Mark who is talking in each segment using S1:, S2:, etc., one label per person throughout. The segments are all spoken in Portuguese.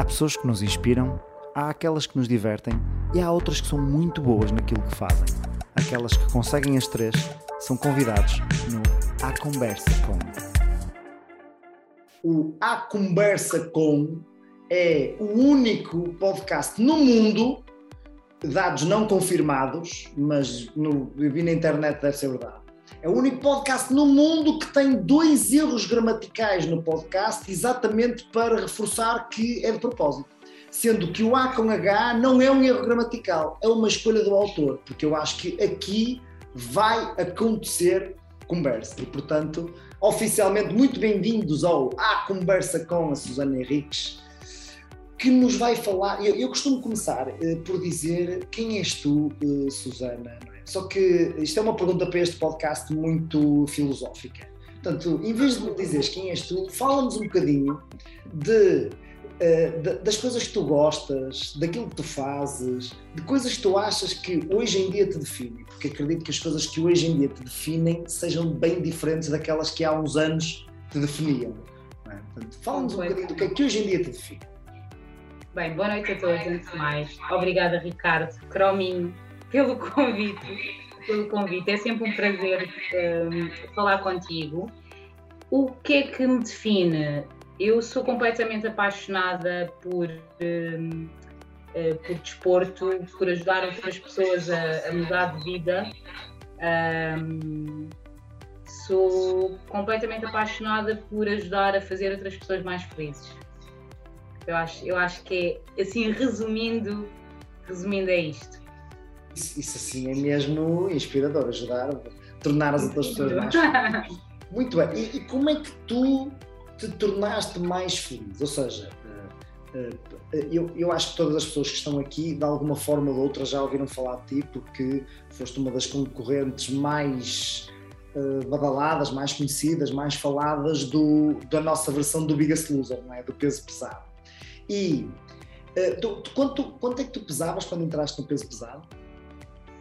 S1: Há pessoas que nos inspiram, há aquelas que nos divertem e há outras que são muito boas naquilo que fazem. Aquelas que conseguem as três são convidados no A Conversa Com.
S2: O A Conversa Com é o único podcast no mundo, dados não confirmados, mas no, eu vi na internet deve ser verdade. É o único podcast no mundo que tem dois erros gramaticais no podcast, exatamente para reforçar que é de propósito. Sendo que o A com H não é um erro gramatical, é uma escolha do autor, porque eu acho que aqui vai acontecer conversa. E, portanto, oficialmente, muito bem-vindos ao A Conversa com a Susana Henriques, que nos vai falar. Eu, eu costumo começar uh, por dizer quem és tu, uh, Susana, só que isto é uma pergunta para este podcast muito filosófica. Portanto, em vez de me dizeres quem és tu, fala-nos um bocadinho de, uh, de, das coisas que tu gostas, daquilo que tu fazes, de coisas que tu achas que hoje em dia te definem, porque acredito que as coisas que hoje em dia te definem sejam bem diferentes daquelas que há uns anos te definiam. É? Portanto, fala-nos um bocadinho do que é que hoje em dia te define.
S3: Bem, boa noite a todos, antes de mais. Obrigada, Ricardo. Crominho pelo convite. Pelo convite. É sempre um prazer um, falar contigo. O que é que me define? Eu sou completamente apaixonada por, um, uh, por desporto, por ajudar outras pessoas a, a mudar de vida. Um, sou completamente apaixonada por ajudar a fazer outras pessoas mais felizes. Eu acho, eu acho que é, assim, resumindo, resumindo é isto.
S2: Isso, isso assim é mesmo inspirador, ajudar tornar as outras pessoas mais felizes. Muito bem. E, e, como é que tu te tornaste mais feliz? Ou seja, eh, eh, eu, eu acho que todas as pessoas que estão aqui, de alguma forma ou outra, já ouviram falar de ti, porque foste uma das concorrentes mais uh, badaladas, mais conhecidas, mais faladas do, da nossa versão do Biggest Loser, não é? do peso pesado. E uh, tu, tu, quanto, quanto é que tu pesavas quando entraste no peso pesado?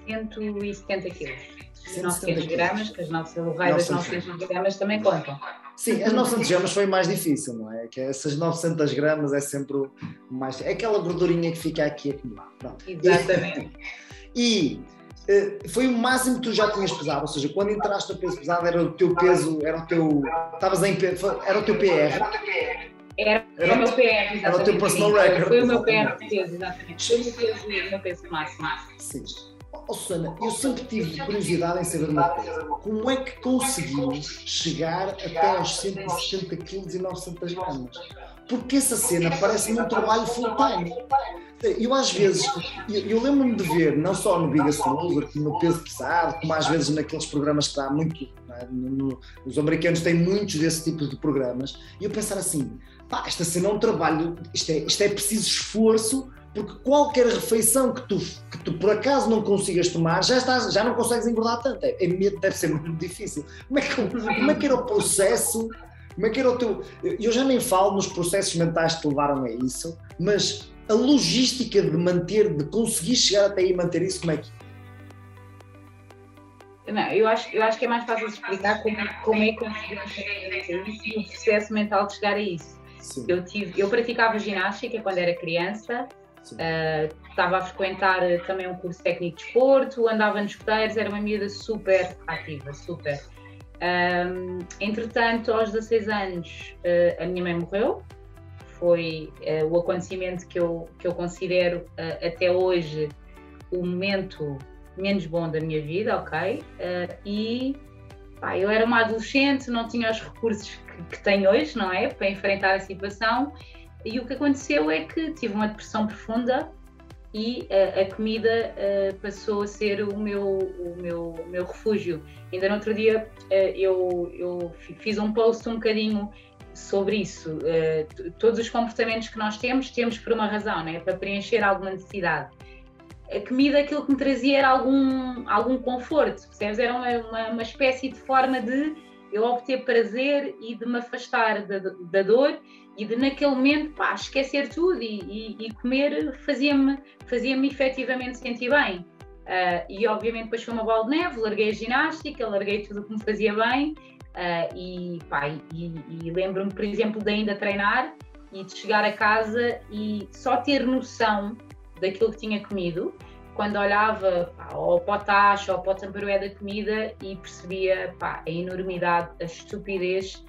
S3: 170 quilos. 900 gramas, que as nossas, o raio das 900 gramas também contam.
S2: Sim, as 900 gramas foi mais difícil, não é? Que essas 900 gramas é sempre o mais. É aquela gordurinha que fica aqui acumulada. Pronto.
S3: Exatamente.
S2: E, e foi o máximo que tu já tinhas pesado, ou seja, quando entraste no peso pesado era o teu peso, era o teu. Estavas em. Era o teu PR.
S3: Era, era, o meu PR, exatamente.
S2: Era o teu personal record.
S3: Foi o meu PR de peso, exatamente. Foi o meu peso, o meu peso máximo.
S2: Sim. Oh, Susana, eu sempre tive curiosidade em saber uma coisa. Como é que conseguimos chegar até aos 170 kg e 900 gramas? Porque essa cena parece-me um trabalho full time. Eu às vezes, eu, eu lembro-me de ver, não só no Biggest Loser, como no peso pesado, como às vezes naqueles programas que há muito, é? no, no, os americanos têm muitos desse tipo de programas, e eu pensar assim, pá, esta cena é um trabalho, isto é, isto é preciso esforço porque qualquer refeição que tu, que tu por acaso não consigas tomar, já, estás, já não consegues engordar tanto. É, é, deve ser muito difícil. Como é, que, como é que era o processo? Como é que era o teu. Eu já nem falo nos processos mentais que te levaram a isso, mas a logística de manter, de conseguir chegar até aí e manter isso, como é que.
S3: Não, eu acho, eu acho que é mais fácil explicar como, como é que conseguimos chegar a isso e o processo mental de chegar a isso. Eu, tive, eu praticava ginástica quando era criança Uh, estava a frequentar também um curso técnico de desporto, andava nos escuteiros, era uma miúda super ativa, super. Um, entretanto, aos 16 anos, uh, a minha mãe morreu. Foi uh, o acontecimento que eu, que eu considero até hoje o momento menos bom da minha vida, ok? e pá, eu era uma adolescente, não tinha os recursos que, que tenho hoje, não é? Para enfrentar a situação e o que aconteceu é que tive uma depressão profunda e uh, a comida uh, passou a ser o meu, o meu, o meu refúgio. Ainda no outro dia uh, eu, eu fiz um post um bocadinho sobre isso. todos os comportamentos que nós temos, temos por uma razão, né? para preencher alguma necessidade. A comida, aquilo que me trazia era algum, algum conforto, percebes? Era uma, uma, uma espécie de forma de eu obter prazer e de me afastar da, da dor e de naquele momento pá, esquecer tudo e, e, e comer fazia-me fazia efetivamente sentir bem. Uh, e obviamente depois foi uma bola de neve, larguei a ginástica, larguei tudo o que me fazia bem uh, e, e, e lembro-me, por exemplo, de ainda treinar e de chegar a casa e só ter noção daquilo que tinha comido quando olhava pá, ao potacho ou para o da comida e percebia pá, a enormidade, a estupidez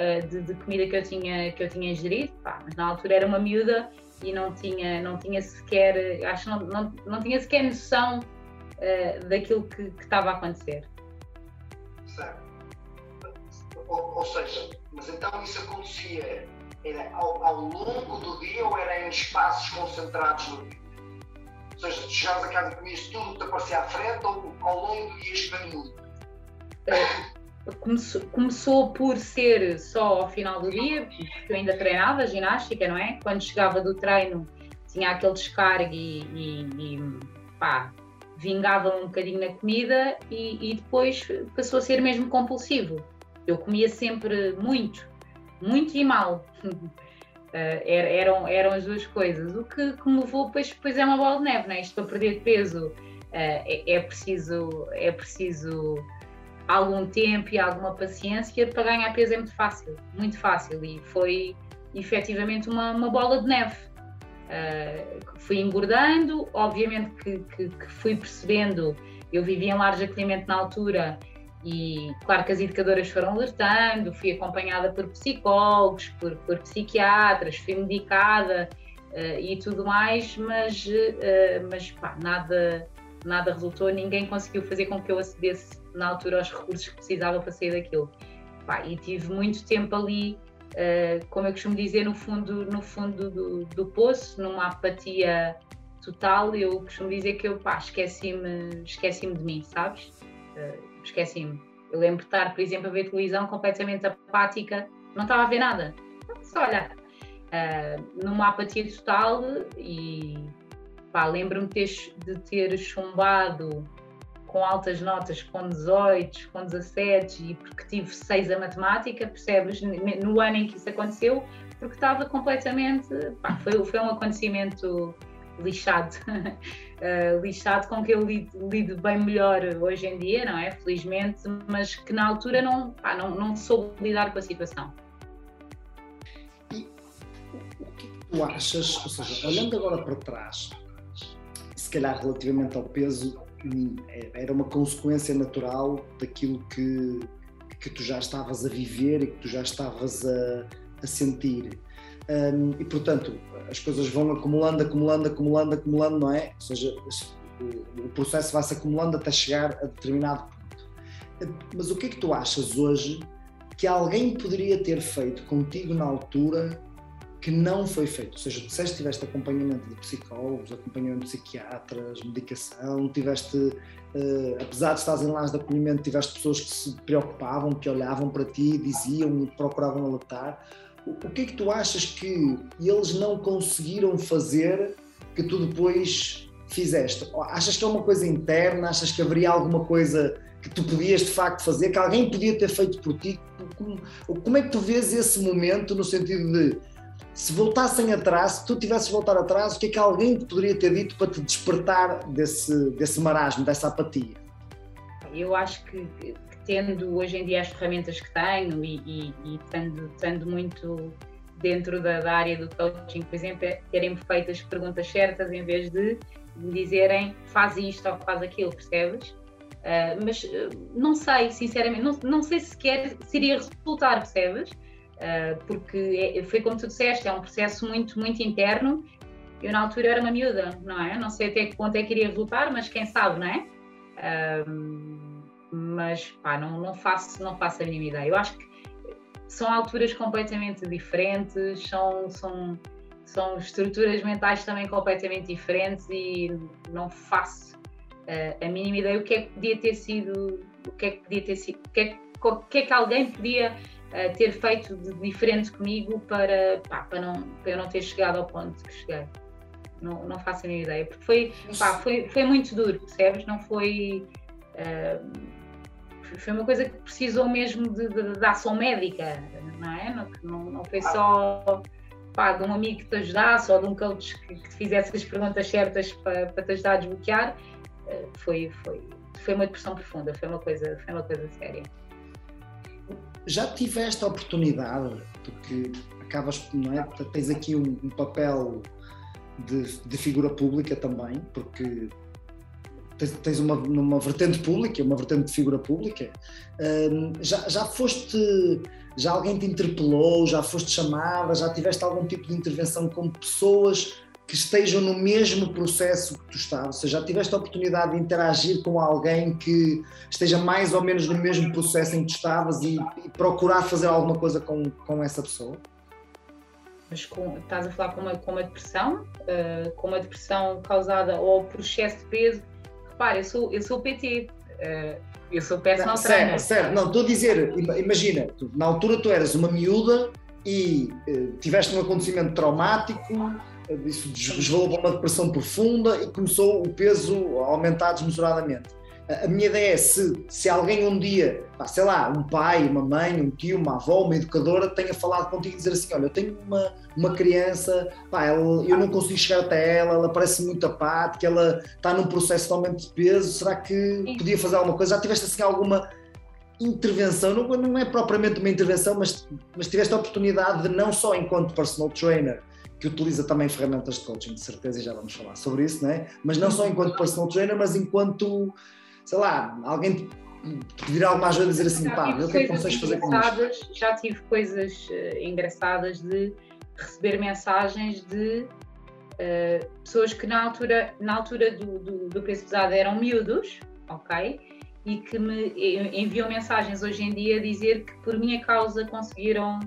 S3: uh, de, de, comida que eu tinha, que eu tinha ingerido. Pá, mas na altura era uma miúda e não tinha, não tinha sequer, acho não, não, não tinha sequer noção uh, daquilo que, que, estava a acontecer.
S4: Certo. Ou, ou, seja, mas então isso acontecia era ao, ao longo do dia ou era em espaços concentrados no dia? Ou seja, tu chegavas a casa e comias tudo que te aparecia à frente ou ao longo do dia muito?
S3: Começou, começou, por ser só ao final do dia, porque eu ainda treinava ginástica, não é? Quando chegava do treino tinha aquele descargue e, e, pá, vingava um bocadinho na comida e, e, depois passou a ser mesmo compulsivo. Eu comia sempre muito, muito e mal. Uh, eram, eram as duas coisas. O que, que me levou, depois, depois é uma bola de neve, né? Isto para perder peso uh, é, é, preciso, é preciso algum tempo e alguma paciência. Para ganhar peso é muito fácil, muito fácil. E foi efetivamente uma, uma bola de neve. Uh, fui engordando, obviamente que, que, que fui percebendo. Eu vivia em largo acolhimento na altura e claro que as educadoras foram alertando, fui acompanhada por psicólogos, por, por psiquiatras, fui medicada uh, e tudo mais, mas, uh, mas pá, nada, nada resultou, ninguém conseguiu fazer com que eu acedesse na altura aos recursos que precisava para sair daquilo. Pá, e tive muito tempo ali, uh, como eu costumo dizer, no fundo, no fundo do, do poço, numa apatia total. Eu costumo dizer que eu esqueci-me esqueci de mim, sabes? esqueci-me. Eu lembro de estar, por exemplo, a ver televisão completamente apática, não estava a ver nada, só olhar. Uh, numa apatia total e lembro-me de ter chumbado com altas notas, com 18, com 17, e porque tive 6 a matemática, percebes? No ano em que isso aconteceu, porque estava completamente. Pá, foi, foi um acontecimento lixado, uh, lixado com que eu lido, lido, bem melhor hoje em dia, não é? Felizmente, mas que na altura não, pá, não, não soube lidar com a situação.
S2: E o que é tu achas, ou seja, olhando agora para trás, se calhar relativamente ao peso, hum, é, era uma consequência natural daquilo que, que tu já estavas a viver e que tu já estavas a, a sentir. Um, e portanto as coisas vão acumulando, acumulando, acumulando, acumulando, não é? Ou seja, o processo vai se acumulando até chegar a determinado ponto. Mas o que é que tu achas hoje que alguém poderia ter feito contigo na altura que não foi feito? Ou seja, disseste que tiveste acompanhamento de psicólogos, acompanhamento de psiquiatras, medicação, tiveste, uh, apesar de estares em lares de acolhimento, tiveste pessoas que se preocupavam, que olhavam para ti, diziam, procuravam alertar o que é que tu achas que eles não conseguiram fazer que tu depois fizeste? Achas que é uma coisa interna? Achas que haveria alguma coisa que tu podias de facto fazer, que alguém podia ter feito por ti? Como, como é que tu vês esse momento no sentido de se voltassem atrás, se tu tivesses voltar atrás, o que é que alguém te poderia ter dito para te despertar desse, desse marasmo, dessa apatia?
S3: Eu acho que tendo hoje em dia as ferramentas que tenho e, e, e estando, estando muito dentro da, da, área do coaching, por exemplo, é terem feito as perguntas certas em vez de me dizerem faz isto ou faz aquilo, percebes? Uh, mas uh, não sei, sinceramente, não, não sei sequer se iria resultar, percebes? Uh, porque é, foi como tu disseste, é um processo muito, muito interno. Eu na altura era uma miúda, não é? Não sei até que ponto é que iria resultar, mas quem sabe, não é? mas pá, não, não, faço, não faço a mínima ideia. Eu acho que são alturas completamente diferentes, são, são, são estruturas mentais também completamente diferentes e não faço uh, a mínima ideia o que é que podia ter sido, o que é que podia ter sido, o que é que, o que, é que alguém podia uh, ter feito de diferente comigo para, pá, para, não, para eu não ter chegado ao ponto que cheguei. Não, não faço a mínima ideia, porque foi, pá, foi, foi muito duro, percebes? Não foi. Uh, foi uma coisa que precisou mesmo de, de, de ação médica, não é? Não, não, não foi só pá, de um amigo que te ajudasse ou de um coach que, que te fizesse as perguntas certas para, para te ajudar a desbloquear. Eh, foi, foi, foi uma depressão profunda, foi uma coisa, foi uma coisa séria.
S2: Já tiveste a oportunidade, porque acabas, não é? Tens aqui um, um papel de, de, figura pública também, porque tens, tens uma, uma vertente pública, uma vertente de figura pública. Um, já, já foste, já alguém te interpelou, já foste chamada, já tiveste algum tipo de intervenção com pessoas que estejam no mesmo processo que tu estás, ou seja, já tiveste a oportunidade de interagir com alguém que esteja mais ou menos no mesmo processo em que tu estavas e, e procurar fazer alguma coisa com, com essa pessoa?
S3: Mas com, estás a falar com uma, com uma depressão, uh, com uma depressão causada ou por excesso de peso. Repara, eu sou, eu sou PT, uh, eh, eu sou personal
S2: não, trainer. Certo, certo, não, estou a dizer, imagina, na altura tu eras uma miúda e uh, tiveste um acontecimento traumático, isso desvalou para uma depressão profunda e começou o peso a aumentar desmesuradamente. A minha ideia é se, se alguém um dia, sei lá, um pai, uma mãe, um tio, uma avó, uma educadora tenha falado contigo e dizer assim, olha, eu tenho uma, uma criança, pá, ela, eu não consigo chegar até ela, ela parece muito apática, ela está num processo de aumento de peso, será que podia fazer alguma coisa? Já tiveste assim alguma intervenção, não, não é propriamente uma intervenção, mas, mas tiveste a oportunidade de não só enquanto personal trainer, que utiliza também ferramentas de coaching, de certeza, e já vamos falar sobre isso, não é? Mas não só enquanto personal trainer, mas enquanto, sei lá, alguém te pedir alguma ajuda a dizer assim, já pá, o que é que consegues fazer com
S3: isso? Já tive coisas uh, engraçadas de receber mensagens de uh, pessoas que na altura, na altura do, do, do peso pesado eram miúdos, ok? E que me enviam mensagens hoje em dia a dizer que por minha causa conseguiram,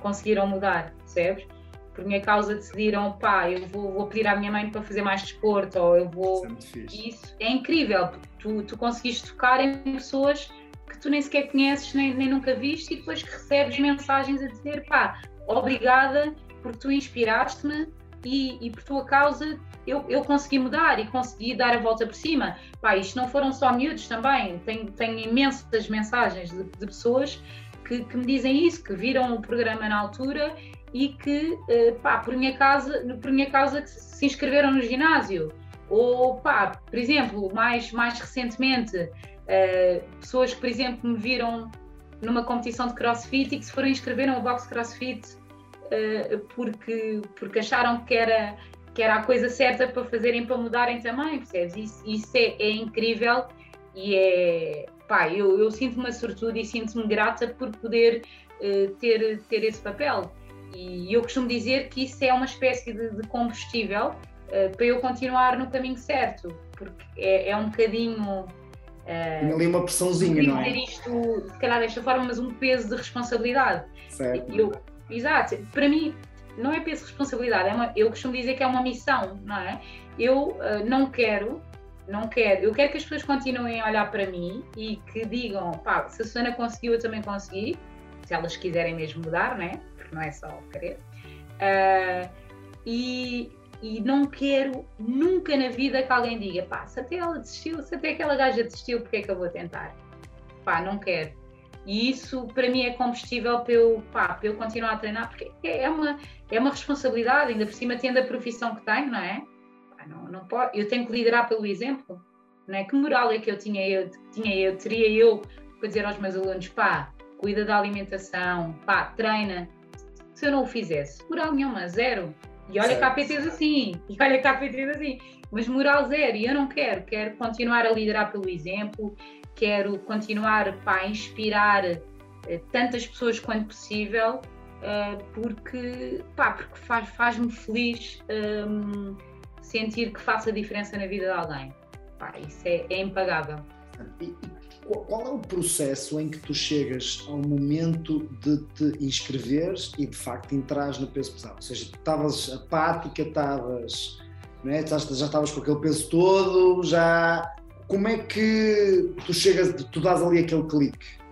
S3: conseguiram mudar, percebes? Por minha causa decidiram, pá, eu vou, vou, pedir à minha mãe para fazer mais desporto, ou eu vou. Isso é, Isso é incrível, tu, tu conseguiste tocar em pessoas que tu nem sequer conheces, nem, nem nunca viste, e depois que recebes mensagens a dizer, pá, obrigada porque tu inspiraste-me e, e, por tua causa eu, eu consegui mudar e consegui dar a volta por cima. Pá, isto não foram só miúdos também, tenho, tenho imensas mensagens de, de pessoas que, que, me dizem isso, que viram o programa na altura e que, eh, pá, por minha causa, por minha causa se inscreveram no ginásio. Ou, pá, por exemplo, mais, mais recentemente, uh, pessoas que, por exemplo, me viram numa competição de crossfit e que se foram inscrever no box crossfit uh, porque, porque acharam que era, que era a coisa certa para fazerem, para mudarem também, percebes? Isso, isso é, é incrível e é, pá, eu, eu sinto-me sortuda e sinto-me grata por poder ter, ter esse papel. E eu costumo dizer que isso é uma espécie de, de combustível uh, para eu continuar no caminho certo, porque é, é um bocadinho.
S2: Uh, ali uma pressãozinha, não é?
S3: isto, se calhar desta forma, mas um peso de responsabilidade. Certo. Eu, exato. Para mim, não é peso de responsabilidade, é uma, eu costumo dizer que é uma missão, não é? Eu uh, não quero, não quero, eu quero que as pessoas continuem a olhar para mim e que digam, pá, se a Susana conseguiu, eu também consegui, se elas quiserem mesmo mudar, não é? Não é só querer. Uh, e, e não quero nunca na vida que alguém diga, pá, se até ela desistiu, se até aquela gaja desistiu, porque é que eu vou tentar? Pá, não quero. E isso para mim é combustível para eu, pá, para eu continuar a treinar, porque é uma, é uma responsabilidade, ainda por cima tendo a profissão que tenho, não é? Pá, não, não pode, eu tenho que liderar pelo exemplo, não é? Que moral é que eu tinha, eu, tinha eu, teria eu para dizer aos meus alunos, pá, cuida da alimentação, pá, treina, se eu não o fizesse? Moral nenhuma, zero. E olha certo. KPTs assim, e olha KPTs assim, mas moral zero, e eu não quero, quero continuar a liderar pelo exemplo, quero continuar para inspirar eh, tantas pessoas quanto possível, uh, porque, pá, porque faz, faz-me feliz um, sentir que faço a diferença na vida de alguém. Pá, isso é, é impagável.
S2: E, qual é o processo em que tu chegas ao momento de te inscreveres e de facto entras no peso pesado? Ou seja, estavas apática, estavas, é? já estavas com aquele peso todo, já. Como é que tu chegas, tu dás ali aquele clique?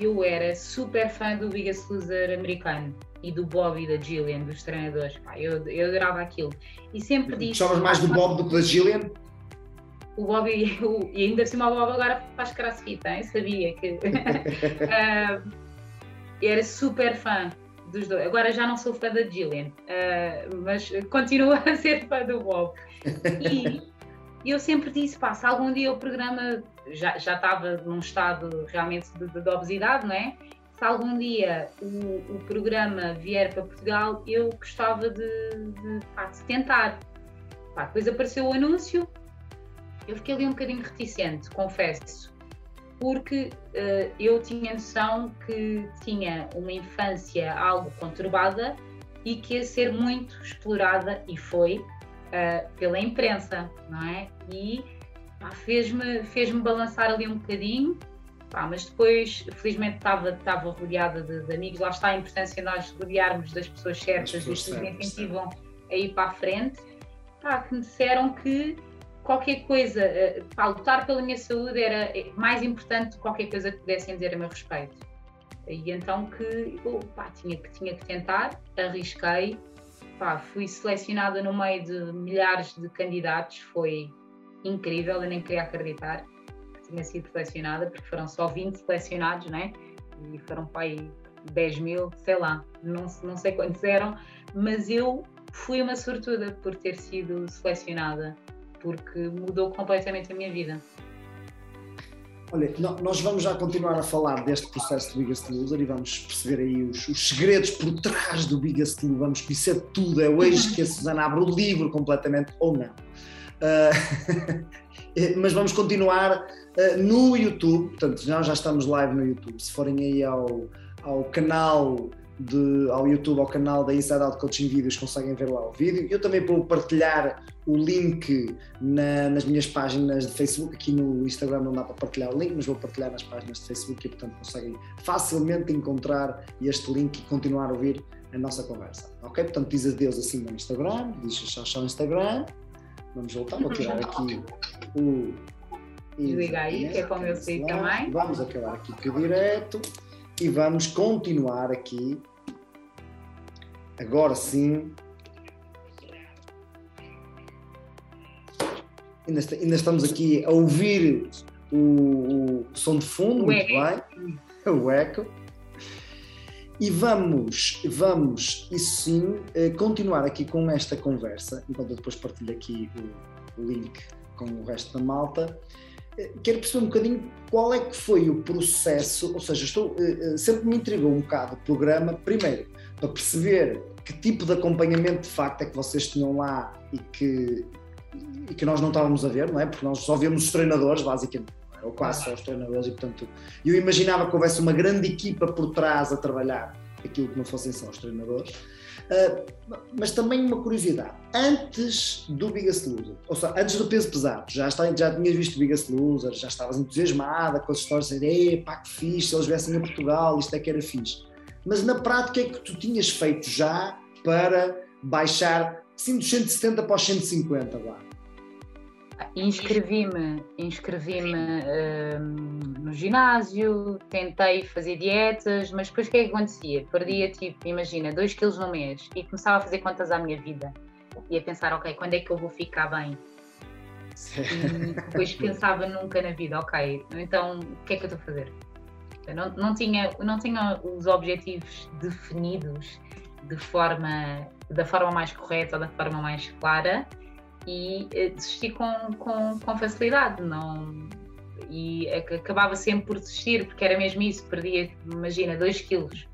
S3: Eu era super fã do Biggest Loser americano e do Bob e da Gillian, dos treinadores. Pá, eu, eu adorava aquilo. E sempre disse.
S2: Gostavas mais do Bob do que da Gillian?
S3: O Bob o, e ainda assim o Bob agora faz crossfit, hein? sabia que uh, era super fã dos dois. Agora já não sou fã da Gillian, uh, mas continuo a ser fã do Bob. E eu sempre disse: pá, se algum dia o programa já, já estava num estado realmente de, de obesidade, não é? se algum dia o, o, programa vier para Portugal, eu gostava de, de, pá, de tentar. Pá, depois apareceu o anúncio, eu fiquei ali um bocadinho reticente, confesso, porque uh, eu tinha noção que tinha uma infância algo conturbada e que ia ser muito explorada, e foi, uh, pela imprensa, não é? E fez-me fez balançar ali um bocadinho, pá, mas depois, felizmente, estava, estava rodeada de, de, amigos. Lá está a importância de nós rodearmos das pessoas certas, das pessoas que incentivam a ir para a frente, pá, que me disseram que qualquer coisa, eh, pá, lutar pela minha saúde era mais importante que qualquer coisa que pudessem dizer a meu respeito. E então que pá, tinha, que tinha que tentar, arrisquei, pá, fui selecionada no meio de milhares de candidatos, foi incrível, eu nem queria acreditar que tinha sido selecionada, porque foram só 20 selecionados, né? E foram para aí 10 mil, sei lá, não, não sei quantos eram, mas eu fui uma sortuda por ter sido selecionada, porque mudou completamente a minha vida.
S2: Olha, nós vamos já continuar a falar deste processo do Biggest Loser e vamos perceber aí os, os segredos por trás do Biggest Loser, vamos conhecer tudo. É hoje que a Susana abre o livro completamente ou não. Uh, mas vamos continuar uh, no YouTube, portanto, nós já estamos live no YouTube. Se forem aí ao, ao canal de, ao YouTube, ao canal da Inside Out Coaching Vídeos, conseguem ver lá o vídeo. Eu também vou partilhar o link na, nas minhas páginas de Facebook. Aqui no Instagram não dá para partilhar o link, mas vou partilhar nas páginas de Facebook e, portanto, conseguem facilmente encontrar este link e continuar a ouvir a nossa conversa. Ok? Portanto, diz adeus assim no Instagram, diz tchau, tchau no Instagram. Vamos voltar, vou tirar aqui o.
S3: Desliga aí, que é como eu sei também.
S2: Vamos acabar aqui com o direto e vamos continuar aqui Agora sim. Ainda, ainda estamos aqui a ouvir o, o som de fundo, muito bem. O eco. E vamos, vamos, isso sim, eh, continuar aqui com esta conversa, enquanto eu depois partilho aqui o, o link com o resto da malta. Eh, quero perceber um bocadinho qual é que foi o processo, ou seja, estou, eh, sempre me intrigou um bocado o programa, primeiro, para perceber que tipo de acompanhamento de facto é que vocês tinham lá e que, e que nós não estávamos a ver, não é? Porque nós só vemos os treinadores, basicamente, ou quase só os treinadores, e portanto eu imaginava que houvesse uma grande equipa por trás a trabalhar aquilo que não fossem só os treinadores. Uh, mas também uma curiosidade, antes do Biggest Loser, ou seja, antes do peso pesado, já, está, já tinhas visto o Biggest Loser, já estavas entusiasmada com as histórias, de pá, que fixe, se eles viessem a Portugal, isto é que era fixe mas na prática é que tu tinhas feito já para baixar assim dos 170 para os 150 lá?
S3: Inscrevi-me, inscrevi-me hum, no ginásio, tentei fazer dietas, mas depois o que é que acontecia? Perdia tipo, imagina, 2 quilos no mês e começava a fazer contas à minha vida e a pensar, ok, quando é que eu vou ficar bem? E depois pensava nunca na vida, ok, então o que é que eu estou a fazer? Não, não, tinha, não tinha os objetivos definidos de forma, da forma mais correta ou da forma mais clara e eh, desisti com, com, com facilidade. Não, e acabava sempre por desistir, porque era mesmo isso, perdia, imagina, 2 quilos,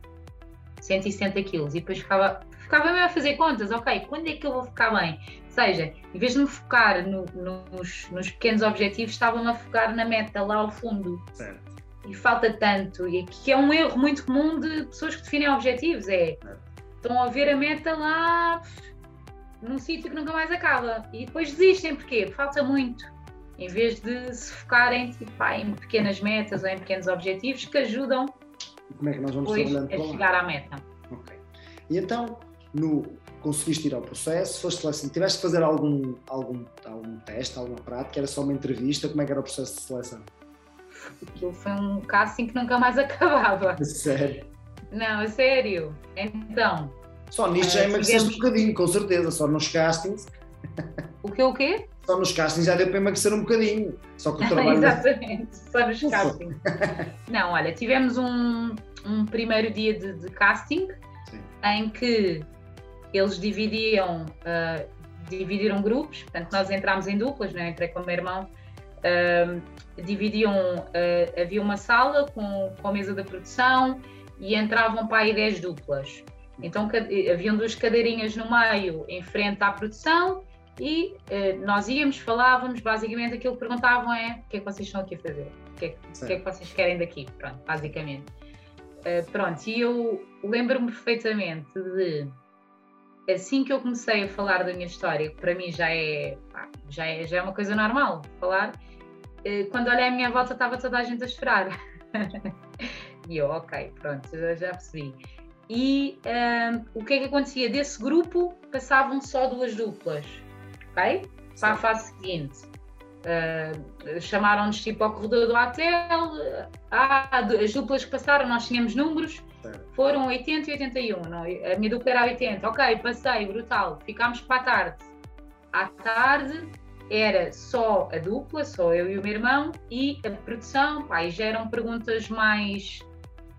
S3: 170 quilos, e depois ficava, ficava mesmo a fazer contas, ok, quando é que eu vou ficar bem? Ou seja, em vez de me focar no, nos, nos pequenos objetivos, estava-me a focar na meta lá ao fundo. Certo e falta tanto, e que é um erro muito comum de pessoas que definem objetivos, é estão a ver a meta lá num sítio que nunca mais acaba e depois desistem, porquê? Falta muito. Em vez de se focarem tipo, pá, em pequenas metas ou em pequenos objetivos que ajudam
S2: Como é que nós vamos
S3: a chegar à meta.
S2: Ok. E então, no, conseguiste ir ao processo, foste seleção, tiveste que fazer algum, algum, algum teste, alguma prática, era só uma entrevista, como é que era o processo de seleção?
S3: Aquilo foi um casting que nunca mais acabava.
S2: Sério?
S3: Não, é sério. Então.
S2: Só nisto já eh, emagreceste tivemos... um bocadinho, com certeza. Só nos castings.
S3: O que o quê?
S2: Só nos castings já deu para emagrecer um bocadinho. Só que o trabalho.
S3: Exatamente, só nos castings. Não, olha, tivemos um, um primeiro dia de, de casting Sim. em que eles dividiam, uh, dividiram grupos, portanto, nós entramos em duplas, né? entrei com o meu irmão dividiam, uh, havia uma sala com, com a mesa da produção e entravam para aí 10 duplas. Então haviam duas cadeirinhas no meio, em frente à produção, e uh, nós íamos, falávamos, basicamente aquilo que perguntavam é o que é que vocês estão aqui a fazer? O que é, o que, é que vocês querem daqui? Pronto, basicamente. Uh, pronto, e eu lembro-me perfeitamente de assim que eu comecei a falar da minha história, que para mim já é, já é, já é uma coisa normal falar, quando olhei à minha volta estava toda a gente a chorar. e eu, ok, pronto, já, já percebi. E um, o que é que acontecia? Desse grupo passavam só duas duplas, ok? Para a fase seguinte. Uh, Chamaram-nos tipo ao corredor do hotel. Ah, as duplas que passaram, nós tínhamos números, foram 80 e 81. Não? A minha dupla era 80. Ok, passei, brutal. Ficámos para a tarde. À tarde era só a dupla, só eu e o meu irmão, e a produção, pá, já eram perguntas mais,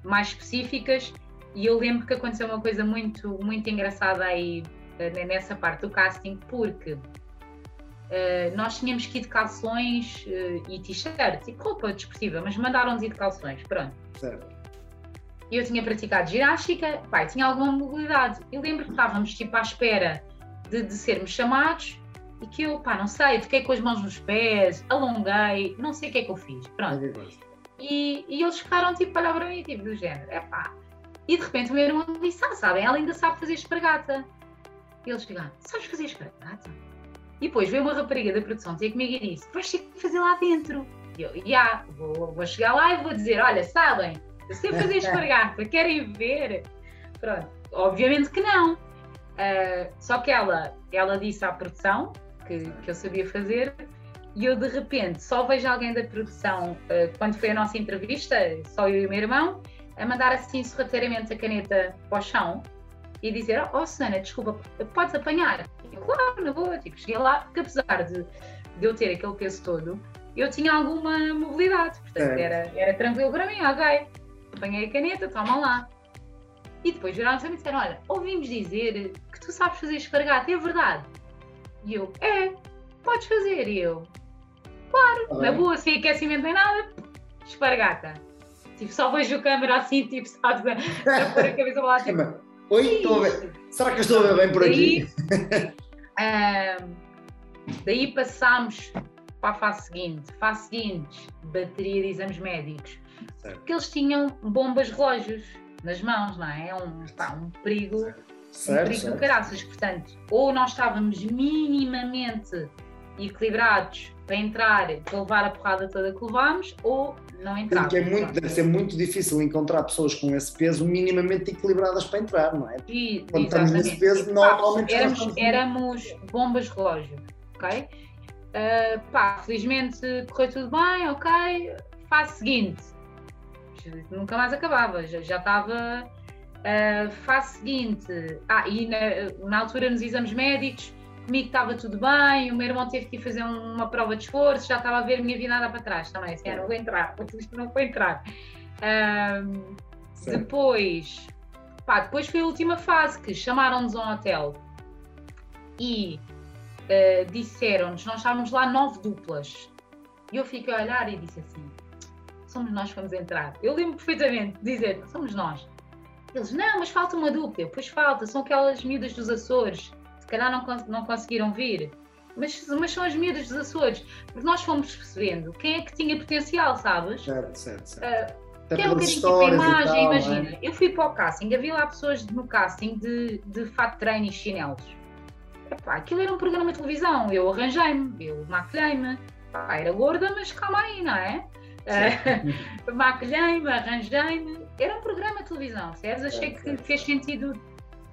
S3: mais específicas. E eu lembro que aconteceu uma coisa muito, muito engraçada aí eh, nessa parte do casting, porque Uh, nós tínhamos que ir de calções uh, e t-shirt e roupa desportiva, mas mandaram-nos ir de calções, pronto. Certo. Eu tinha praticado ginástica, pai, tinha alguma mobilidade. Eu lembro que estávamos tipo à espera de, de sermos chamados e que eu, pá, não sei, fiquei com as mãos nos pés, alonguei, não sei o que é que eu fiz, pronto. E, e eles ficaram tipo a olhar para mim, tipo, do género, é pá. E de repente o meu irmão disse, ah, sabem, ela ainda sabe fazer espargata. E eles ficaram, sabes fazer espargata? E depois veio uma rapariga da produção ter comigo e disse: Vais ter que fazer lá dentro. E eu, já, yeah, vou, vou chegar lá e vou dizer: Olha, sabem, eu sei fazer espargata, querem ver? Pronto, obviamente que não. Uh, só que ela, ela disse à produção que, que eu sabia fazer e eu de repente só vejo alguém da produção, uh, quando foi a nossa entrevista, só eu e o meu irmão, a mandar assim sorrateiramente a caneta para o chão e dizer: Oh, Susana, desculpa, podes apanhar? Eu, claro, na boa. Tipo, cheguei lá, porque apesar de, de eu ter aquele peso todo, eu tinha alguma mobilidade, portanto é. era, era tranquilo para mim, ok. Apanhei a caneta, toma lá. E depois viraram-se e me disseram: Olha, ouvimos dizer que tu sabes fazer espargata, é verdade? E eu: É, podes fazer. E eu: Claro, ah, na boa, sem aquecimento nem nada, espargata. Tipo, só vejo a câmera assim, tipo, sabes, a, a pôr a cabeça lá. Tipo,
S2: Oi, estou a ver. Será que eu estou a ver bem por daí,
S3: aqui? daí passámos para a fase seguinte. Fase seguinte, bateria de exames médicos. Certo. Porque eles tinham bombas relógios nas mãos, não é? É um, pá, um perigo, certo. Perigo certo. do caraças. Portanto, ou nós estávamos minimamente equilibrados para entrar, para levar a porrada toda que levámos, ou não.
S2: Porque é muito, deve ser muito difícil encontrar pessoas com esse peso minimamente equilibradas para entrar, não é?
S3: E, Quando estamos nesse peso, normalmente éramos, éramos bombas relógio, ok? Uh, pá, felizmente correu tudo bem, ok. Fase seguinte, nunca mais acabava, já, já estava. Uh, fase seguinte, ah, e na, na altura nos exames médicos comigo estava tudo bem, o meu irmão teve que ir fazer uma prova de esforço, já estava a ver a minha vida para trás também, assim, não vou entrar, isto não foi entrar. Um, depois, pá, depois foi a última fase que chamaram-nos a um hotel e uh, disseram-nos, nós estávamos lá nove duplas. E eu fiquei a olhar e disse assim: somos nós que vamos entrar. Eu lembro perfeitamente de dizer: somos nós. Eles, não, mas falta uma dupla. Pois falta, são aquelas miúdas dos Açores se calhar não, não conseguiram vir, mas, mas são as miúdas dos Açores, porque nós fomos percebendo quem é que tinha potencial, sabes?
S2: Certo, certo, certo. Uh,
S3: que é um bocadinho tipo a imagem, tal, imagina. É? Eu fui para o casting, havia lá pessoas no casting de, de fato treino e chinelos. Epá, aquilo era um programa de televisão, eu arranjei-me, eu maquilhei-me. Era gorda, mas calma aí, não é? Uh, maquilhei-me, arranjei-me. Era um programa de televisão, certo? Achei que fez sentido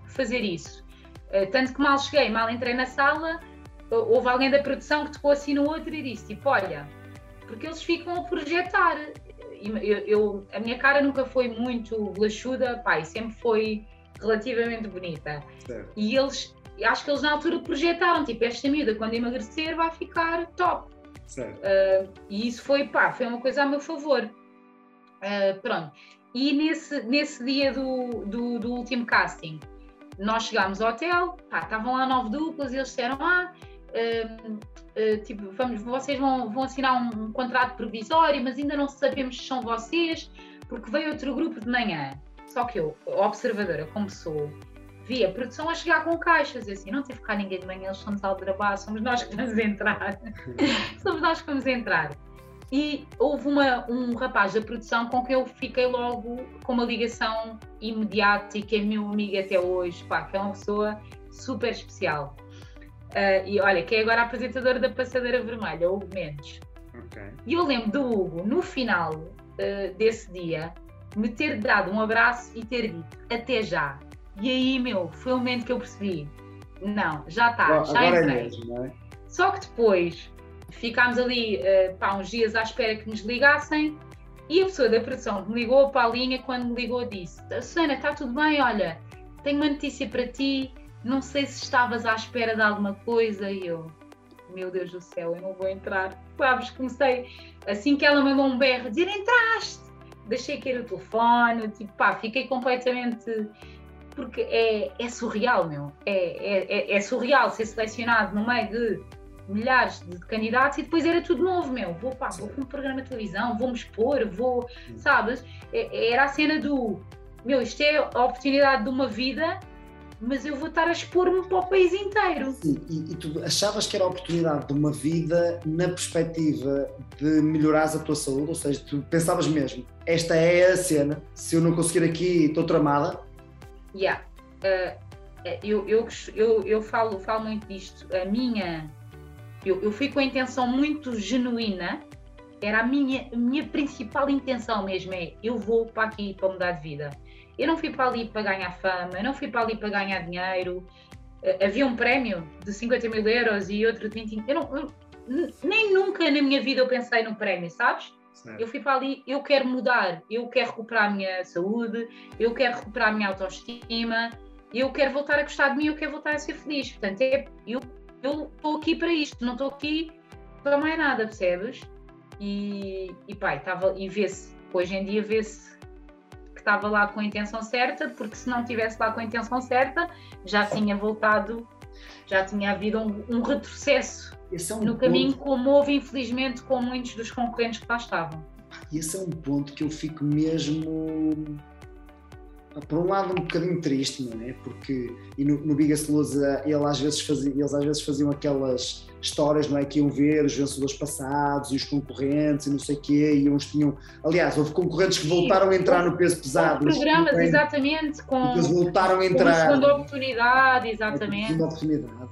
S3: fazer isso. Eh, tanto que mal cheguei, mal entrei na sala, houve alguém da produção que tocou assim no outro e disse: tipo, olha, porque eles ficam a projetar. Eu, eu, a minha cara nunca foi muito lachuda, pai, sempre foi relativamente bonita. Certo. E eles, acho que eles na altura projetaram: tipo, esta miúda, quando emagrecer, vai ficar top. Uh, e isso foi, pá, foi uma coisa a meu favor. Uh, pronto. E nesse, nesse dia do, do, do último casting, nós chegámos ao hotel, pá, estavam lá nove duplas e eles disseram: Ah, uh, uh, tipo, vamos, vocês vão, vão assinar um, um, contrato provisório, mas ainda não sabemos se são vocês, porque veio outro grupo de manhã. Só que eu, observadora como sou, vi a produção a chegar com caixas, assim, não teve cá ninguém de manhã, eles estão a aldrabar, somos nós que vamos entrar. somos nós que vamos entrar. E houve uma, um rapaz da produção com quem eu fiquei logo com uma ligação imediata e que é meu amigo até hoje, pá, que é uma pessoa super especial. Uh, e olha, que é agora apresentadora da Passadeira Vermelha, Hugo Mendes. Okay. E eu lembro do Hugo, no final uh, desse dia, me ter dado um abraço e ter dito até já. E aí, meu, foi o momento que eu percebi: não, já está, já é entrei. É mesmo, é? Só que depois ficámos ali uh, pá, uns dias à espera que nos ligassem e a pessoa da produção me ligou para a linha quando me ligou disse: Susana, está tudo bem? Olha, tenho uma notícia para ti. Não sei se estavas à espera de alguma coisa. E eu, meu Deus do céu, eu não vou entrar. Sabes, comecei assim que ela mandou um berro, dizer entraste. Deixei cair o telefone, tipo, pá, fiquei completamente. Porque é, é surreal, meu. É, é, é, é surreal ser selecionado no meio de milhares de candidatos e depois era tudo novo, meu. Vou, pá, vou para um programa de televisão, vou-me expor, vou, sabes? É, era a cena do, meu, isto é a oportunidade de uma vida mas eu vou estar a expor-me para o país inteiro.
S2: Sim, e, e, tu achavas que era a oportunidade de uma vida na perspectiva de melhorares a tua saúde, ou seja, tu pensavas mesmo, esta é a cena, se eu não conseguir aqui estou tramada?
S3: Yeah. Uh, eu, eu, eu, eu falo, falo muito disto. A minha. Eu, eu fui com a intenção muito genuína, era a minha, a minha principal intenção mesmo: é eu vou para aqui para mudar de vida eu não fui para ali para ganhar fama, eu não fui para ali para ganhar dinheiro. Uh, havia um prémio de 50 mil euros e outro de 20. Eu não, eu, nem nunca na minha vida eu pensei no prémio, sabes? Certo. Eu fui para ali, eu quero mudar, eu quero recuperar a minha saúde, eu quero recuperar a minha autoestima, eu quero voltar a gostar de mim, eu quero voltar a ser feliz. Portanto, é, eu estou aqui para isto, não estou aqui para mais nada, percebes? E, e pai, estava, e vê-se, hoje em dia vê-se estava lá com a intenção certa, porque se não estivesse lá com a intenção certa, já tinha voltado, já tinha havido um, um retrocesso é um no caminho, ponto... como houve, infelizmente, com muitos dos concorrentes que lá estavam.
S2: Esse é um ponto que eu fico mesmo por um lado um bocadinho triste, não é? Porque e no, no Biggest Loser ele às vezes fazia, eles às vezes faziam aquelas histórias, não é? Que iam ver os vencedores passados e os concorrentes e não sei o quê, e uns tinham. Aliás, houve concorrentes que voltaram a entrar no peso pesado.
S3: Programas, exatamente, com.
S2: Eles voltaram a entrar. Com
S3: segunda oportunidade, exatamente.
S2: Segunda oportunidade.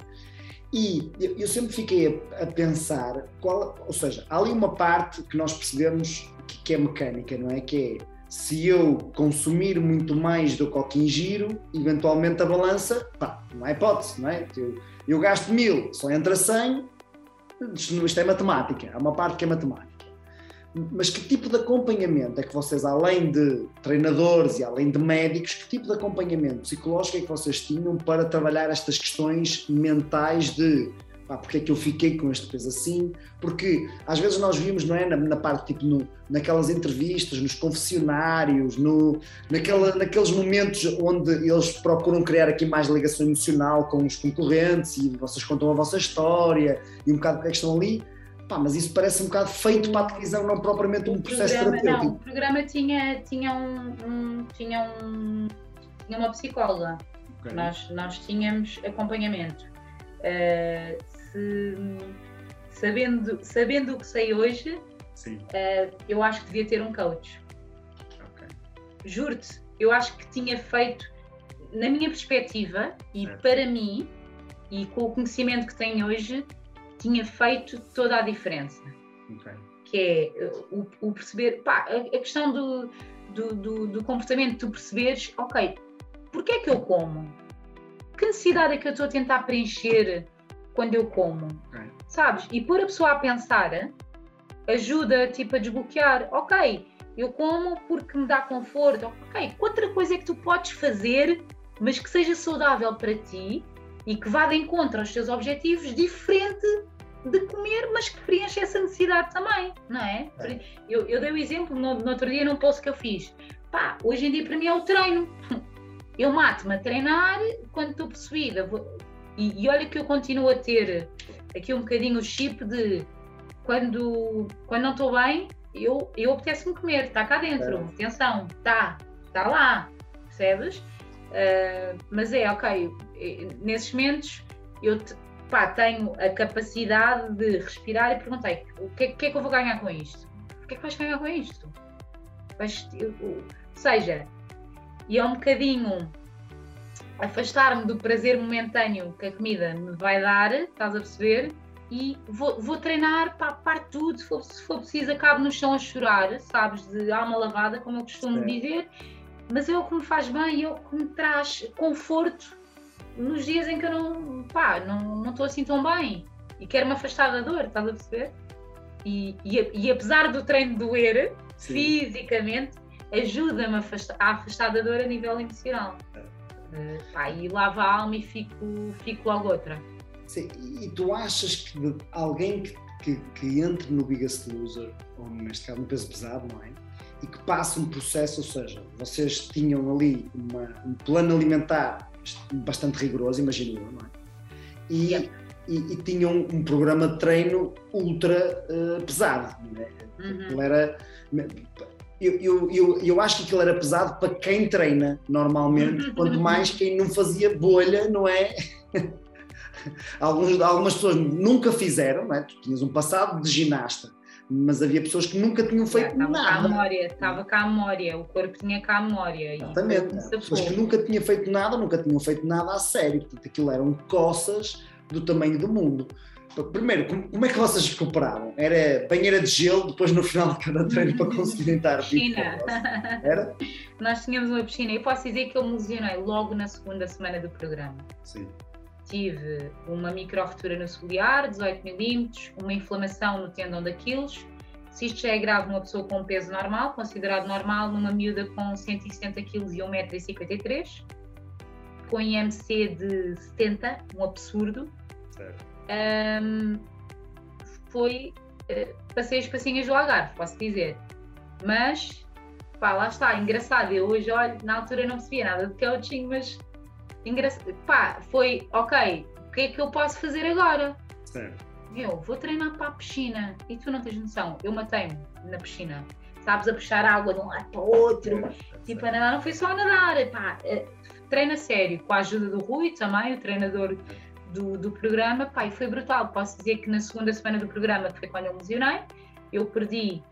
S2: E eu sempre fiquei a, pensar, qual, ou seja, há ali uma parte que nós percebemos que, que é mecânica, não é? Que é se eu consumir muito mais do que o que ingiro, eventualmente a balança, pá, não há hipótese, não é? Eu, eu gasto mil, só entra 100, isto é matemática, há uma parte que é matemática. Mas que tipo de acompanhamento é que vocês, além de treinadores e além de médicos, que tipo de acompanhamento psicológico é que vocês tinham para trabalhar estas questões mentais de pá, porque é que eu fiquei com este peso assim? Porque às vezes nós vimos, não é, na, na parte, tipo, no, naquelas entrevistas, nos confessionários, no, naquela, naqueles momentos onde eles procuram criar aqui mais ligação emocional com os concorrentes e vocês contam a vossa história e um bocado porque é que estão ali, Pá, mas isso parece um bocado feito para a televisão, não propriamente um processo programa, terapêutico.
S3: Não, o programa tinha, tinha, um, um tinha, um, tinha uma psicóloga. Okay. Nós, nós tínhamos acompanhamento. Uh, se, sabendo, sabendo o que sei hoje, uh, eu acho que devia ter um coach. Okay. Juro-te, eu acho que tinha feito, na minha perspectiva e certo. para mim, e com o conhecimento que tenho hoje, tinha feito toda a diferença. Okay. Que é o, o perceber, pá, a, questão do, do, do, do, comportamento, tu perceberes, ok, porquê é que eu como? Que necessidade é que eu estou a tentar preencher quando eu como. Okay. Sabes? E pôr a pessoa a pensar ajuda tipo a desbloquear. Ok, eu como porque me dá conforto. Ok, outra coisa é que tu podes fazer, mas que seja saudável para ti e que vá de encontro aos teus objetivos, diferente de comer, mas que preenche essa necessidade também, não é? é. Eu, eu, dei o exemplo no, no, outro dia num post que eu fiz. Pá, hoje em dia para mim é o treino. Eu mato-me a treinar quando estou possuída. E, e, olha que eu continuo a ter aqui um bocadinho o chip de quando, quando não estou bem, eu, eu apetece-me comer, está cá dentro, é. atenção, está, está lá. percebes? Uh, mas é, ok, nesses momentos eu te, pá, tenho a capacidade de respirar e perguntei o que, que, é que eu vou ganhar com isto? O que é que vais ganhar com isto? Vais, eu, ou seja, e é um bocadinho afastar-me do prazer momentâneo que a comida me vai dar, estás a perceber? E vou, vou treinar para parte tudo, se for, se for preciso, acabo no chão a chorar, sabes, de alma lavada, como eu costumo Sim. dizer, mas é o que me faz bem, é o que me traz conforto nos dias em que eu não, pá, não estou assim tão bem e quero me afastar da dor, estás a perceber? E, e, e apesar do treino doer Sim. fisicamente, ajuda-me a afastar, a afastar da dor a nível emocional. Uh, pá, e lava a alma e fico, fico logo outra.
S2: Sim, e tu achas que alguém que, que, que, entre no Biggest Loser, ou neste caso no peso pesado, não é? E que passe um processo, ou seja, vocês tinham ali uma, um plano alimentar bastante rigoroso, imagino eu, não é? E, yeah. e, e, tinham um programa de treino ultra uh, pesado, não é? Uhum. Era, eu, eu, eu, eu, acho que aquilo era pesado para quem treina normalmente, quanto mais quem não fazia bolha, não é? Alguns, algumas pessoas nunca fizeram, não é? Tu tinhas um passado de ginasta, mas havia pessoas que nunca tinham feito
S3: estava
S2: nada.
S3: Cá a memória, estava cá a memória, o corpo tinha cá a memória.
S2: Exatamente. Pessoas que nunca tinham feito nada, nunca tinham feito nada a sério, portanto aquilo eram coças do tamanho do mundo. Primeiro, como, é que vocês recuperavam? Era banheira de gelo depois no final de cada treino para conseguirem estar
S3: Piscina. Era? Nós tínhamos uma piscina e posso dizer que eu me lesionei logo na segunda semana do programa.
S2: Sim
S3: tive uma micro-rotura no solear, 18 milímetros, uma inflamação no tendão daqueles. Se isto já é grave numa pessoa com peso normal, considerado normal, numa miúda com 170 kg e 1,53m, com IMC de 70, um absurdo. Um, foi. Uh, passei as passinhas do Algarve, posso dizer. Mas, pá, lá está, engraçado. Eu hoje, olho, na altura não percebia nada de coaching, mas engraçado. Pá, foi, ok, o que é que eu posso fazer agora?
S2: Certo.
S3: Eu vou treinar para a piscina e tu não tens noção, eu matei-me na piscina. Sabes, a puxar água de um lado para o outro. Tipo, a nadar não foi só a nadar, pá, eh, treina sério, com a ajuda do Rui também, o treinador do, do programa, e foi brutal. Posso dizer que na segunda semana do programa, foi quando eu lesionei, eu perdi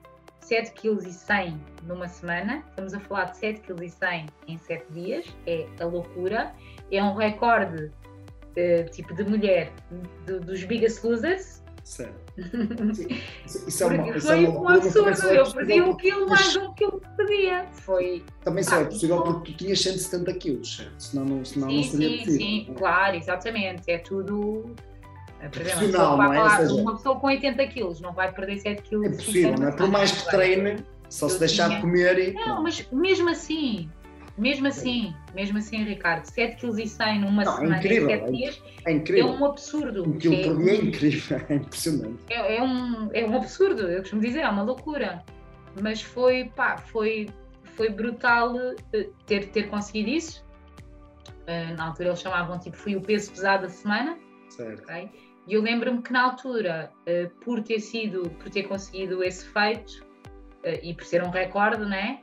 S3: 7 kg e 100 numa semana, estamos a falar de 7 kg e 100 em 7 dias, é a loucura é um recorde uh, tipo de mulher do, dos Biggest Losers.
S2: Certo.
S3: Isso, é uma, isso foi é uma, um absurdo. Eu perdi um quilo mais um quilo que pedia. Foi.
S2: Também só é possível porque tu tinhas 170 quilos, certo? Senão não, senão
S3: sim,
S2: não seria
S3: sim,
S2: possível.
S3: Sim, claro, exatamente. É tudo.
S2: É profissional, não é?
S3: Falar, seja, uma pessoa com 80 quilos não vai perder 7 quilos.
S2: É possível, não é? Por mais que treine, só se deixar de comer e.
S3: Não, mas mesmo assim, mesmo assim, mesmo assim, Ricardo, 7 kg e 100 numa não, é semana é incrível, em 7 dias
S2: é, incrível.
S3: é um absurdo.
S2: Um quilo por dia é incrível, é impressionante.
S3: É, é, um, é um absurdo, eu costumo dizer, é uma loucura. Mas foi, pá, foi, foi brutal eh, ter, ter conseguido isso. Uh, na altura eles chamavam, tipo, fui o peso pesado da semana.
S2: Certo. Okay?
S3: E eu lembro-me que na altura, uh, por ter sido, por ter conseguido esse feito, e por ser um recorde, né?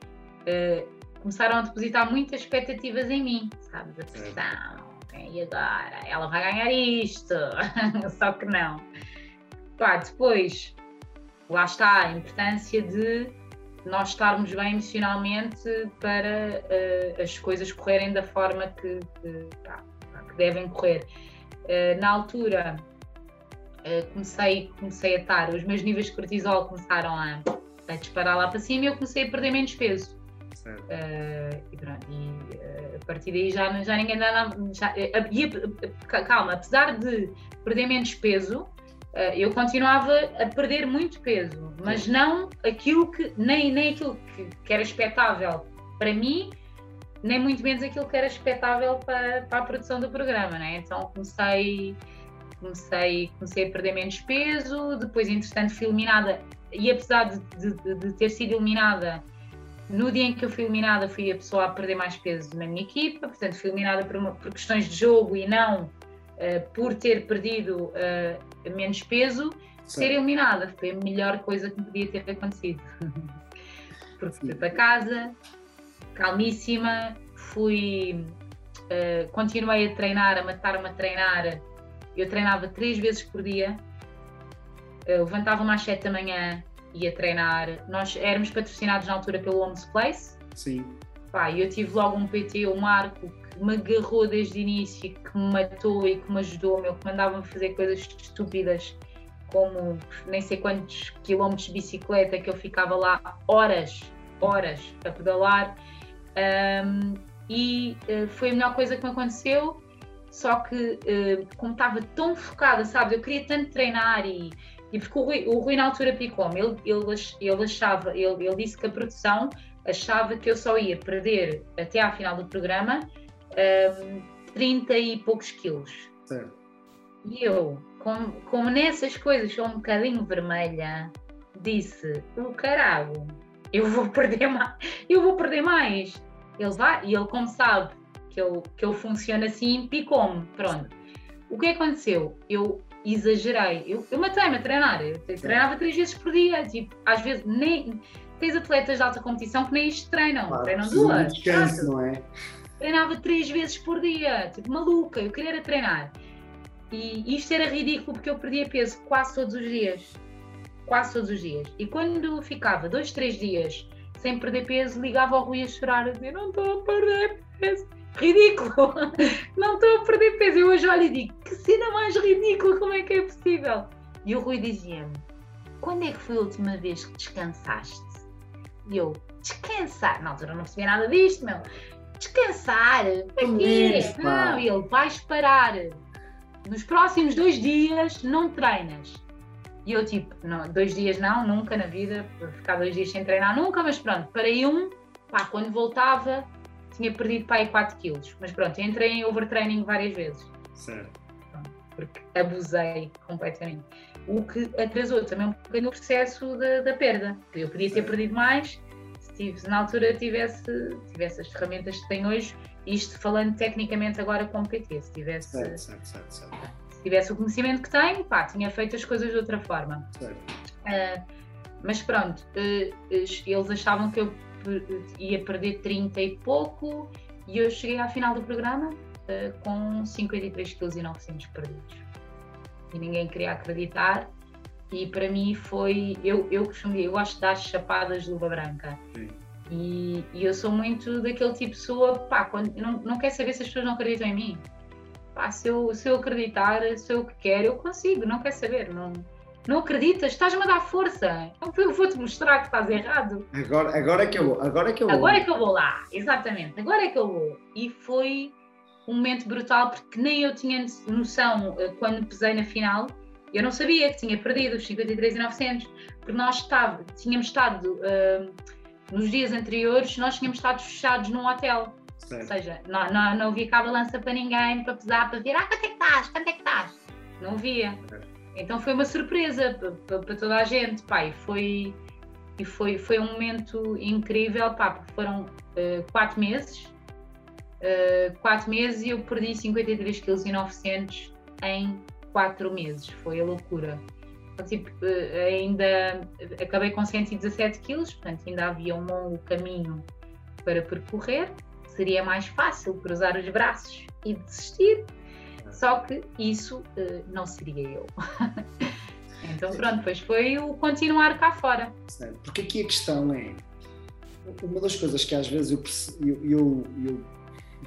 S3: Começaram a depositar muitas expectativas em mim, sabes? A pressão, e agora? Ela vai ganhar isto, só que não. Depois, lá está a importância de nós estarmos bem emocionalmente para uh, as coisas correrem da forma que, que, pá, que devem correr. Uh, na altura, uh, comecei, comecei a estar, os meus níveis de cortisol começaram a, a disparar lá para cima e eu comecei a perder menos peso. Uh, e, pronto, e uh, a partir daí já, já ninguém dá. Já, uh, calma, apesar de perder menos peso, eu continuava a perder muito peso, mas Sim. não aquilo que, nem, nem aquilo que, que, era expectável para mim, nem muito menos aquilo que era expectável para, para a produção do programa, né? Então comecei, comecei, comecei a perder menos peso, depois, entretanto, fui eliminada, e apesar de, de, de ter sido eliminada no dia em que eu fui eliminada, fui a pessoa a perder mais peso na minha equipa, portanto, fui eliminada por, uma, por questões de jogo e não uh, por ter perdido uh, menos peso. Sim. Ser eliminada foi a melhor coisa que me podia ter acontecido. Porque fui para casa, calmíssima, fui, uh, continuei a treinar, a matar-me a treinar. Eu treinava três vezes por dia, uh, levantava-me às sete da manhã, ia treinar. Nós éramos patrocinados na altura pelo Homes Place.
S2: Sim.
S3: Pá, eu tive logo um PT, o Marco, que me agarrou desde o início, que me matou e que me ajudou, meu, que mandava-me fazer coisas estúpidas, como nem sei quantos quilómetros de bicicleta, que eu ficava lá horas, horas a pedalar. Um, e uh, foi a melhor coisa que me aconteceu. Só que, uh, como estava tão focada, sabe, eu queria tanto treinar e, e porque o Rui, o Rui na altura picou-me, ele, ele, ele achava, ele, ele disse que a produção achava que eu só ia perder até à final do programa um, 30 e poucos quilos.
S2: Certo.
S3: E eu, como, como nessas coisas sou um bocadinho vermelha, disse: o caralho, eu vou perder mais, eu vou perder mais. Ele vai, e ele, como sabe que eu, que eu funciono assim, picou-me. Pronto. O que aconteceu? Eu exagerei. Eu, eu matei-me a treinar. Eu treinava três vezes por dia. Tipo, às vezes nem. Tens atletas de alta competição que nem isto treinam, claro, treinam duas.
S2: Descanso, não é?
S3: Treinava três vezes por dia, tipo maluca, eu queria era treinar. E isto era ridículo porque eu perdia peso quase todos os dias. Quase todos os dias. E quando ficava dois, três dias sem perder peso, ligava ao Rui a chorar, a dizer: Não estou a perder peso. Ridículo! Não estou a perder peso. Eu hoje olho e digo: Que cena mais ridícula, como é que é possível? E o Rui dizia-me: Quando é que foi a última vez que descansaste? E eu: Descansar? Na altura não percebia nada disto, meu. Descansar? Para quê? Não, ele: Vais parar. Nos próximos dois dias não treinas e eu, tipo, não, dois dias não, nunca na vida, ficar dois dias sem treinar, nunca, mas pronto, parei um, pá, quando voltava, tinha perdido para aí 4 quilos. Mas pronto, entrei em overtraining várias vezes.
S2: Certo.
S3: porque abusei completamente. O que atrasou também um bocadinho o processo da, da perda. Eu podia ter perdido mais se, tive, se na altura tivesse, tivesse as ferramentas que tenho hoje, isto falando tecnicamente agora com o PT, se tivesse.
S2: Certo, certo, certo, certo
S3: tivesse o conhecimento que tenho, pá, tinha feito as coisas de outra forma. Uh, mas pronto, uh, eles achavam que eu ia perder 30 e pouco e eu cheguei à final do programa uh, com 53 kg 900 perdidos. E ninguém queria acreditar e para mim foi, eu, eu costumo eu gosto de dar chapadas de luva branca. E, e, eu sou muito daquele tipo de pessoa, pá, quando, não, não quer saber se as pessoas não acreditam em mim pá, se, eu, se eu acreditar, se eu quero, eu consigo, não quer saber, não, não acreditas, estás-me a dar força, eu vou-te mostrar que estás errado.
S2: Agora, agora é que eu vou, agora é que eu vou.
S3: Agora é que eu vou lá, exatamente, agora é que eu vou. E foi um momento brutal, porque nem eu tinha noção eh, quando pesei na final, eu não sabia que tinha perdido os 53,900, porque nós estava, tínhamos estado, uh, nos dias anteriores, nós tínhamos estado fechados num hotel. Ou seja, não, não, não havia cá balança para ninguém, para pesar, para ver, ah, quanto é que estás? Quanto é que estás? Não havia. Então foi uma surpresa para, toda a gente, pá, e foi, e foi, foi um momento incrível, pá, foram uh, quatro meses, uh, quatro meses e eu perdi 53 kg e 900 em quatro meses, foi a loucura. Tipo, uh, ainda acabei com 117 quilos, portanto ainda havia um longo caminho para percorrer, seria mais fácil cruzar os braços e desistir, só que isso uh, não seria eu. então pronto, pois foi o continuar cá fora.
S2: Porque aqui a questão é, uma das coisas que às vezes eu, eu, eu, eu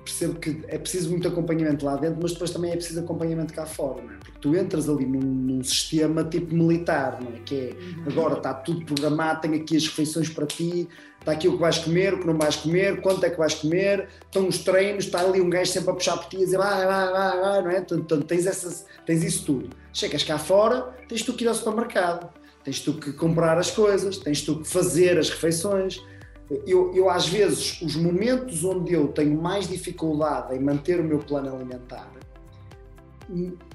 S2: percebo que é preciso muito acompanhamento lá dentro, mas depois também é preciso acompanhamento cá fora, não é? Porque tu entras ali num, num sistema tipo militar, não é? Que é, uhum. agora está tudo programado, tem aqui as refeições para ti, está aqui o que vais comer, o que não vais comer, quanto é que vais comer, estão os treinos, está ali um gajo sempre a puxar por ti e dizer vai, vai, vai, vai, não é? Portanto, tens, essas, tens isso tudo. Chegas cá fora, tens tu que ir ao supermercado, tens tu que comprar as coisas, tens tu que fazer as refeições, eu, eu, às vezes, os momentos onde eu tenho mais dificuldade em manter o meu plano alimentar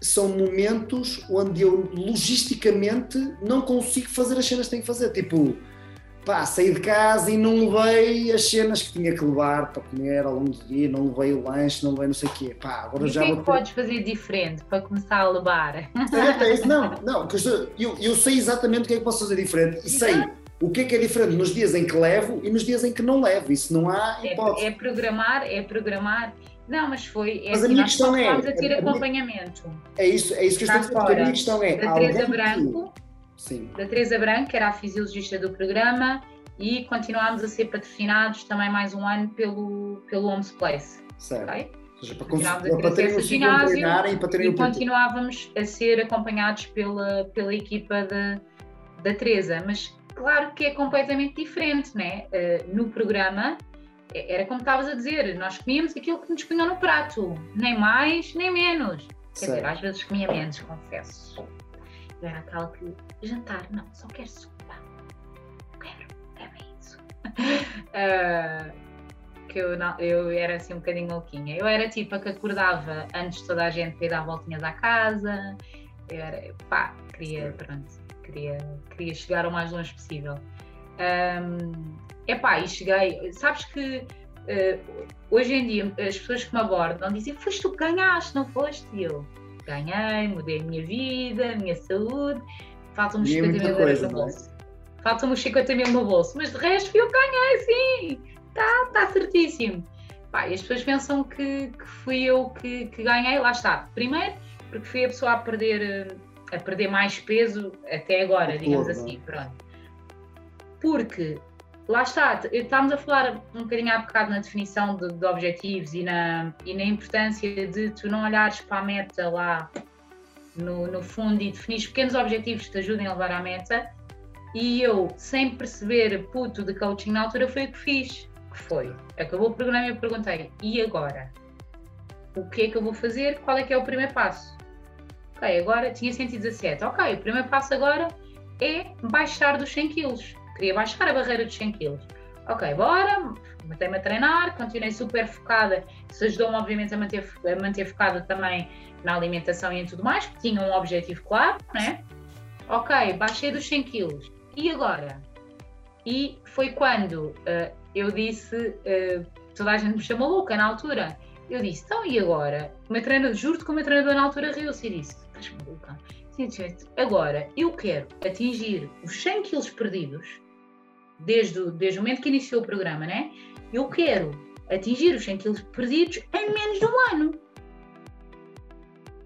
S2: são momentos onde eu logisticamente não consigo fazer as cenas que tenho que fazer. Tipo, pá, saí de casa e não levei as cenas que tinha que levar para comer ao longo do dia, não levei o lanche, não levei não sei o quê. Pá, agora
S3: e
S2: já
S3: o que
S2: é
S3: que podes fazer diferente para começar a levar?
S2: É, é isso, não, não, eu, eu sei exatamente o que é que posso fazer diferente e sei o que é que é diferente nos dias em que levo e nos dias em que não levo? Isso não há
S3: é, hipótese. É, é programar, é programar. Não, mas foi.
S2: É mas assim, a minha questão é.
S3: a ter a acompanhamento.
S2: Minha, é isso, é isso que eu estou a dizer. A minha questão é.
S3: Da Teresa Branco. Que. Da Teresa Branco, que era a fisiologista do programa, e continuámos a ser patrocinados também mais um ano pelo, pelo Homes Place.
S2: Certo. Okay? Ou seja, para, para, para terem ginásio e para terem
S3: e continuávamos a ser acompanhados pela, pela equipa da Teresa. Mas claro que é completamente diferente, né? Uh, no programa, é, era como estavas a dizer, nós comíamos aquilo que nos punham no prato, nem mais nem menos. Quer dizer, às vezes comia menos, confesso. Eu era aquela que, jantar, não, só quero sopa. Quero, é bem isso. uh, que eu, não, eu era assim um bocadinho louquinha. Eu era tipo a que acordava antes de toda a gente ir dar voltinhas à casa. Eu era, pá, queria, pronto queria, queria chegar o mais longe possível. Um, epá, e cheguei, sabes que uh, hoje em dia as pessoas que me abordam dizem, foste tu que ganhaste, não foste? E eu ganhei, mudei a minha vida, a minha saúde, faltam-me 50 mil euros no é? bolso. Faltam-me 50 mil no bolso, mas de resto fui eu que ganhei, sim, está tá certíssimo. Pá, e as pessoas pensam que, que fui eu que, que ganhei, lá está. Primeiro, porque fui a pessoa a perder a perder mais peso até agora, digamos assim, pronto. Porque, lá está, estávamos a falar um bocadinho há bocado na definição de, de, objetivos e na, e na importância de tu não olhares para a meta lá no, no fundo e definir pequenos objetivos que te ajudem a levar à meta. E eu, sem perceber puto de coaching na altura, foi o que fiz. Que foi, acabou o programa e eu perguntei, e agora? O que é que eu vou fazer? Qual é que é o primeiro passo? Ok, agora tinha 117. Ok, o primeiro passo agora é baixar dos 100 kg. Queria baixar a barreira dos 100 kg. Ok, bora, matei-me a treinar, continuei super focada. Isso ajudou-me, obviamente, a manter, a manter focada também na alimentação e em tudo mais, porque tinha um objetivo claro, né? Ok, baixei dos 100 kg. E agora? E foi quando uh, eu disse, uh, toda a gente me chamou louca na altura. Eu disse, então e agora? O meu treinador, juro-te que o meu treinador na altura riu-se e disse, estás maluca? Agora eu quero atingir os 100 quilos perdidos, desde o, desde o momento que iniciou o programa, né? Eu quero atingir os 100 quilos perdidos em menos de um ano.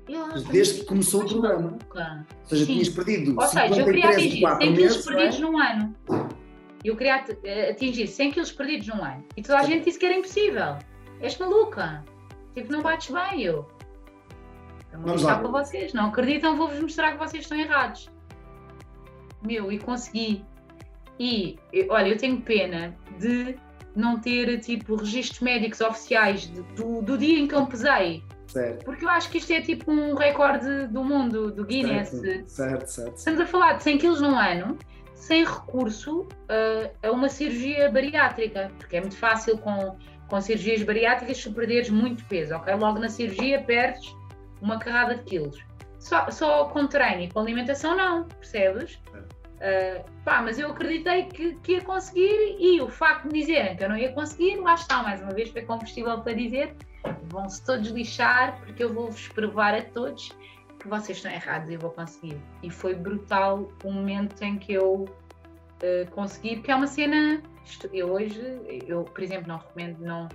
S2: Eu, desde que começou o programa.
S3: Maluca.
S2: Ou seja, Sim. tinhas perdido
S3: Ou seja, eu queria atingir 100 quilos perdidos num ano. Eu queria atingir 100 quilos perdidos num ano. E toda a gente disse que era impossível. És maluca. Tipo, não bates bem, eu. Vou mostrar para vocês. Não acreditam, vou-vos mostrar que vocês estão errados. Meu, e consegui. E, olha, eu tenho pena de não ter, tipo, registros médicos oficiais de, do, do dia em que eu pesei.
S2: Certo.
S3: Porque eu acho que isto é tipo um recorde do mundo, do Guinness.
S2: Certo, certo. certo.
S3: Estamos a falar de 100 kg num ano, sem recurso uh, a uma cirurgia bariátrica, porque é muito fácil com com cirurgias bariátricas se perderes muito peso, ok? Logo na cirurgia perdes uma carrada de quilos. Só, só com treino e com alimentação não, percebes? Uh, pá, mas eu acreditei que, que, ia conseguir e o facto de dizerem que eu não ia conseguir, lá está, mais uma vez foi combustível para dizer vão-se todos lixar porque eu vou-vos provar a todos que vocês estão errados e eu vou conseguir. E foi brutal o momento em que eu uh, consegui, porque é uma cena eu hoje, eu, por exemplo, não recomendo, não,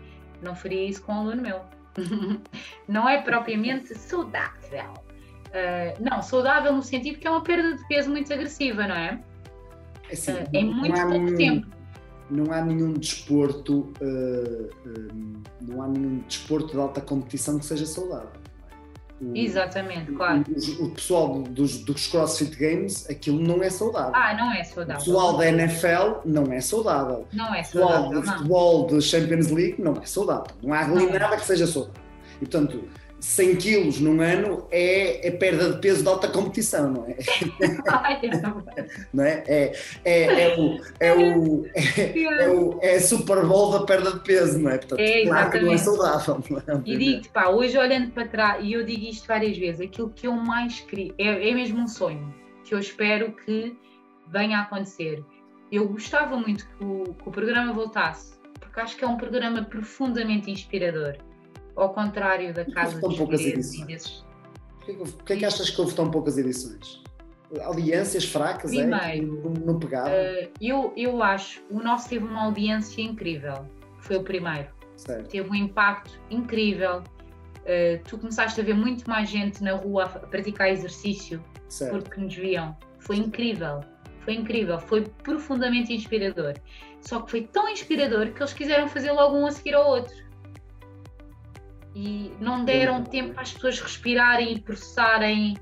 S3: não faria isso com um aluno meu. não é propriamente saudável. Uh, não, saudável no sentido que é uma perda de peso muito agressiva, não é?
S2: Assim, uh,
S3: em muito pouco nenhum, tempo.
S2: Não há nenhum desporto, uh, não há nenhum desporto de alta competição que seja saudável.
S3: Exatamente, claro.
S2: O, o pessoal dos, dos CrossFit Games, aquilo não é saudável.
S3: Ah, não é saudável.
S2: O pessoal da NFL não é saudável.
S3: Não é saudável. O pessoal
S2: do futebol de Champions League não é saudável. Não há ali nada que seja saudável. E portanto, 100 quilos num ano é, é, perda de peso de alta competição, não é? não é? É, é, é, o, é, o, é, é, o, é a Super Bowl da perda de peso, não é? Portanto, é, claro que não é saudável. Não é?
S3: E digo-te, pá, hoje olhando para trás, e eu digo isto várias vezes, aquilo que eu mais queria, é, é mesmo um sonho, que eu espero que venha a acontecer. Eu gostava muito que o, que o programa voltasse, porque acho que é um programa profundamente inspirador ao contrário da Casa
S2: dos poucas edições. Desses... Porquê, porquê é que achas que houve tão poucas edições? audiências fracas,
S3: é? Primeiro,
S2: é? não, pegava. Uh,
S3: eu, eu acho, o nosso teve uma audiência incrível, foi o primeiro. Certo. Teve um impacto incrível. Uh, tu começaste a ver muito mais gente na rua a praticar exercício certo. porque nos viam. Foi incrível, foi incrível, foi profundamente inspirador. Só que foi tão inspirador que eles quiseram fazer logo um a seguir ao outro. E não deram tempo às pessoas respirarem e processarem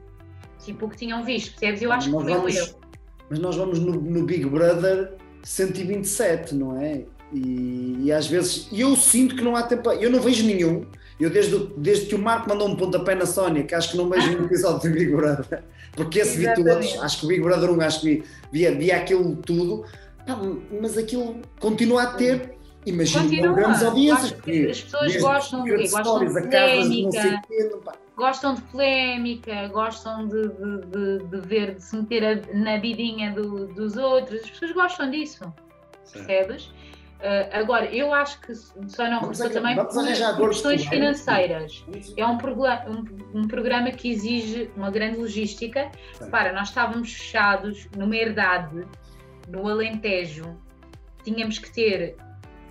S3: tipo, o que tinham visto, percebes? Eu acho que foi vamos, erro.
S2: Mas nós vamos no, no, Big Brother 127, não é? E, e, às vezes eu sinto que não há tempo. Eu não vejo nenhum. Eu, desde, desde que o Marco mandou um pontapé na Sónia, que acho que não vejo um episódio do Big Brother, porque esse vi todos, acho que o Big Brother 1, acho que via, via aquilo tudo, mas aquilo continua a ter Imagina grandes audiências.
S3: Porque as pessoas gostam de Gostam de polémica, gostam de polémica, gostam de, de, de, de ver, de se meter na vidinha do, dos outros. As pessoas gostam disso. Percebes? Uh, agora, eu acho que só não resulta também por questões financeiras. É um, um, um, programa que exige uma grande logística. Sim. Para, nós estávamos fechados numa herdade, no Alentejo, tínhamos que ter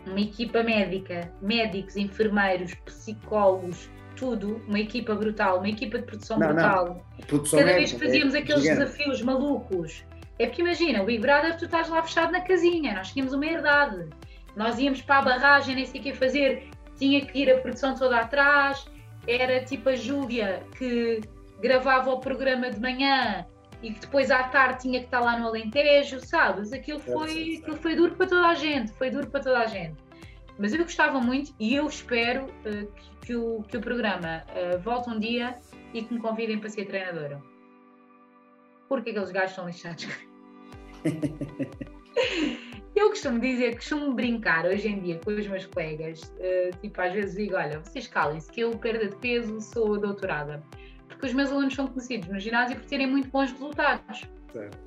S3: uma equipa médica, médicos, enfermeiros, psicólogos, tudo, uma equipa brutal, uma equipa de produção não, brutal. Não. Produção Cada vez que fazíamos é aqueles gigante. desafios malucos. É porque imagina, o Big Brother, tu estás lá fechado na casinha, nós tínhamos uma herdade. Nós íamos para a barragem, nem sei o que fazer, tinha que ir a produção toda atrás, era tipo a Júlia que gravava o programa de manhã e que depois à tarde tinha que estar lá no Alentejo, sabes? Aquilo foi, aquilo foi duro para toda a gente, foi duro para toda a gente. Mas eu gostava muito e eu espero uh, que, que, o, que o programa uh, volte um dia e que me convidem para ser treinadora. Porque aqueles gajos são lixados. eu costumo dizer, costumo brincar hoje em dia com os meus colegas, uh, tipo, às vezes digo, olha, vocês calem-se que eu perda de peso sou doutorada porque os meus alunos são conhecidos no ginásio por terem muito bons resultados. Certo.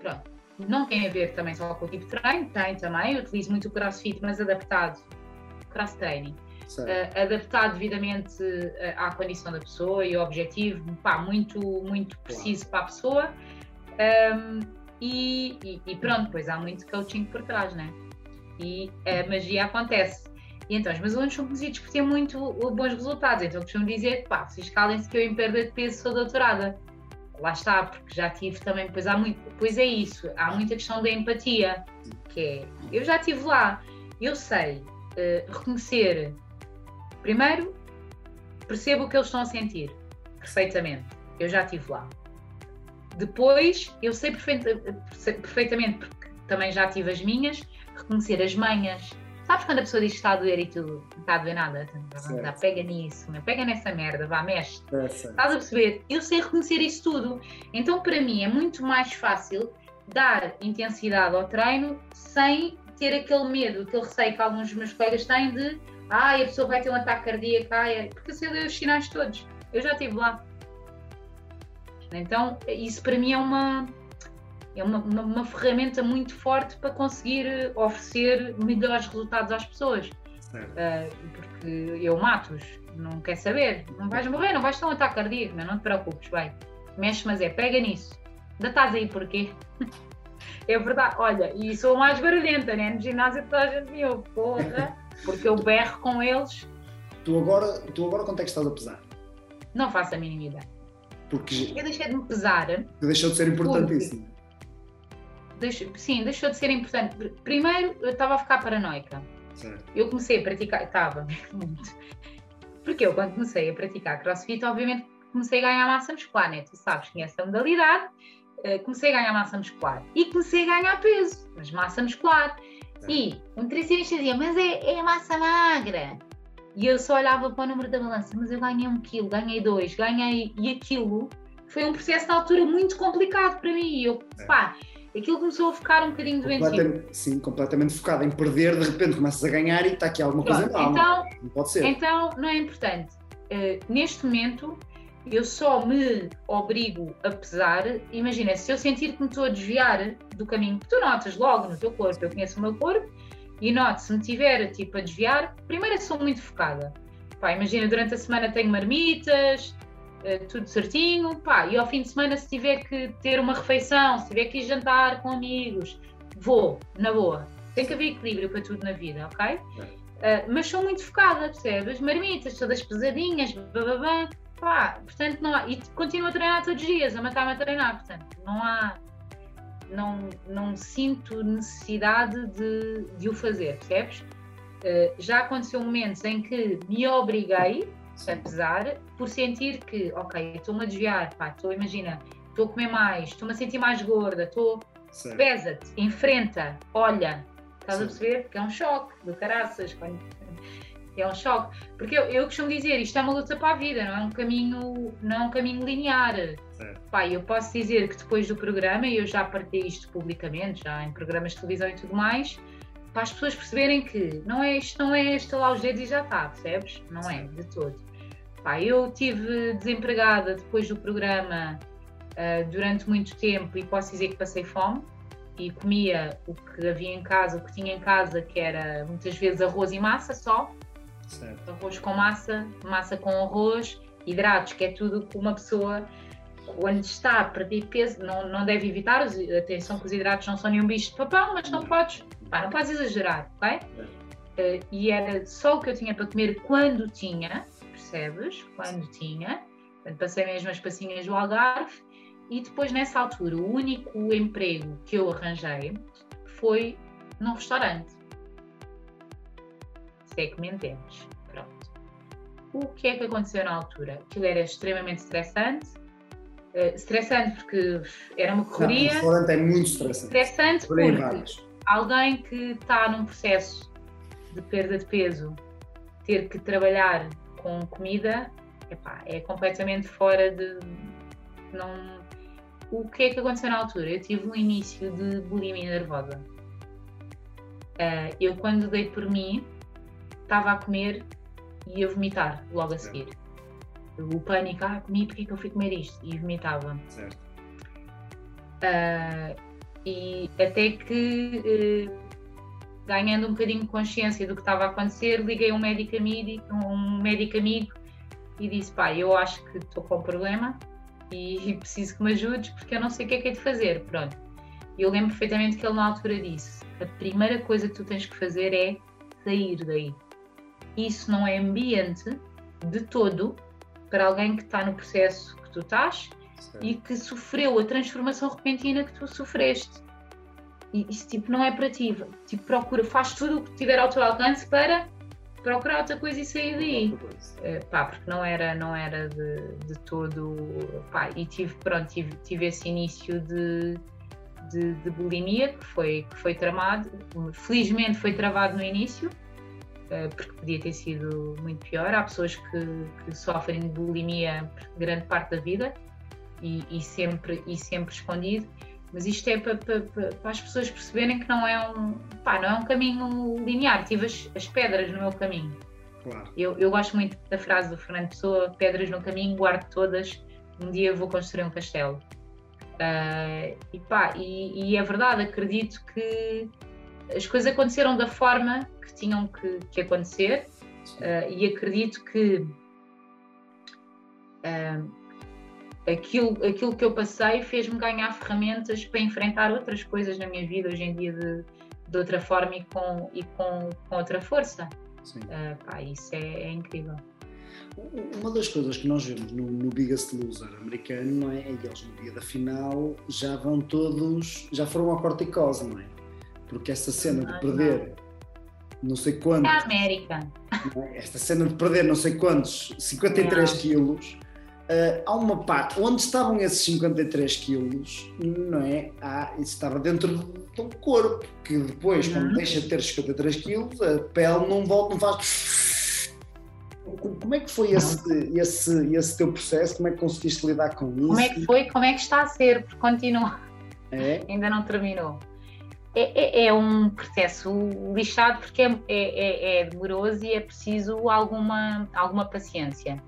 S3: Pronto. Não tem a ver também só com o tipo de treino, tem também. Eu utilizo muito o crossfit, mas adaptado, cross training, uh, adaptado devidamente uh, à condição da pessoa e ao objetivo, pá, muito, muito preciso claro. para a pessoa. Um, e, e, e, pronto, pois há muito coaching por trás, né? E a magia acontece. E então, os meus alunos são conhecidos por ter muito bons resultados. Então, costumo dizer, pá, vocês calem-se que eu em perda de peso sou doutorada. Lá está, porque já tive também, pois há muito, pois é isso, há muita questão da empatia, que é, eu já estive lá, eu sei uh, reconhecer, primeiro, percebo o que eles estão a sentir, perfeitamente, eu já estive lá. Depois, eu sei perfeitamente, porque também já tive as minhas, reconhecer as manhas, Sabes quando a pessoa diz que está a doer e tu não está a doer nada? Dá, pega nisso, pega nessa merda, vá, mexe. É, Estás a perceber? Eu sei reconhecer isso tudo. Então, para mim, é muito mais fácil dar intensidade ao treino sem ter aquele medo, aquele receio que alguns dos meus colegas têm de ah, a pessoa vai ter um ataque cardíaco, ai, porque eu sei ler os sinais todos. Eu já estive lá. Então, isso para mim é uma, é uma, uma, uma, ferramenta muito forte para conseguir eh, oferecer melhores resultados às pessoas. Uh, porque eu mato-os, não quer saber, não vais morrer, não vais ter um ataque cardíaco, não, não te preocupes, vai. Mexe, mas é, pega nisso. Ainda estás aí porquê? é verdade, olha, e sou mais barulhenta, né? No ginásio toda a gente me ouve, porra, porque eu berro com eles.
S2: Tu agora, tu agora quanto é que estás a pesar?
S3: Não faço a mínima ideia.
S2: Porque
S3: eu deixei de me pesar.
S2: Deixou de ser importantíssimo
S3: deixou, sim, deixou de ser importante. Primeiro, eu estava a ficar paranoica. Certo. Eu comecei a praticar, estava muito. Porque eu, quando comecei a praticar crossfit, obviamente comecei a ganhar massa muscular, né? Tu sabes, conheces a modalidade, eh, comecei a ganhar massa muscular e comecei a ganhar peso, mas massa muscular. Certo. E o nutricionista dizia, mas é, é massa magra. E eu só olhava para o número da balança, mas eu ganhei um quilo, ganhei dois, ganhei. E aquilo foi um processo na altura muito complicado para mim. E eu, é. pá, aquilo começou a ficar um bocadinho doentio.
S2: Sim, completamente focado em perder, de repente começas a ganhar e está aqui alguma coisa mal. Então, não pode ser.
S3: Então, não é importante. Uh, neste momento, eu só me obrigo a pesar. Imagina, se eu sentir que me estou a desviar do caminho, que tu notas logo no teu corpo, eu conheço o meu corpo, e noto se me tiver tipo a desviar, primeiro eu sou muito focada. Pá, imagina, durante a semana tenho marmitas, tudo certinho, pá, e ao fim de semana se tiver que ter uma refeição, se tiver que ir jantar com amigos, vou, na boa. Tem que haver equilíbrio para tudo na vida, ok? Uh, mas sou muito focada, percebes? Marmitas, todas pesadinhas, bababá, pá, portanto não há, e continuo a treinar todos os dias, a matar-me a treinar, portanto não há, não, não sinto necessidade de, de o fazer, percebes? Uh, já aconteceu momentos em que me obriguei a pesar por sentir que, ok, estou-me a desviar, pá, estou, imagina, estou a comer mais, estou-me a sentir mais gorda, estou, pesa-te, enfrenta, olha, estás a perceber? Que é um choque do caraças, quando é um choque. Porque eu, eu costumo dizer, isto é uma luta para a vida, não é um caminho, não é um caminho linear. Pai, eu posso dizer que depois do programa, e eu já partilhei isto publicamente, já em programas de televisão e tudo mais, para as pessoas perceberem que não é isto, não é estalar os dedos e já está, percebes? Não é, de todo. Pá, eu tive desempregada depois do programa uh, durante muito tempo e posso dizer que passei fome e comia o que havia em casa, o que tinha em casa, que era muitas vezes arroz e massa só. Certo. Arroz com massa, massa com arroz, hidratos, que é tudo que uma pessoa, quando está a perder peso, não, não deve evitar. Atenção que os hidratos não são nenhum bicho de papão, mas não podes, pá, não podes exagerar, ok? Uh, e era só o que eu tinha para comer quando tinha, percebes? Quando tinha. Portanto, passei mesmo as passinhas do Algarve e depois, nessa altura, o único emprego que eu arranjei foi num restaurante se é que me entendes. Pronto. O que é que aconteceu na altura? Aquilo era extremamente estressante. Uh, estressante porque era uma correria.
S2: Não, o restaurante é muito estressante.
S3: Estressante porque alguém que está num processo de perda de peso, ter que trabalhar com comida, epá, é completamente fora de. Não... O que é que aconteceu na altura? Eu tive um início de bulimia nervosa. Uh, eu, quando dei por mim, estava a comer e ia vomitar logo a seguir. O pânico, ah, comi, porque é que eu fui comer isto? E vomitava. Certo. Uh, e até que, uh, ganhando um bocadinho de consciência do que estava a acontecer, liguei um médico amigo, um médico amigo e disse: pá, eu acho que estou com um problema e preciso que me ajudes porque eu não sei o que é que é de fazer. Pronto. E eu lembro perfeitamente que ele na altura disse: a primeira coisa que tu tens que fazer é sair daí isso não é ambiente de todo para alguém que está no processo que tu estás e que sofreu a transformação repentina que tu sofreste. E isso tipo não é para ti. Tipo, procura, faz tudo o que tiver ao teu alcance para procurar outra coisa e sair daí. Uh, pá, porque não era, não era de, de todo. Pá, e tive, pronto, tive, tive esse início de, de, de bulimia que foi, que foi tramado. Felizmente foi travado no início eh, porque podia ter sido muito pior. Há pessoas que, que sofrem de bulimia grande parte da vida e, e, sempre, e sempre escondido. Mas isto é para, para, para, as pessoas perceberem que não é um, pá, não é um caminho linear. Tive as, as pedras no meu caminho. Claro. Eu, eu gosto muito da frase do Fernando Pessoa: pedras no caminho, guardo todas, um dia vou construir um castelo. Uh, e, pá, e, e é verdade, acredito que as coisas aconteceram da forma que tinham que, que acontecer uh, e acredito que uh, aquilo, aquilo que eu passei fez-me ganhar ferramentas para enfrentar outras coisas na minha vida hoje em dia de, de outra forma e com, e com, com outra força. Uh, pá, isso é, é, incrível.
S2: Uma das coisas que nós vemos no, no Biggest Loser americano, não é? é eles no dia da final já vão todos, já foram à corticose, não é? Porque essa cena de perder não sei quantos. É
S3: a América.
S2: É? Esta cena de perder não sei quantos, 53 quilos, uh, há uma parte onde estavam esses 53 quilos, não é? Ah, isso estava dentro do corpo, que depois, uhum. quando deixa de ter 53 quilos, a pele não volta, não faz. Como é que foi esse, esse, esse teu processo? Como é que conseguiste lidar com isso?
S3: Como é que foi? Como é que está a ser? Porque continua. É? Ainda não terminou. É, é, é, um processo lixado porque é, é, é, demoroso e é preciso alguma, alguma paciência.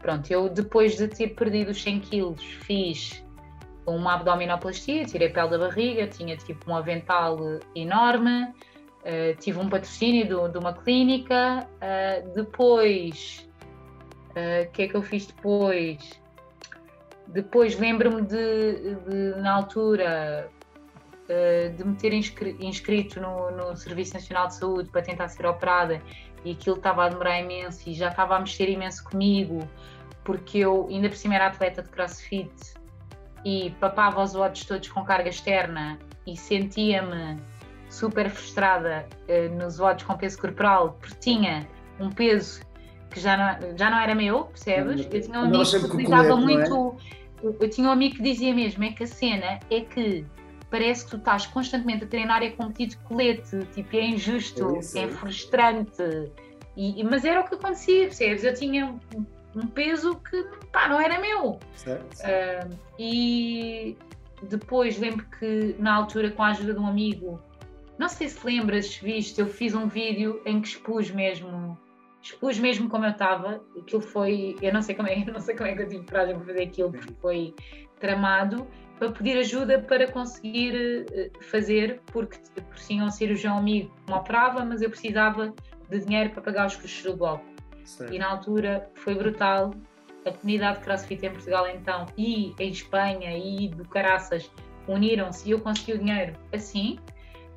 S3: Pronto, eu depois de ter perdido os 100 quilos fiz uma abdominoplastia, tirei pele da barriga, tinha tipo um avental enorme, uh, tive um patrocínio do, de uma clínica, uh, depois, eh, o uh, que é que eu fiz depois? Depois lembro-me de, de, na altura, uh, de me ter inscri inscrito no, no, Serviço Nacional de Saúde para tentar ser operada e aquilo estava a demorar imenso e já estava a mexer imenso comigo, porque eu ainda por cima era atleta de crossfit e papava os olhos todos com carga externa e sentia-me super frustrada uh, nos votos com peso corporal porque tinha um peso que já não, já não era meu, percebes? Eu tinha um amigo que utilizava é? muito. Eu tinha um amigo que dizia mesmo: é que a cena é que parece que tu estás constantemente a treinar e a competir de colete, tipo, é injusto, é, isso, é, é frustrante. E, mas era o que acontecia, percebes? Eu tinha um, peso que pá, não era meu. Certo. Uh, e depois lembro que na altura, com a ajuda de um amigo, não sei se lembras, viste, eu fiz um vídeo em que expus mesmo expus mesmo como eu estava, aquilo foi, eu não sei como é, não sei como é que eu tive coragem para fazer aquilo, porque foi tramado, para pedir ajuda para conseguir eh, fazer, porque tinha um cirurgião amigo me operava, mas eu precisava de dinheiro para pagar os custos do bloco. E na altura foi brutal. A comunidade de CrossFit em Portugal então e em Espanha e do Caraças uniram-se e eu consegui o dinheiro assim.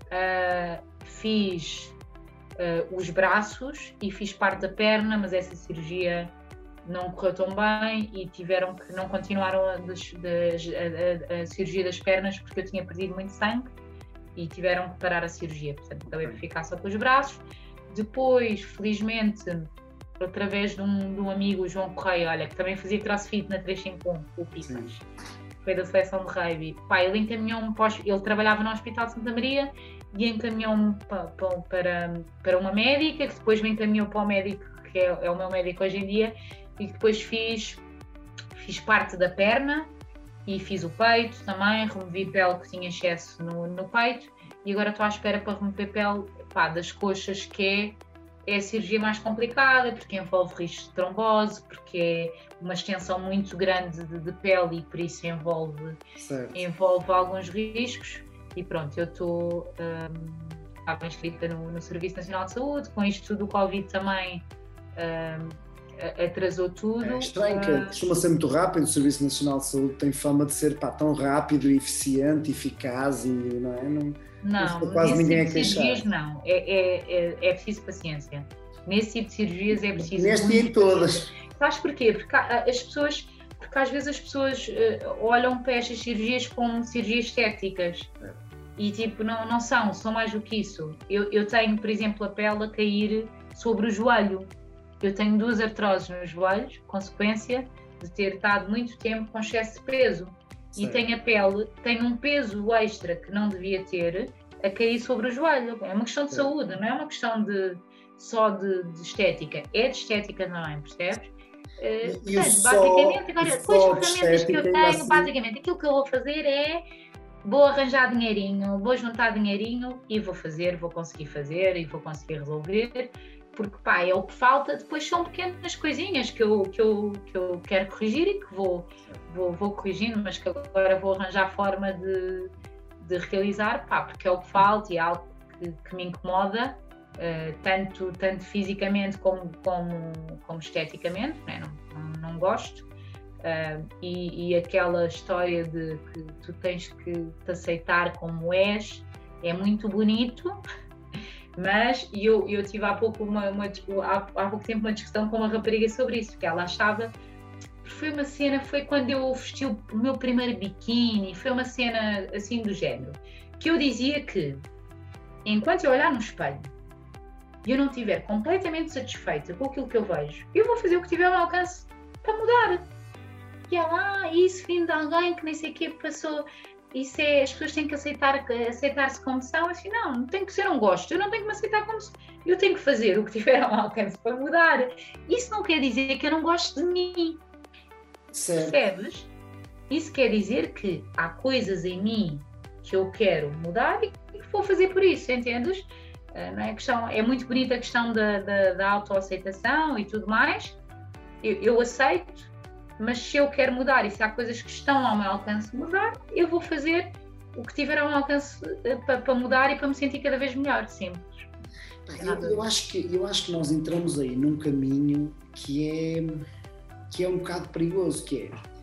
S3: Uh, fiz uh, os braços e fiz parte da perna, mas essa cirurgia não correu tão bem e tiveram que não continuaram a, a, a, a, cirurgia das pernas porque eu tinha perdido muito sangue e tiveram que parar a cirurgia, portanto acabei por ficar só com os braços. Depois, felizmente, através de um, de um amigo, João Correia, olha, que também fazia crossfit na 351, o Pipas, foi da seleção de rugby. Pá, ele encaminhou-me, ele trabalhava no Hospital de Santa Maria e encaminhou-me para, para, para uma médica, que depois me encaminhou para o médico, que é, é o meu médico hoje em dia, e depois fiz, fiz parte da perna e fiz o peito também, removi pele que tinha excesso no, no peito e agora estou à espera para remover pele pá, das coxas, que é, é a cirurgia mais complicada, porque envolve risco de trombose, porque é uma extensão muito grande de, de pele e por isso envolve, envolve alguns riscos. E pronto, eu estou. Um, estava inscrita no, no, Serviço Nacional de Saúde, com isto tudo o Covid também um, atrasou tudo. É
S2: estranho que uh, costuma ser muito rápido, o Serviço Nacional de Saúde tem fama de ser pá, tão rápido eficiente, eficaz e não é? Não,
S3: não, não quase ninguém é queixar. cirurgias não, é, é, é, é preciso paciência. Nesse tipo de cirurgias é preciso.
S2: Neste e todas.
S3: Sabes porquê? Porque as pessoas porque às vezes as pessoas uh, olham para estas cirurgias como cirurgias estéticas. É e tipo, não, não são, são mais do que isso. Eu, eu tenho, por exemplo, a pele a cair sobre o joelho. Eu tenho duas artroses nos joelhos, consequência de ter estado muito tempo com excesso de peso. Sim. E tenho a pele, tenho um peso extra que não devia ter a cair sobre o joelho. É uma questão de Sim. saúde, não é uma questão de só de, de estética. É de estética também, percebes? Uh, portanto, basicamente, agora, com as ferramentas que eu tenho, assim... basicamente, aquilo que eu vou fazer é vou arranjar dinheirinho, vou juntar dinheirinho e vou fazer, vou conseguir fazer e vou conseguir resolver, porque pá, é o que falta, depois são pequenas coisinhas que eu, que eu, que eu quero corrigir e que vou, vou, vou corrigindo, mas que agora vou arranjar forma de, de realizar, pá, porque é o que falta e é algo que, que me incomoda, uh, tanto, tanto fisicamente como, como, como esteticamente, né? não, não, não gosto. Uh, e, e, aquela história de que tu tens que te aceitar como és é muito bonito, mas eu, eu tive há pouco, uma, uma há, há, pouco tempo uma discussão com uma rapariga sobre isso, que ela achava foi uma cena, foi quando eu vesti o meu primeiro biquíni, foi uma cena assim do género, que eu dizia que enquanto eu olhar no espelho e eu não estiver completamente satisfeita com aquilo que eu vejo, eu vou fazer o que tiver ao alcance para mudar que ela, ah, isso vindo de alguém que nem sei o que passou. Isso é, as pessoas têm que aceitar, aceitar-se como são, assim, não, não tem que ser um gosto, eu não tenho que me aceitar como sou, eu tenho que fazer o que tiver ao alcance para mudar. Isso não quer dizer que eu não gosto de mim. Certo. Percebes? Isso quer dizer que há coisas em mim que eu quero mudar e que vou fazer por isso, entendes? Ah, não é, questão, é muito bonita a questão da, da, da autoaceitação e tudo mais. Eu, eu aceito, mas se eu quero mudar e se há coisas que estão ao meu alcance mudar, eu vou fazer o que tiver ao meu alcance eh, para, para mudar e para me sentir cada vez melhor, simples.
S2: Eu, eu, acho que, eu acho que nós entramos aí num caminho que é, que é um bocado perigoso, que é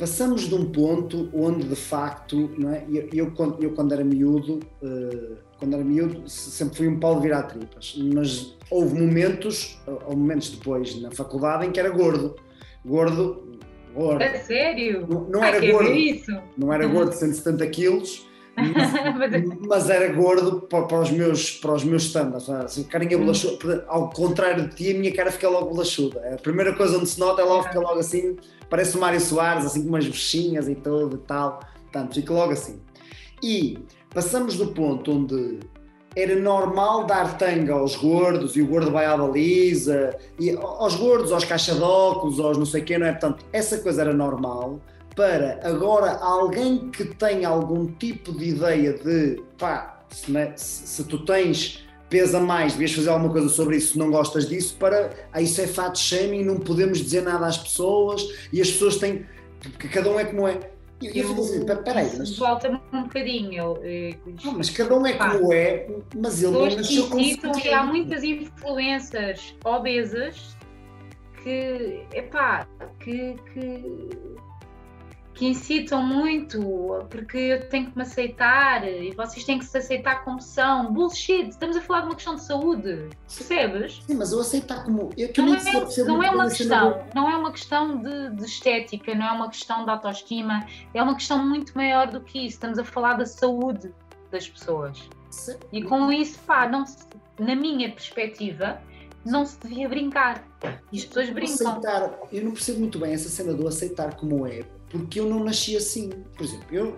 S2: passamos de um ponto onde de facto, não é? eu, eu, eu quando era miúdo, uh, quando era miúdo sempre fui um pau de virar tripas, mas houve momentos, ou momentos depois na faculdade em que era gordo, gordo, gordo.
S3: É sério?
S2: Não, não era gordo, isso? não era gordo de 170 quilos, mas, mas, era gordo para, para, os meus para os meus standards, assim, carinha bolachuda, ao contrário de ti, a minha cara fica logo bolachuda. A primeira coisa onde se nota é logo, fica logo assim, parece o Mário Soares, assim com umas bichinhas e tudo e tal, portanto, fica logo assim. E passamos do ponto onde era normal dar tanga aos gordos e o gordo vai à baliza, e aos gordos, aos caixa de óculos, aos não sei quê, não é? Portanto, essa coisa era normal para agora alguém que tem algum tipo de ideia de pá, se, né, se, tu tens pesa mais, devias fazer alguma coisa sobre isso se não gostas disso, para ah, isso é fat shaming, não podemos dizer nada às pessoas e as pessoas têm, porque cada um é como é.
S3: Eu, eu dizer, peraí, mas. Volta-me um bocadinho.
S2: Eh, não, mas cada um é como é, mas ele não nasceu com
S3: e há muitas influências obesas que, epá, que, que que incitam muito, porque eu tenho que me aceitar e vocês têm que se aceitar como são. Bullshit, estamos a falar de uma questão de saúde, percebes?
S2: Sim, mas eu aceitar como. Eu,
S3: não, é, não é uma questão, não é uma questão de, de, estética, não é uma questão de autoestima, é uma questão muito maior do que isso. Estamos a falar da saúde das pessoas. Sim. E com isso, pá, não se, na minha perspectiva, não se devia brincar. E as pessoas brincam.
S2: Aceitar, eu não percebo muito bem essa cena do aceitar como é porque eu não nasci assim. Por exemplo, eu,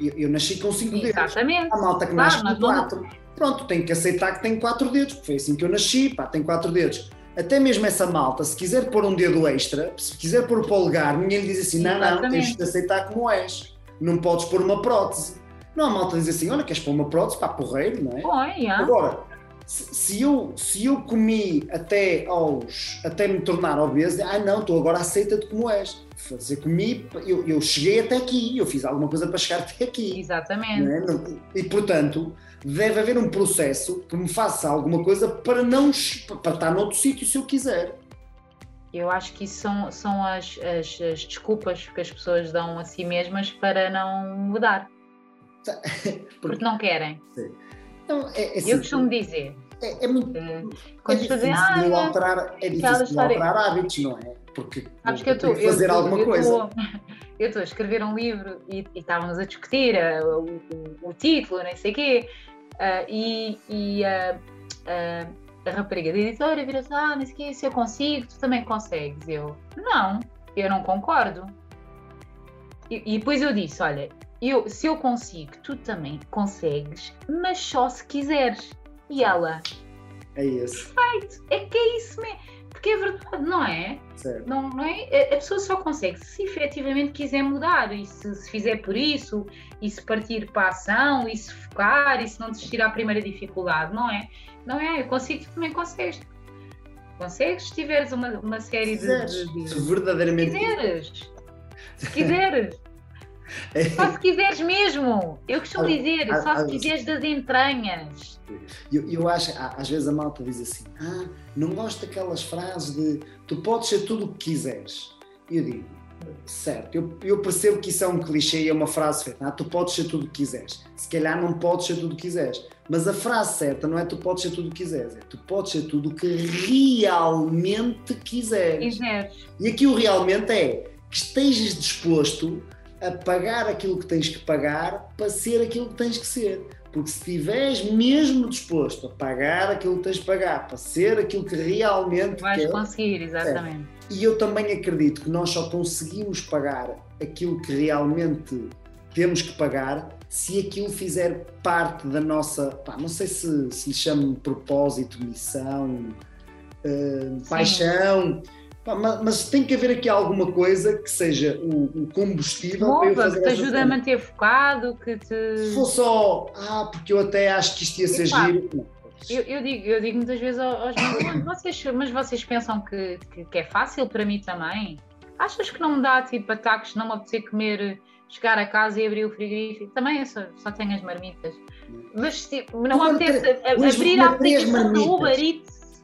S2: eu, eu nasci com cinco dedos.
S3: Exatamente.
S2: A malta que claro, nasce com quatro. Não... Pronto, tenho que aceitar que tenho quatro dedos, porque foi assim que eu nasci, pá, tenho quatro dedos. Até mesmo essa malta, se quiser pôr um dedo extra, se quiser pôr o polegar, ninguém lhe diz assim: não, não, tens de aceitar como és. Não podes pôr uma prótese. Não, a malta diz assim: olha, queres pôr uma prótese? Pá, porreiro, não é?
S3: Põe,
S2: Agora, se eu, se eu comi até aos até me tornar obeso, ah não, tu agora aceita-te como és. Fazer comi, eu, eu cheguei até aqui, eu fiz alguma coisa para chegar até aqui.
S3: Exatamente. É?
S2: E portanto, deve haver um processo que me faça alguma coisa para não para estar noutro sítio se eu quiser.
S3: Eu acho que isso são, são as, as, as desculpas que as pessoas dão a si mesmas para não mudar. Porque, Porque não querem. Sim. Então, é, é assim, eu costumo dizer.
S2: É, é muito. Uh, quando é difícil ah, de alterar, é difícil alterar hábitos, não é? Porque
S3: Sabes que eu
S2: estou fazer
S3: eu,
S2: alguma
S3: eu
S2: coisa.
S3: eu estou a escrever um livro e, e estávamos a discutir uh, o, o, o, título, nem sei o quê, uh, e, e a rapariga da editora vira-se: Ah, nem sei o quê, se eu consigo, tu também consegues. Eu, não, eu não concordo. E, e depois eu disse: Olha, eu, se eu consigo, tu também consegues, mas só se quiseres. E ela.
S2: É isso.
S3: Perfeito! É que é isso mesmo. Porque é verdade, não é?
S2: Certo.
S3: Não, não é? A pessoa só consegue se efetivamente quiser mudar e se, se fizer por isso, e se partir para a ação, e se focar, e se não desistir à primeira dificuldade, não é? Não é? Eu consigo, tu também consegues. Consegues se tiveres uma, uma série de, de, de.
S2: Se verdadeiramente.
S3: Se quiseres. Se quiseres. Só se quiseres mesmo. Eu costumo dizer, só se quiseres das entranhas.
S2: Eu, eu acho, às vezes a malta diz assim: ah, não gosto daquelas frases de tu podes ser tudo o que quiseres. E eu digo, certo, eu, eu, percebo que isso é um clichê e é uma frase feita, ah, tu podes ser tudo o que quiseres. Se calhar não podes ser tudo o que quiseres. Mas a frase certa não é tu podes ser tudo o que quiseres, é tu podes ser tudo o que realmente quiseres.
S3: quiseres.
S2: E aqui o realmente é que estejas disposto a pagar aquilo que tens que pagar para ser aquilo que tens que ser. Porque se estiveres mesmo disposto a pagar aquilo que tens que pagar para ser aquilo que realmente
S3: vais quer, conseguir, exatamente.
S2: É. E eu também acredito que nós só conseguimos pagar aquilo que realmente temos que pagar se aquilo fizer parte da nossa, pá, não sei se, se lhe chamo propósito, missão, uh, paixão mas, mas, tem que haver aqui alguma coisa que seja o, o combustível
S3: Mova, para eu fazer que te ajude a manter focado, que te.
S2: Se for só, ah, porque eu até acho que isto ia ser giro.
S3: Eu, eu, digo, eu digo muitas vezes aos meus vocês, mas vocês pensam que, que, que, é fácil para mim também? Achas que não me dá tipo ataques, não me apetecer comer, chegar a casa e abrir o frigorífico? Também eu só, só tenho as marmitas. Mas tipo, não me apetece abrir a aplicação do Uber Eats.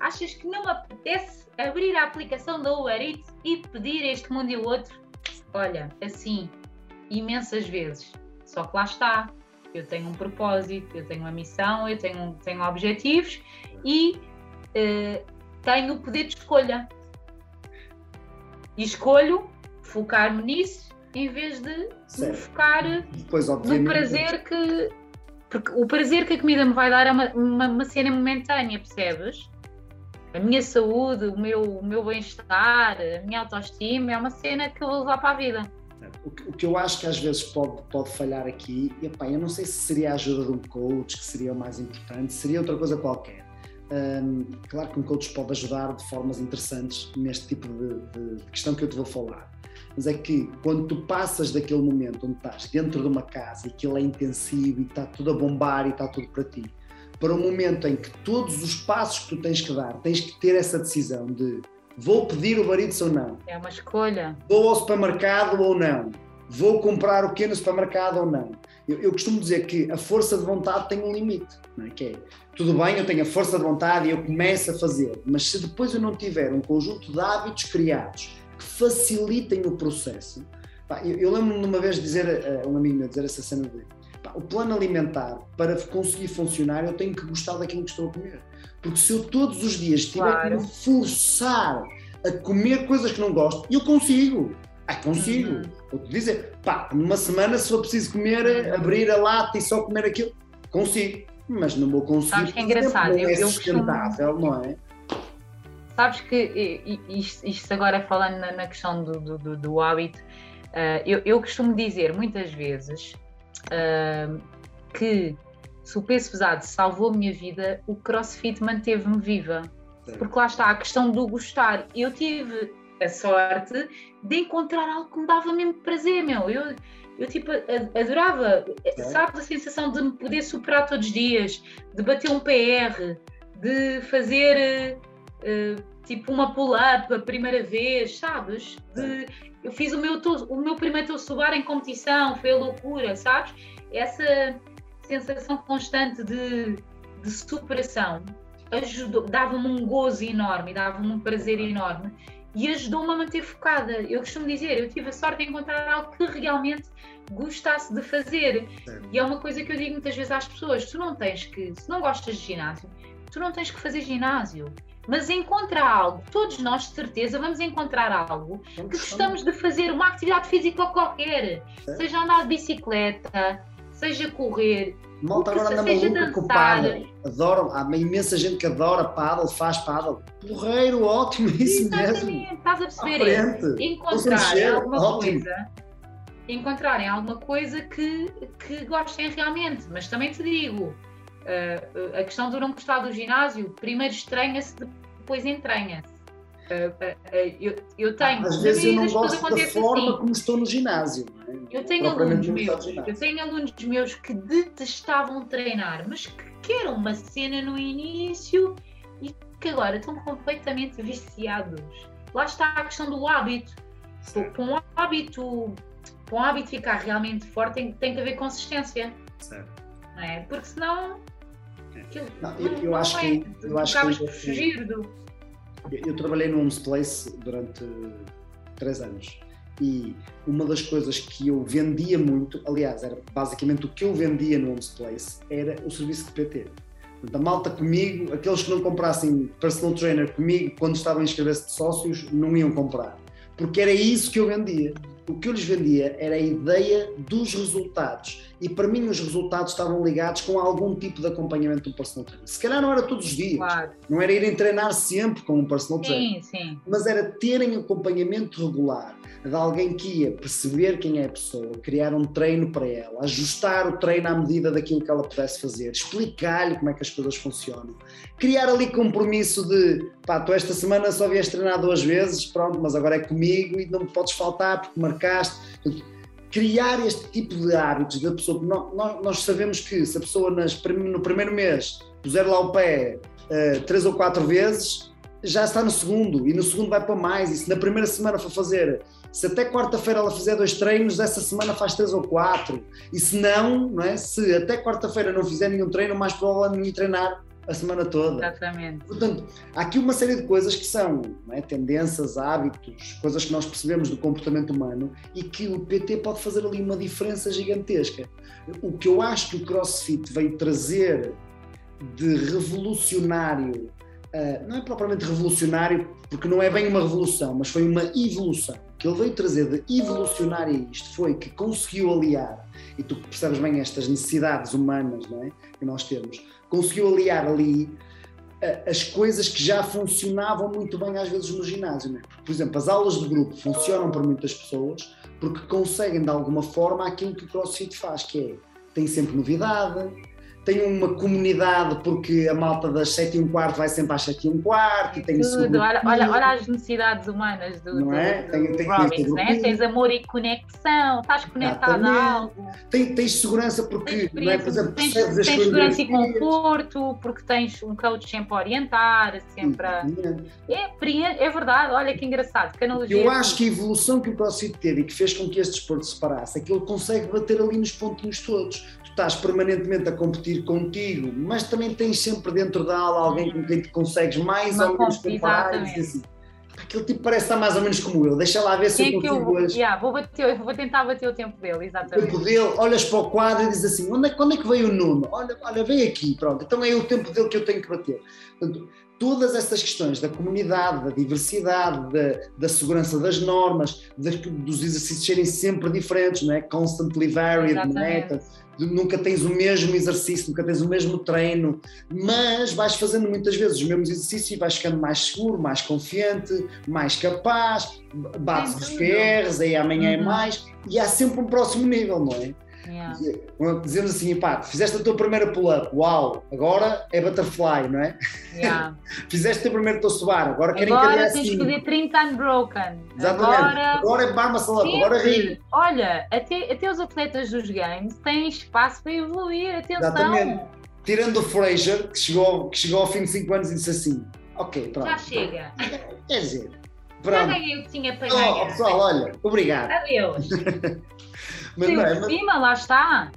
S3: Achas que não me apetece abrir a aplicação da Uber Eats e pedir este mundo e o outro, olha, assim, imensas vezes. Só que lá está, eu tenho um propósito, eu tenho uma missão, eu tenho, tenho objetivos e uh, tenho o poder de escolha. E escolho focar-me nisso em vez de me focar Depois, no prazer que. Porque o prazer que a comida me vai dar é uma, uma, uma cena momentânea, percebes? A minha saúde, o meu, o meu bem-estar, a minha autoestima é uma cena que eu vou levar para a vida.
S2: O que, o que eu acho que às vezes pode, pode falhar aqui, e, epá, eu não sei se seria a ajuda de um coach que seria o mais importante, seria outra coisa qualquer. Um, claro que um coach pode ajudar de formas interessantes neste tipo de, de, questão que eu te vou falar. Mas é que quando tu passas daquele momento onde estás dentro de uma casa e aquilo é intensivo e está tudo a bombar e está tudo para ti, para o momento em que todos os passos que tu tens que dar, tens que ter essa decisão de Vou pedir o Baritz ou não?
S3: É uma escolha.
S2: Vou ao supermercado ou não? Vou comprar o que no supermercado ou não? Eu, eu, costumo dizer que a força de vontade tem um limite, não é? Que é, tudo bem, eu tenho a força de vontade e eu começo a fazer, mas se depois eu não tiver um conjunto de hábitos criados que facilitem o processo, pá, eu, eu lembro-me de uma vez dizer a, um amigo meu, dizer essa cena de o plano alimentar, para conseguir funcionar, eu tenho que gostar daquilo que estou a comer. Porque se eu todos os dias tiver claro. que me forçar a comer coisas que não gosto, eu consigo. Ah, consigo. Uhum. Vou-te dizer, pá, numa semana se for preciso comer, abrir a lata e só comer aquilo, consigo. Mas não vou conseguir.
S3: Sabes que é engraçado.
S2: Não é eu, sustentável, costumo... não é?
S3: Sabes que isto, isto agora falando na, na questão do, do, do, do hábito, uh, eu, eu costumo dizer muitas vezes uh, que se o peso pesado salvou a minha vida, o crossfit manteve-me viva. Porque lá está a questão do gostar. Eu tive a sorte de encontrar algo que me dava mesmo prazer, meu. Eu, eu tipo, adorava, é. sabes, a sensação de me poder superar todos os dias, de bater um PR, de fazer uh, tipo uma pull-up a primeira vez, sabes? De, eu fiz o meu, o meu primeiro tosubar em competição, foi a loucura, sabes? Essa sensação constante de, de superação dava-me um gozo enorme, dava-me um prazer enorme e ajudou-me a manter focada. Eu costumo dizer, eu tive a sorte de encontrar algo que realmente gostasse de fazer. E é uma coisa que eu digo muitas vezes às pessoas: tu não tens que, se não gostas de ginásio, tu não tens que fazer ginásio. Mas encontra algo, todos nós de certeza vamos encontrar algo que gostamos de fazer, uma atividade física qualquer, seja andar de bicicleta, seja correr.
S2: Malta agora anda maluca com o paddle. Adoram, há uma imensa gente que adora paddle, faz paddle. Porreiro, ótimo, isso Exatamente, mesmo.
S3: Estás a perceber? Encontrarem alguma ótimo. coisa. Encontrarem alguma coisa que, que gostem realmente. Mas também te digo, a questão do não gostar do ginásio, primeiro estranha-se, depois entranha-se. Uh, uh, eu, eu, tenho.
S2: Às vezes eu não gosto da forma assim. como estou no ginásio.
S3: É? Eu tenho alunos meus, eu tenho alunos meus que detestavam treinar, mas que eram uma cena no início e que agora estão completamente viciados. Lá está a questão do hábito. Para um hábito, para um hábito ficar realmente forte tem, tem que haver consistência. Certo. É? Porque senão.
S2: Não, eu, eu não acho é. que. Eu acho que
S3: fugir do
S2: eu trabalhei no Homes Place durante três anos e uma das coisas que eu vendia muito, aliás, era basicamente o que eu vendia no Homes Place, era o serviço de PT. Portanto, a malta comigo, aqueles que não comprassem personal trainer comigo quando estavam a inscrever-se de sócios, não iam comprar. Porque era isso que eu vendia o que eu lhes vendia era a ideia dos resultados. E para mim os resultados estavam ligados com algum tipo de acompanhamento do personal trainer. Se calhar não era todos os dias, claro. não era irem treinar sempre com um personal trainer,
S3: sim, sim.
S2: mas era terem acompanhamento regular de alguém que ia perceber quem é a pessoa, criar um treino para ela, ajustar o treino à medida daquilo que ela pudesse fazer, explicar-lhe como é que as coisas funcionam, criar ali compromisso de pá, tu esta semana só vieste treinar duas vezes, pronto, mas agora é comigo e não me podes faltar porque marcaste. Criar este tipo de hábitos da pessoa, nós, nós sabemos que se a pessoa nas, no primeiro mês puser lá o pé uh, três ou quatro vezes, já está no segundo, e no segundo vai para mais, e se na primeira semana for fazer, se até quarta-feira ela fizer dois treinos, essa semana faz três ou quatro, e se não, não é? se até quarta-feira não fizer nenhum treino, mais provavelmente não ir treinar a semana toda.
S3: Exatamente.
S2: Portanto, há aqui uma série de coisas que são é? tendências, hábitos, coisas que nós percebemos do comportamento humano e que o PT pode fazer ali uma diferença gigantesca. O que eu acho que o CrossFit veio trazer de revolucionário, uh, não é propriamente revolucionário, porque não é bem uma revolução, mas foi uma evolução. O que ele veio trazer de evolucionário a isto foi que conseguiu aliar, e tu percebes bem estas necessidades humanas não é? que nós temos, conseguiu aliar ali uh, as coisas que já funcionavam muito bem às vezes no ginásio. Não é? Por exemplo, as aulas de grupo funcionam para muitas pessoas porque conseguem de alguma forma aquilo que o CrossFit faz, que é tem sempre novidade, tem uma comunidade porque a malta das 7 e um quarto vai sempre às 7 e um quarto e tem
S3: Tudo, olha, olha, olha, as necessidades humanas do, não é? do, tem, tem Robbins, né? tens amor e conexão, estás conectado Exatamente. a algo.
S2: Tem, tens segurança porque, tens, é? por exemplo,
S3: tens, tens segurança e conforto, porque tens um coach sempre a orientar, sempre a... é, é verdade, olha que engraçado, que
S2: analogia. Eu acho que a evolução que o CrossFit teve e que fez com que este desporto se separasse é que ele consegue bater ali nos pontinhos todos. Estás permanentemente a competir contigo, mas também tens sempre dentro da aula alguém com quem te consegues mais Uma ou menos comparar e dizer assim, aquele tipo parece estar mais ou menos como eu, deixa lá ver se eu consigo
S3: eu, hoje. Yeah, vou, bater, vou tentar bater o tempo dele, exatamente.
S2: O tempo dele, olhas para o quadro e dizes assim, onde é, quando é que veio o Nuno? Olha, olha, vem aqui, pronto, então é o tempo dele que eu tenho que bater. Portanto, todas essas questões da comunidade, da diversidade, da, da segurança das normas, de, dos exercícios serem sempre diferentes, não é? Constantly varied, não é? Nunca tens o mesmo exercício, nunca tens o mesmo treino, mas vais fazendo muitas vezes os mesmos exercícios e vais ficando mais seguro, mais confiante, mais capaz, bates os PRs, aí amanhã é uhum. é mais, e há sempre um próximo nível, não é? Yeah. Dizemos assim, pá, fizeste a tua primeira pull-up, uau, agora é butterfly, não é? Yeah. fizeste o teu primeiro toast bar, agora querem
S3: agora que tens que fazer 30 unbroken.
S2: Exatamente, agora, agora é bar muscle up, agora ri.
S3: Olha, até, até os atletas dos games têm espaço para evoluir, atenção. Exatamente.
S2: Tirando o Fraser, que chegou, que chegou ao fim de 5 anos e disse assim, ok, pronto.
S3: Já chega.
S2: Quer dizer,
S3: pronto. Já ganhei o que tinha para ganhar.
S2: Oh, pessoal, olha, obrigado.
S3: Adeus. Mas, Sim, é, cima, lá está.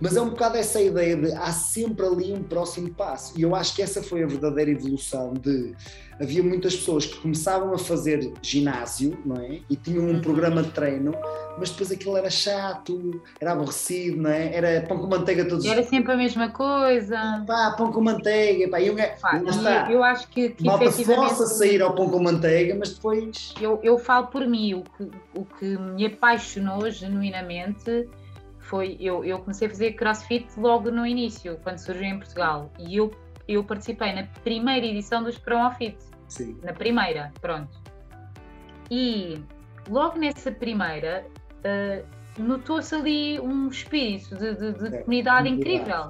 S2: Mas é um bocado essa ideia de há sempre ali um próximo passo. E eu acho que essa foi a verdadeira evolução de havia muitas pessoas que começavam a fazer ginásio, não é? E tinham um uhum. programa de treino, mas depois aquilo era chato, era aborrecido, não é? Era pão com manteiga todos
S3: os Era sempre a mesma coisa.
S2: Pá, pão com manteiga, pá, eu,
S3: pá, está. eu acho que, que
S2: Malta efetivamente... força sair ao pão com manteiga, mas depois...
S3: Eu, eu falo por mim, o que, o que me apaixonou genuinamente foi, eu, eu comecei a fazer crossfit logo no início, quando surgiu em Portugal, e eu, eu participei na primeira edição dos Promofit.
S2: Sim.
S3: Na primeira, pronto. E logo nessa primeira, uh, notou-se ali um espírito de, de, de é, comunidade incrível.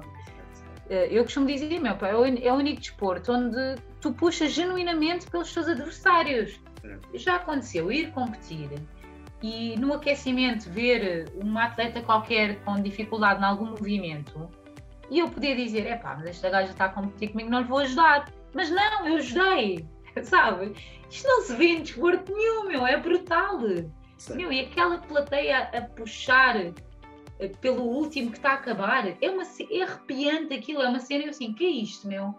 S3: Uh, eu costumo dizer, meu pai, é, é o único desporto onde tu puxas genuinamente pelos teus adversários. É. Já aconteceu ir competir e no aquecimento ver uma atleta qualquer com dificuldade em algum movimento e eu poder dizer, é pá, mas esta gaja está a competir comigo, não lhe vou ajudar. Mas não, eu ajudei, sabe? Isto não se vê em desporto nenhum, meu, é brutal. Meu, e aquela plateia a puxar eh, pelo último que está a acabar, é, uma, é arrepiante aquilo, é uma cena, eu assim, que é isto, meu?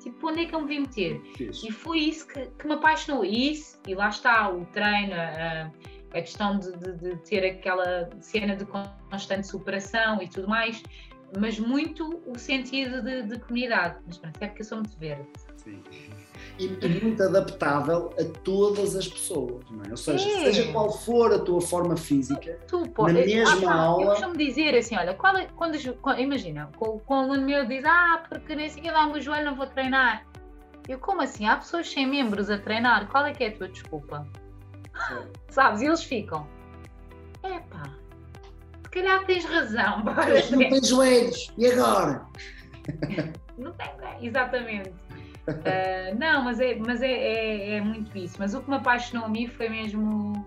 S3: Tipo, onde é que eu me vim meter? Isso. E foi isso que, que me apaixonou. Isso, e lá está, o treino, a, a questão de, de, de, ter aquela cena de constante superação e tudo mais, mas muito o sentido de, de comunidade. Mas pronto, é porque eu sou muito verde.
S2: Sim. E, e muito adaptável a todas as pessoas, não é? Ou seja, é. seja qual for a tua forma física, tu, pô, na mesma ah, aula. Eu
S3: costumo dizer assim: olha, é, quando, quando, imagina, com, com o aluno meu diz, ah, porque nem sei dá o meu joelho, não vou treinar. Eu, como assim? Há pessoas sem membros a treinar, qual é que é a tua desculpa? Sabes? E eles ficam. Epá, se calhar tens razão.
S2: Não tens joelhos, e agora?
S3: não tem, exatamente. Uh, não, mas, é, mas é, é, é, muito isso. Mas o que me apaixonou a mim foi mesmo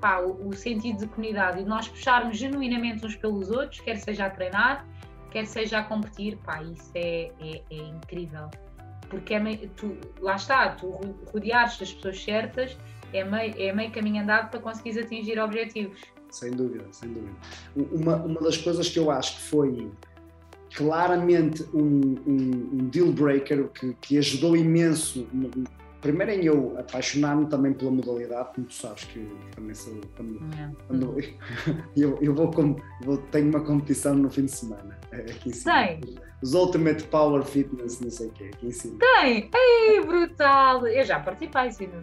S3: pá, o, o, sentido de comunidade e de nós puxarmos genuinamente uns pelos outros, quer seja a treinar, quer seja a competir. Pá, isso é, é, é incrível. Porque é meio, tu, lá está, tu rodeares as pessoas certas é meio, é meio caminho andado para conseguires atingir objetivos.
S2: Sem dúvida, sem dúvida. Uma, uma das coisas que eu acho que foi claramente um, um, um deal breaker que, que ajudou imenso primeiro em eu apaixonar-me também pela modalidade, como tu sabes que também sou quando, é. quando eu, eu vou, com, vou tenho uma competição no fim de semana aqui em cima. Tem. Os Ultimate Power Fitness, não sei o quê, aqui em cima.
S3: Tem! Ei, brutal! Eu já participei, sim, no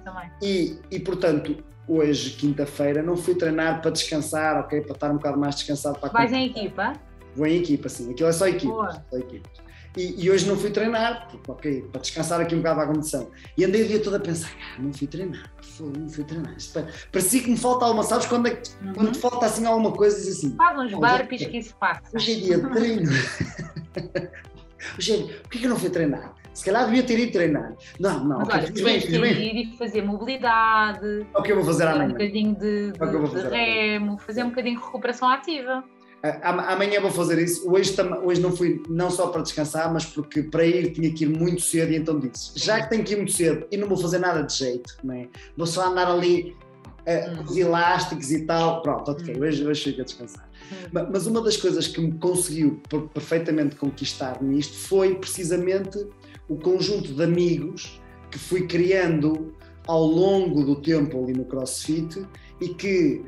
S3: também.
S2: E, e portanto, hoje, quinta-feira, não fui treinar para descansar, ok? Para estar um bocado mais descansado para a
S3: Vais em equipa?
S2: Vou em equipa, sim. Aquilo é só equipa. Só equipa. E, e, hoje não fui treinar, porque, ok, para descansar aqui um bocado a condição. E andei o dia todo a pensar, ah, não fui treinar, não fui treinar. Isto, parecia que me falta alguma, sabes quando, é que, uhum. quando te falta assim alguma coisa, diz assim.
S3: Faz uns burpees que isso passa.
S2: Hoje é dia de treino. hoje é, porquê que eu não fui treinar? Se calhar devia ter ido treinar. Não, não,
S3: Mas okay, olha, fiz bem, fiz bem. ir e fazer mobilidade.
S2: É o que eu vou fazer amanhã.
S3: Um bocadinho de, de, é de remo, fazer um bocadinho de recuperação ativa.
S2: Amanhã vou fazer isso. Hoje, hoje não fui não só para descansar, mas porque para ir tinha que ir muito cedo e então disse: já que tenho que ir muito cedo e não vou fazer nada de jeito, é? vou só andar ali uh, com os elásticos e tal. Pronto, ok, hum. hoje, hoje fico a descansar. Hum. Mas uma das coisas que me conseguiu perfeitamente conquistar nisto foi precisamente o conjunto de amigos que fui criando ao longo do tempo ali no CrossFit e que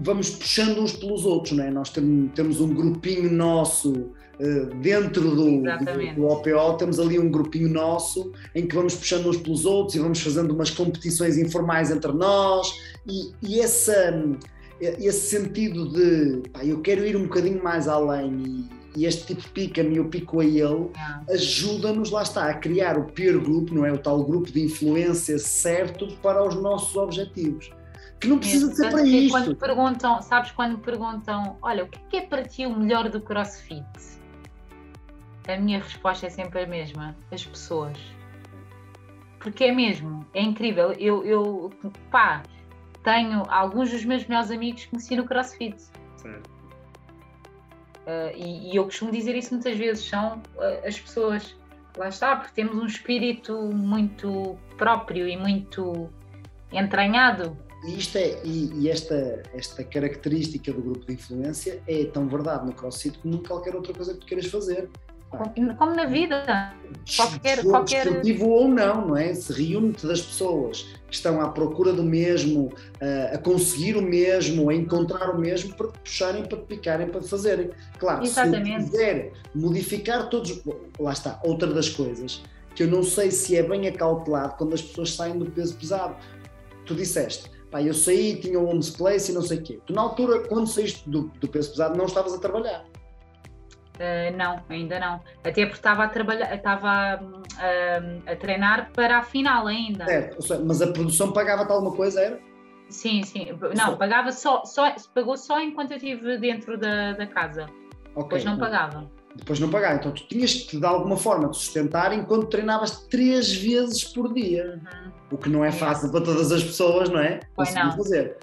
S2: vamos puxando uns pelos outros, não é? Nós temos um grupinho nosso eh, dentro do, do, do, OPO, temos ali um grupinho nosso em que vamos puxando uns pelos outros e vamos fazendo umas competições informais entre nós e, e essa, esse sentido de pá, eu quero ir um bocadinho mais além e, e este tipo pica-me eu pico a ele, ah. ajuda-nos, lá está, a criar o peer group, não é? O tal grupo de influência certo para os nossos objetivos não precisa de ser para isto.
S3: Quando perguntam, sabes quando perguntam, olha, o que é para ti o melhor do CrossFit? A minha resposta é sempre a mesma, as pessoas. Porque é mesmo, é incrível. Eu, eu pá, tenho alguns dos meus melhores amigos que conheci no CrossFit. Certo. Uh, e, e, eu costumo dizer isso muitas vezes, são uh, as pessoas. Lá está, porque temos um espírito muito próprio e muito entranhado
S2: e, isto é, e, e, esta, esta característica do grupo de influência é tão verdade no CrossFit como em qualquer outra coisa que tu queiras fazer.
S3: Como, como na vida, qualquer, qualquer...
S2: desportivo ou não, não é? Se reúne-te das pessoas que estão à procura do mesmo, a conseguir o mesmo, a encontrar o mesmo para te puxarem, para te picarem, para te fazerem. Claro, Exatamente. se quiser modificar todos, lá está, outra das coisas que eu não sei se é bem acautelado quando as pessoas saem do peso pesado. Tu disseste, Pá, eu saí, tinha um home place e não sei o quê. Tu, na altura, quando saíste do, do peso pesado, não estavas a trabalhar?
S3: Uh, não, ainda não. Até porque estava a trabalhar, estava uh, a treinar para a final ainda.
S2: É, mas a produção pagava-te alguma coisa, era?
S3: Sim, sim. Não, pagava só, só, pagou só enquanto eu estive dentro da, da casa. Okay. Depois não pagava
S2: depois não pagar. Então tu tinhas que de alguma forma te sustentar enquanto treinavas três vezes por dia, uhum. o que não é fácil para todas as pessoas, não é?
S3: Conseguir
S2: fazer.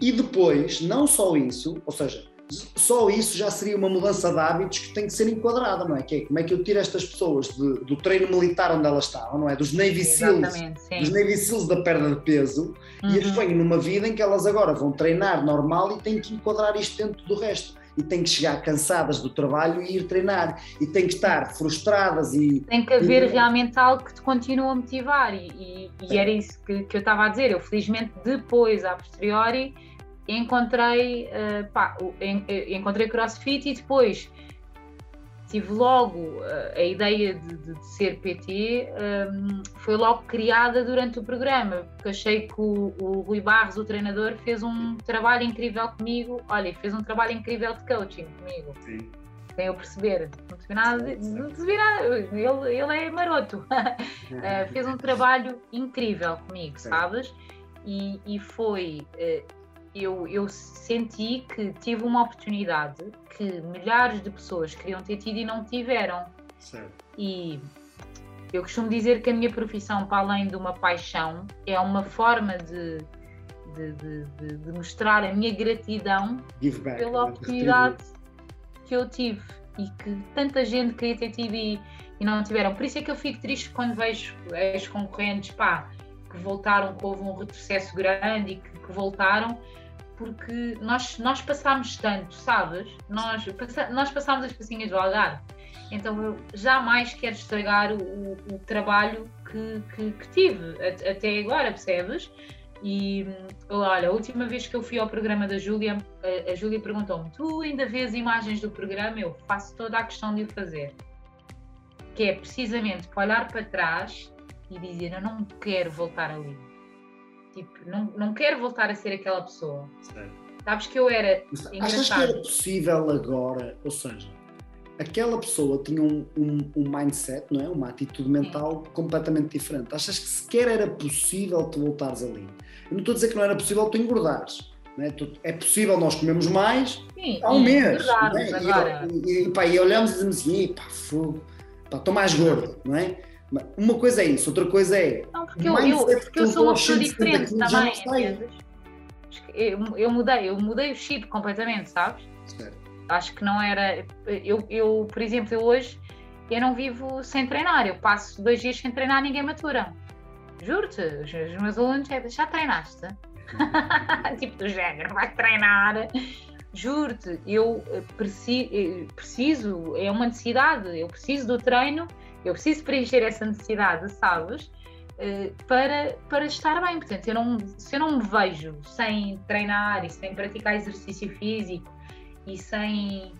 S2: E depois, não só isso, ou seja, só isso já seria uma mudança de hábitos que tem que ser enquadrada, não é? Que é como é que eu tiro estas pessoas de, do treino militar onde elas estavam, não é? Dos Navy Seals, dos Navy Seals da perda de peso uhum. e as uhum. ponho numa vida em que elas agora vão treinar normal e têm que enquadrar isto dentro do resto e têm que chegar cansadas do trabalho e ir treinar. E têm que estar frustradas e
S3: tem que haver e... realmente algo que te continue a motivar. E, e, e era isso que, que eu estava a dizer. Eu felizmente depois a posteriori encontrei uh, pá, encontrei CrossFit e depois tive logo uh, a ideia de, de, de ser PT um, ehm, foi logo criada durante o programa porque achei que o, o Rui Barros o treinador fez um trabalho incrível comigo olha fez um trabalho incrível de coaching comigo Sim. sem eu perceber não percebi nada, não percebi nada. Ele, ele é maroto uh, fez um trabalho incrível comigo Sim. sabes e, e foi uh, eu, eu senti que tive uma oportunidade que milhares de pessoas queriam ter tido e não tiveram. Certo. E eu costumo dizer que a minha profissão, para além de uma paixão, é uma forma de, de, de, de mostrar a minha gratidão back, pela oportunidade que eu tive e que tanta gente queria ter tido e, e não tiveram. Por isso é que eu fico triste quando vejo as concorrentes pá, que voltaram, que houve um retrocesso grande e que, que voltaram porque nós, nós passámos tanto, sabes? Nós, nós passámos as passinhas do Algarve. Então eu jamais quero estragar o, o trabalho que, que, que, tive até agora, percebes? E olha, a última vez que eu fui ao programa da Júlia, a, a Júlia perguntou-me: Tu ainda vês imagens do programa? Eu faço toda a questão de o fazer. Que é precisamente para olhar para trás e dizer: Eu não quero voltar ali. Tipo, não, não quero voltar a ser aquela pessoa. Sabes que eu era.
S2: Achas que era possível agora? Ou seja, aquela pessoa tinha um, um, um, mindset, não é? Uma atitude mental Sim. completamente diferente. Achas que sequer era possível tu voltares ali? Eu não estou a dizer que não era possível tu engordares. É? é? possível nós comemos mais Sim, há um mês. É? E, e, pá, e olhamos e dizemos assim, pá, fogo, pá, estou mais gordo, não é? Uma coisa é isso, outra coisa é.
S3: Não, porque eu, eu, porque eu sou uma pessoa diferente também. Eu, eu, mudei, eu mudei o chip completamente, sabes? Certo. Acho que não era. Eu, eu, por exemplo, eu hoje eu não vivo sem treinar. Eu passo dois dias sem treinar, ninguém matura. Juro-te, os, os meus alunos é, já treinaste? tipo do género, vai treinar. Juro-te, eu preci, eh, preciso, é uma necessidade, eu preciso do treino, eu preciso preencher essa necessidade, sabes? Eh, para, para estar bem. Portanto, eu não, se eu não me vejo sem treinar e sem praticar exercício físico e sem.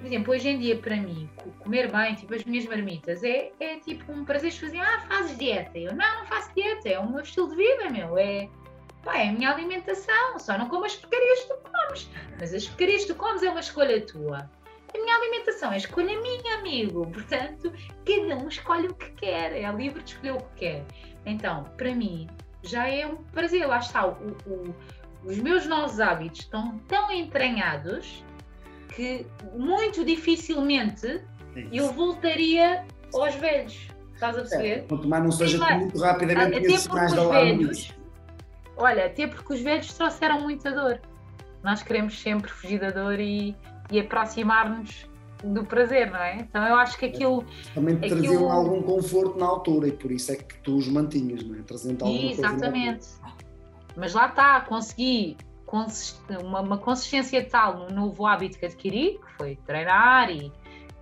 S3: Por exemplo, hoje em dia, para mim, comer bem, tipo as minhas marmitas, é, é tipo um prazer de fazer, ah, fazes dieta. Eu não, não faço dieta, é o meu estilo de vida, meu. É, pá, é a minha alimentação, só não como as porcarias que tu comes. Mas as porcarias que tu comes é uma escolha tua. A minha alimentação é escolha minha, amigo. Portanto, cada um escolhe o que quer, é livre de escolher o que quer. Então, para mim, já é um prazer. Lá está, o, o os meus novos hábitos estão tão entranhados que muito dificilmente eu voltaria aos velhos. Estás a perceber? É,
S2: quanto mais não seja Sim, muito rapidamente
S3: até esses sinais da velhos, Olha, até porque os velhos trouxeram muita dor. Nós queremos sempre fugir da dor e, e aproximar-nos do prazer, não é? Então eu acho que aquilo.
S2: Também te aquilo... traziam algum conforto na altura e por isso é que tu os mantinhas, não é? Trazendo alguma
S3: Exatamente. Mas lá está, consegui uma, uma, consistência tal no novo hábito que adquiri, que foi treinar e,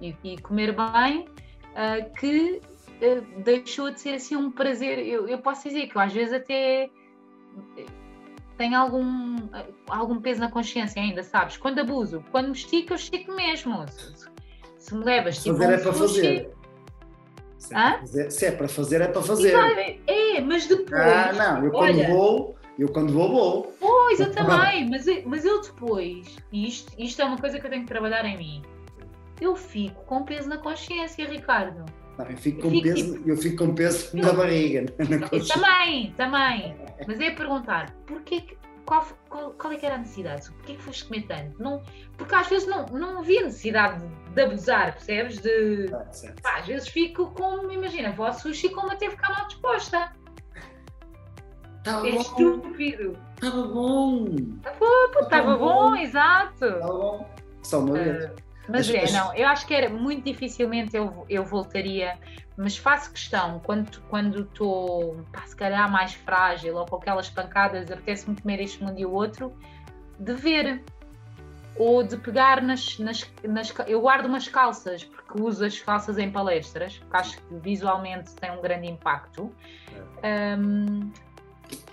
S3: e, e comer bem, uh, que uh, deixou de ser assim um prazer. Eu, eu, posso dizer que eu às vezes até tenho algum, algum peso na consciência ainda, sabes? Quando abuso, quando me estico, eu estico mesmo. Se, se me levas
S2: tipo fazer um é para fazer. Se é, para fazer, se é para fazer, é para fazer.
S3: É, mas depois.
S2: Ah, não, eu quando olha, vou eu quando vou, vou.
S3: Pois, eu também, mas, mas eu depois, isto, isto é uma coisa que eu tenho que trabalhar em mim, eu fico com peso na consciência, Ricardo.
S2: Não, eu fico com, fico, peso, eu fico com peso na barriga. Na
S3: também, também. Mas é perguntar, porquê que, qual, qual, qual, é que era a necessidade? Porquê que foste comer tanto? Não, porque às vezes não, não havia necessidade de, abusar, percebes? De, ah, pá, às vezes fico com, imagina, vou ao sushi como até ficar mal disposta.
S2: Tava
S3: é bom. estúpido.
S2: Tava bom.
S3: Estava bom, bom, exato.
S2: Tava bom. Só uma vez. Uh,
S3: mas, é, não, eu acho que era muito dificilmente eu, eu voltaria, mas faço questão, quando quando estou, se calhar mais frágil ou com aquelas pancadas, apetece-me comer este um dia ou outro, de ver ou de pegar nas, nas, nas, Eu guardo umas calças, porque uso as calças em palestras, porque acho que visualmente tem um grande impacto. É. Um,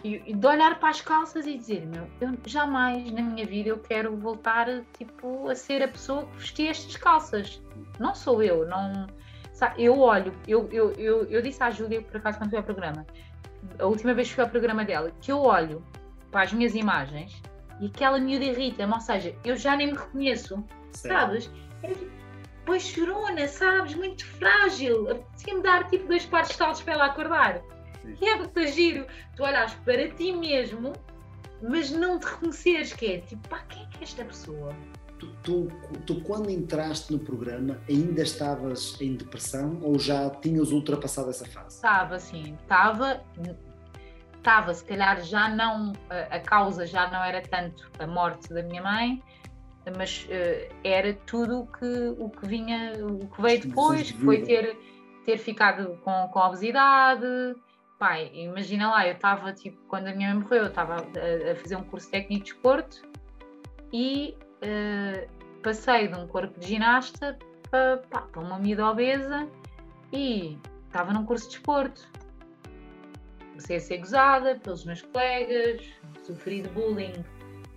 S3: e, de olhar para as calças e dizer, meu, eu jamais na minha vida eu quero voltar tipo, a ser a pessoa que vestia estas calças. Não sou eu, não. Eu olho, eu, eu, eu, eu disse à Júlia, por acaso, quando fui ao programa, a última vez que fui ao programa dela, que eu olho para as minhas imagens e aquela miúda irrita-me, ou seja, eu já nem me reconheço, sabes? É, pois chorona, sabes? Muito frágil. Apetecia-me dar tipo dois pares de calços para ela acordar. E é muito giro. Tu olhas para ti mesmo, mas não te reconheceres que é tipo, pá, quem é que é esta pessoa?
S2: Tu, tu, tu, quando entraste no programa ainda estavas em depressão ou já tinhas ultrapassado essa fase?
S3: Estava, sim. Estava, estava, se calhar já não, a, a, causa já não era tanto a morte da minha mãe, mas uh, era tudo o que, o que vinha, o que veio depois, que foi ter, ter ficado com, com obesidade, pai, imagina lá, eu estava tipo, quando a minha mãe morreu, eu estava a, a, fazer um curso técnico de esporte e uh, passei de um corpo de ginasta para, para uma miúda obesa e estava num curso de esporte. Comecei a ser gozada pelos meus colegas, sofri de bullying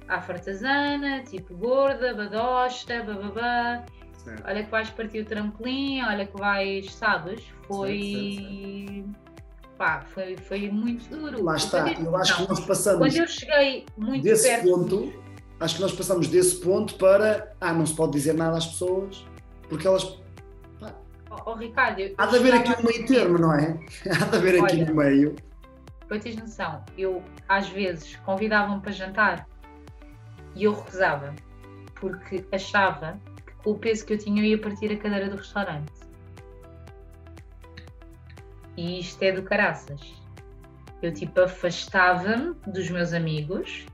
S3: à fartazana, tipo gorda, badosta, bababá. Olha que vais partir o trampolim, olha que vais, sabes? Foi. Pá, foi, foi muito duro.
S2: Lá está, eu acho que nós passamos.
S3: Quando eu cheguei muito
S2: desse
S3: perto.
S2: Ponto, acho que nós passamos desse ponto para. Ah, não se pode dizer nada às pessoas, porque elas.
S3: Pá, oh, oh, Ricardo,
S2: há de haver aqui um meio termo, não é? Há de haver aqui um meio.
S3: Para teres noção, eu às vezes convidavam-me para jantar e eu recusava, porque achava que com o peso que eu tinha eu ia partir a cadeira do restaurante. E isto é do caraças. Eu tipo afastava-me dos meus amigos,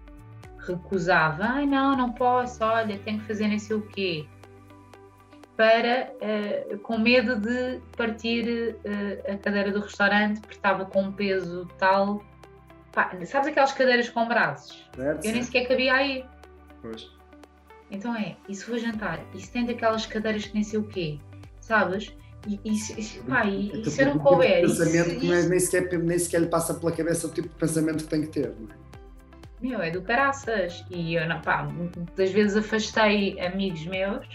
S3: recusava, ai não, não posso, olha, tenho que fazer nem sei o quê, para, uh, com medo de partir uh, a cadeira do restaurante, porque estava com um peso tal. Pá, sabes aquelas cadeiras com braços?
S2: Certo,
S3: eu nem sequer cabia aí.
S2: Pois.
S3: Então é, e se vou jantar? E se tem daquelas cadeiras que nem sei o quê? Sabes? E, e, pá, e, e se eu não couber.
S2: pensamento isso, que é, nem, sequer, nem sequer lhe passa pela cabeça o tipo de pensamento que tem que ter, não é?
S3: Meu, é do caraças. E eu, não, pá, muitas vezes afastei amigos meus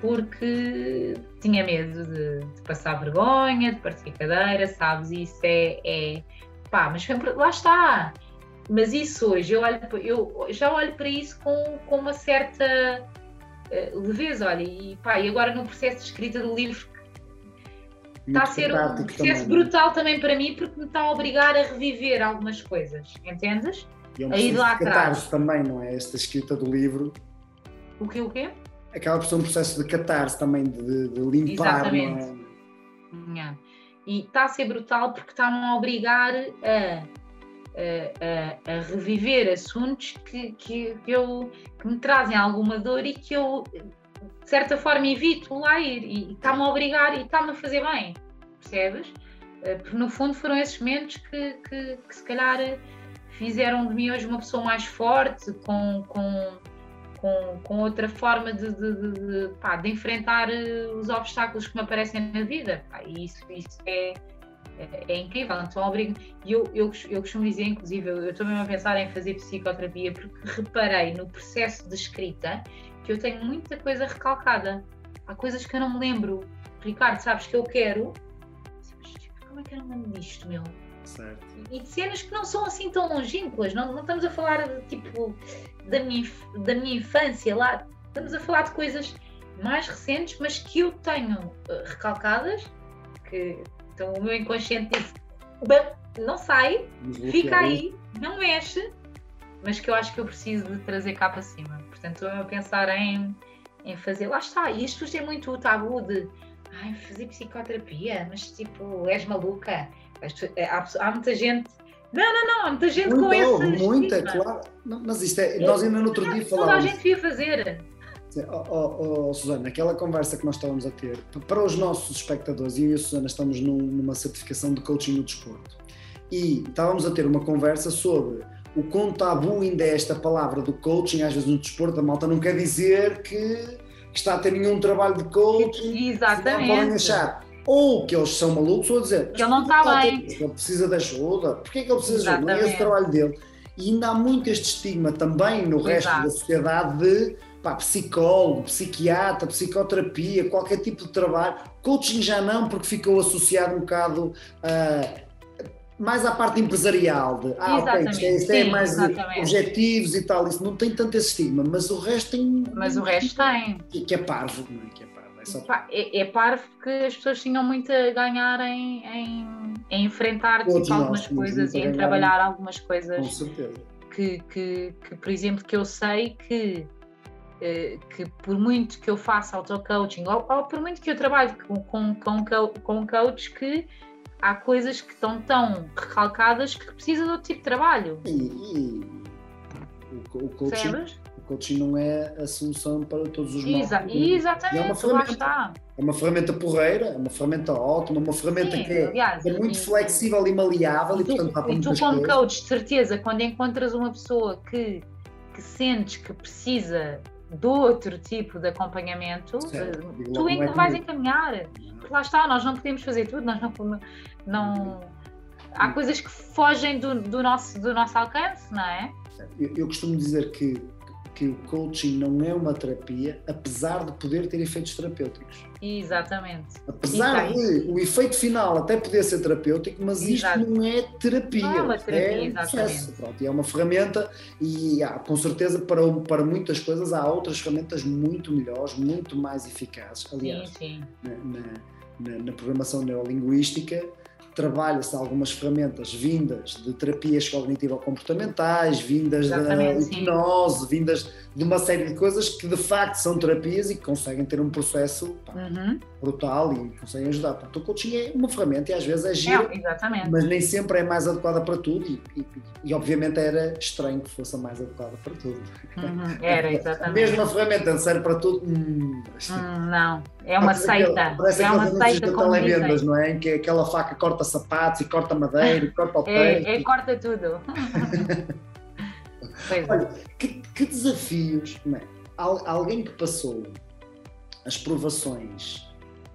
S3: porque tinha medo de, de passar vergonha, de partir cadeira, sabes? E isso é, é pá, mas lá está mas isso hoje, eu, olho, eu já olho para isso com, com uma certa uh, leveza, olha, e, pá, e agora no processo de escrita do livro está a ser um processo também, é? brutal também para mim porque me está a obrigar a reviver algumas coisas, entendes?
S2: E é um a ir lá atrás. também, não é? Esta escrita do livro.
S3: O quê, o quê?
S2: Acaba por ser um processo de catarse também, de, de limpar, Exatamente.
S3: não é? E está a ser brutal porque está-me a obrigar a a, a, reviver assuntos que, que, que, eu, que me trazem alguma dor e que eu, de certa forma, evito lá ir e está-me a obrigar e está-me a fazer bem, percebes? Eh, porque no fundo foram esses momentos que, que, que, se calhar fizeram de mim hoje uma pessoa mais forte, com, com, com, com outra forma de, de, de, de, pá, de enfrentar eh, os obstáculos que me aparecem na vida. Pá, e isso, isso é, é, é incrível, então obrigo. E eu, eu, eu costumo dizer, inclusive, eu estou mesmo a pensar em fazer psicoterapia porque reparei no processo de escrita que eu tenho muita coisa recalcada. Há coisas que eu não me lembro. Ricardo, sabes que eu quero. Como é que eu não lembro disto, meu?
S2: Certo.
S3: E de cenas que não são assim tão longínquas, não, não estamos a falar de, tipo da minha, da minha infância lá, estamos a falar de coisas mais recentes, mas que eu tenho uh, recalcadas, que então o meu inconsciente disse: não sai, fica aí, não mexe, mas que eu acho que eu preciso de trazer cá para cima. Portanto, eu a pensar em, em fazer, lá está, e isto é muito o tabu de ai, fazer psicoterapia, mas tipo, és maluca. Há, há muita gente. Não, não, não, há muita gente
S2: Muito,
S3: com esse.
S2: Muita, claro. Não, mas isto é, nós ainda no outro dia falávamos. Toda
S3: a gente devia fazer.
S2: Oh, oh, oh, Susana, aquela conversa que nós estávamos a ter, para os nossos espectadores, e eu e a Susana estamos num, numa certificação de coaching no desporto, e estávamos a ter uma conversa sobre o quão tabu ainda é esta palavra do coaching, às vezes no desporto, a malta não quer dizer que está a ter nenhum trabalho de coaching.
S3: Exatamente.
S2: Podem achar ou que eles são malucos, ou dizer
S3: que ele não está bem.
S2: Ele precisa de ajuda. Porquê que ele precisa de ajuda? Não é esse o trabalho dele. E ainda há muito este estigma também no resto Exato. da sociedade de pá, psicólogo, psiquiatra, psicoterapia, qualquer tipo de trabalho. Coaching já não, porque ficou associado um bocado uh, mais à parte empresarial, de ah, ok, isto é, é mais exatamente. objetivos e tal, isso não tem tanto esse estigma, mas o resto tem.
S3: Mas o resto tem.
S2: Que é parvo, não é? Que é parvo. É, só...
S3: é, é parvo porque as pessoas tinham muito a ganhar em, em, em enfrentar tipo, algumas coisas e em trabalhar algumas coisas.
S2: Com certeza.
S3: Que, que, que, por exemplo, que eu sei que que por muito que eu faça auto-coaching, ou, ou, por muito que eu trabalhe com, com, com, com coach, que há coisas que estão tão recalcadas que precisam de outro tipo de trabalho.
S2: E, e o, o, coaching, o coaching não é a solução para todos os
S3: Exa
S2: maus.
S3: Exatamente, é uma ferramenta,
S2: é uma ferramenta porreira, é uma ferramenta ótima, uma ferramenta Sim, que é, aliás, é muito e, flexível e maleável. E, e
S3: tu,
S2: portanto,
S3: e tu como coisas. coach, de certeza, quando encontras uma pessoa que, que sentes que precisa de outro tipo de acompanhamento, certo. Tu ainda é vais encaminhar. Porque lá está, nós não podemos fazer tudo, nós não. não há coisas que fogem do, do, nosso, do nosso alcance, não é?
S2: Eu, eu costumo dizer que que o coaching não é uma terapia, apesar de poder ter efeitos terapêuticos.
S3: Exatamente.
S2: Apesar de o efeito final até poder ser terapêutico, mas Exato. isto não é terapia. Não
S3: é uma terapia, é exatamente.
S2: Pronto, é uma ferramenta e há, com certeza para, para muitas coisas há outras ferramentas muito melhores, muito mais eficazes. Aliás, sim, sim. Na, na, na, na programação neurolinguística trabalha-se algumas ferramentas vindas de terapias cognitivo-comportamentais, vindas Exatamente, da hipnose, sim. vindas de uma série de coisas que de facto são terapias e que conseguem ter um processo pá, uhum. brutal e conseguem ajudar. Portanto, o coaching é uma ferramenta e às vezes é gira,
S3: é,
S2: mas nem sempre é mais adequada para tudo e, e, e, obviamente era estranho que fosse a mais adequada para tudo.
S3: Uhum. Era, exatamente. A
S2: mesma ferramenta serve para tudo. Hum,
S3: hum, não, é uma seita. Parece é uma seita com
S2: televendas, não é? Em que aquela faca corta sapatos e corta madeira e corta o
S3: é, peito. É, corta tudo.
S2: É. Olha, que, que desafios, é? alguém que passou as provações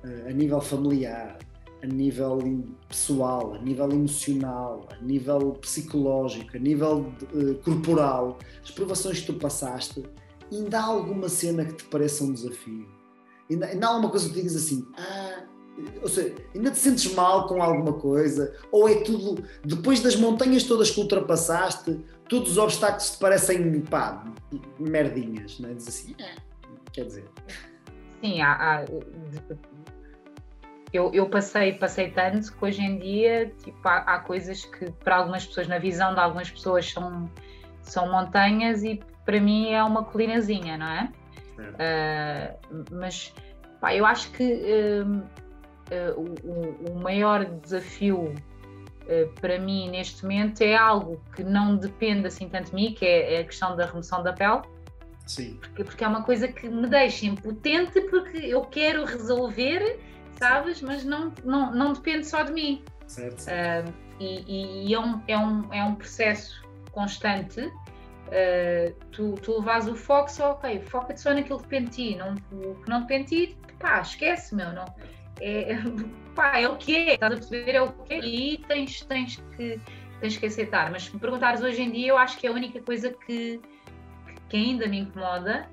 S2: uh, a nível familiar, a nível pessoal, a nível emocional, a nível psicológico, a nível uh, corporal, as provações que tu passaste, ainda há alguma cena que te pareça um desafio? Ainda, ainda há alguma coisa que tu digas assim, ah, ou seja, ainda te sentes mal com alguma coisa? Ou é tudo, depois das montanhas todas que ultrapassaste, todos os obstáculos te parecem, pá, merdinhas, não é? Diz assim, é, quer dizer.
S3: Sim, há, há eu, eu, passei, passei tanto que hoje em dia tipo, há, há, coisas que para algumas pessoas, na visão de algumas pessoas, são, são montanhas e para mim é uma colinazinha, não é? Uh, mas pá, eu acho que uh, o, o, maior desafio uh, para mim neste momento é algo que não depende assim tanto de mim, que é, é a questão da remoção da pele.
S2: Sim.
S3: Porque, porque é uma coisa que me deixa impotente porque eu quero resolver, sabes? Mas não, não, não depende só de mim.
S2: Certo, certo.
S3: Uh, e, e é, um, é, um, é um processo constante. Uh, tu, tu levas o foco só, ok, foca-te só naquilo que depende de ti, não, o que não depende de ti, pá, esquece, meu, não, é, pá, é o que é, estás a perceber? É o que é e tens, tens, que, tens que aceitar. Mas se me perguntares hoje em dia, eu acho que é a única coisa que, que ainda me incomoda,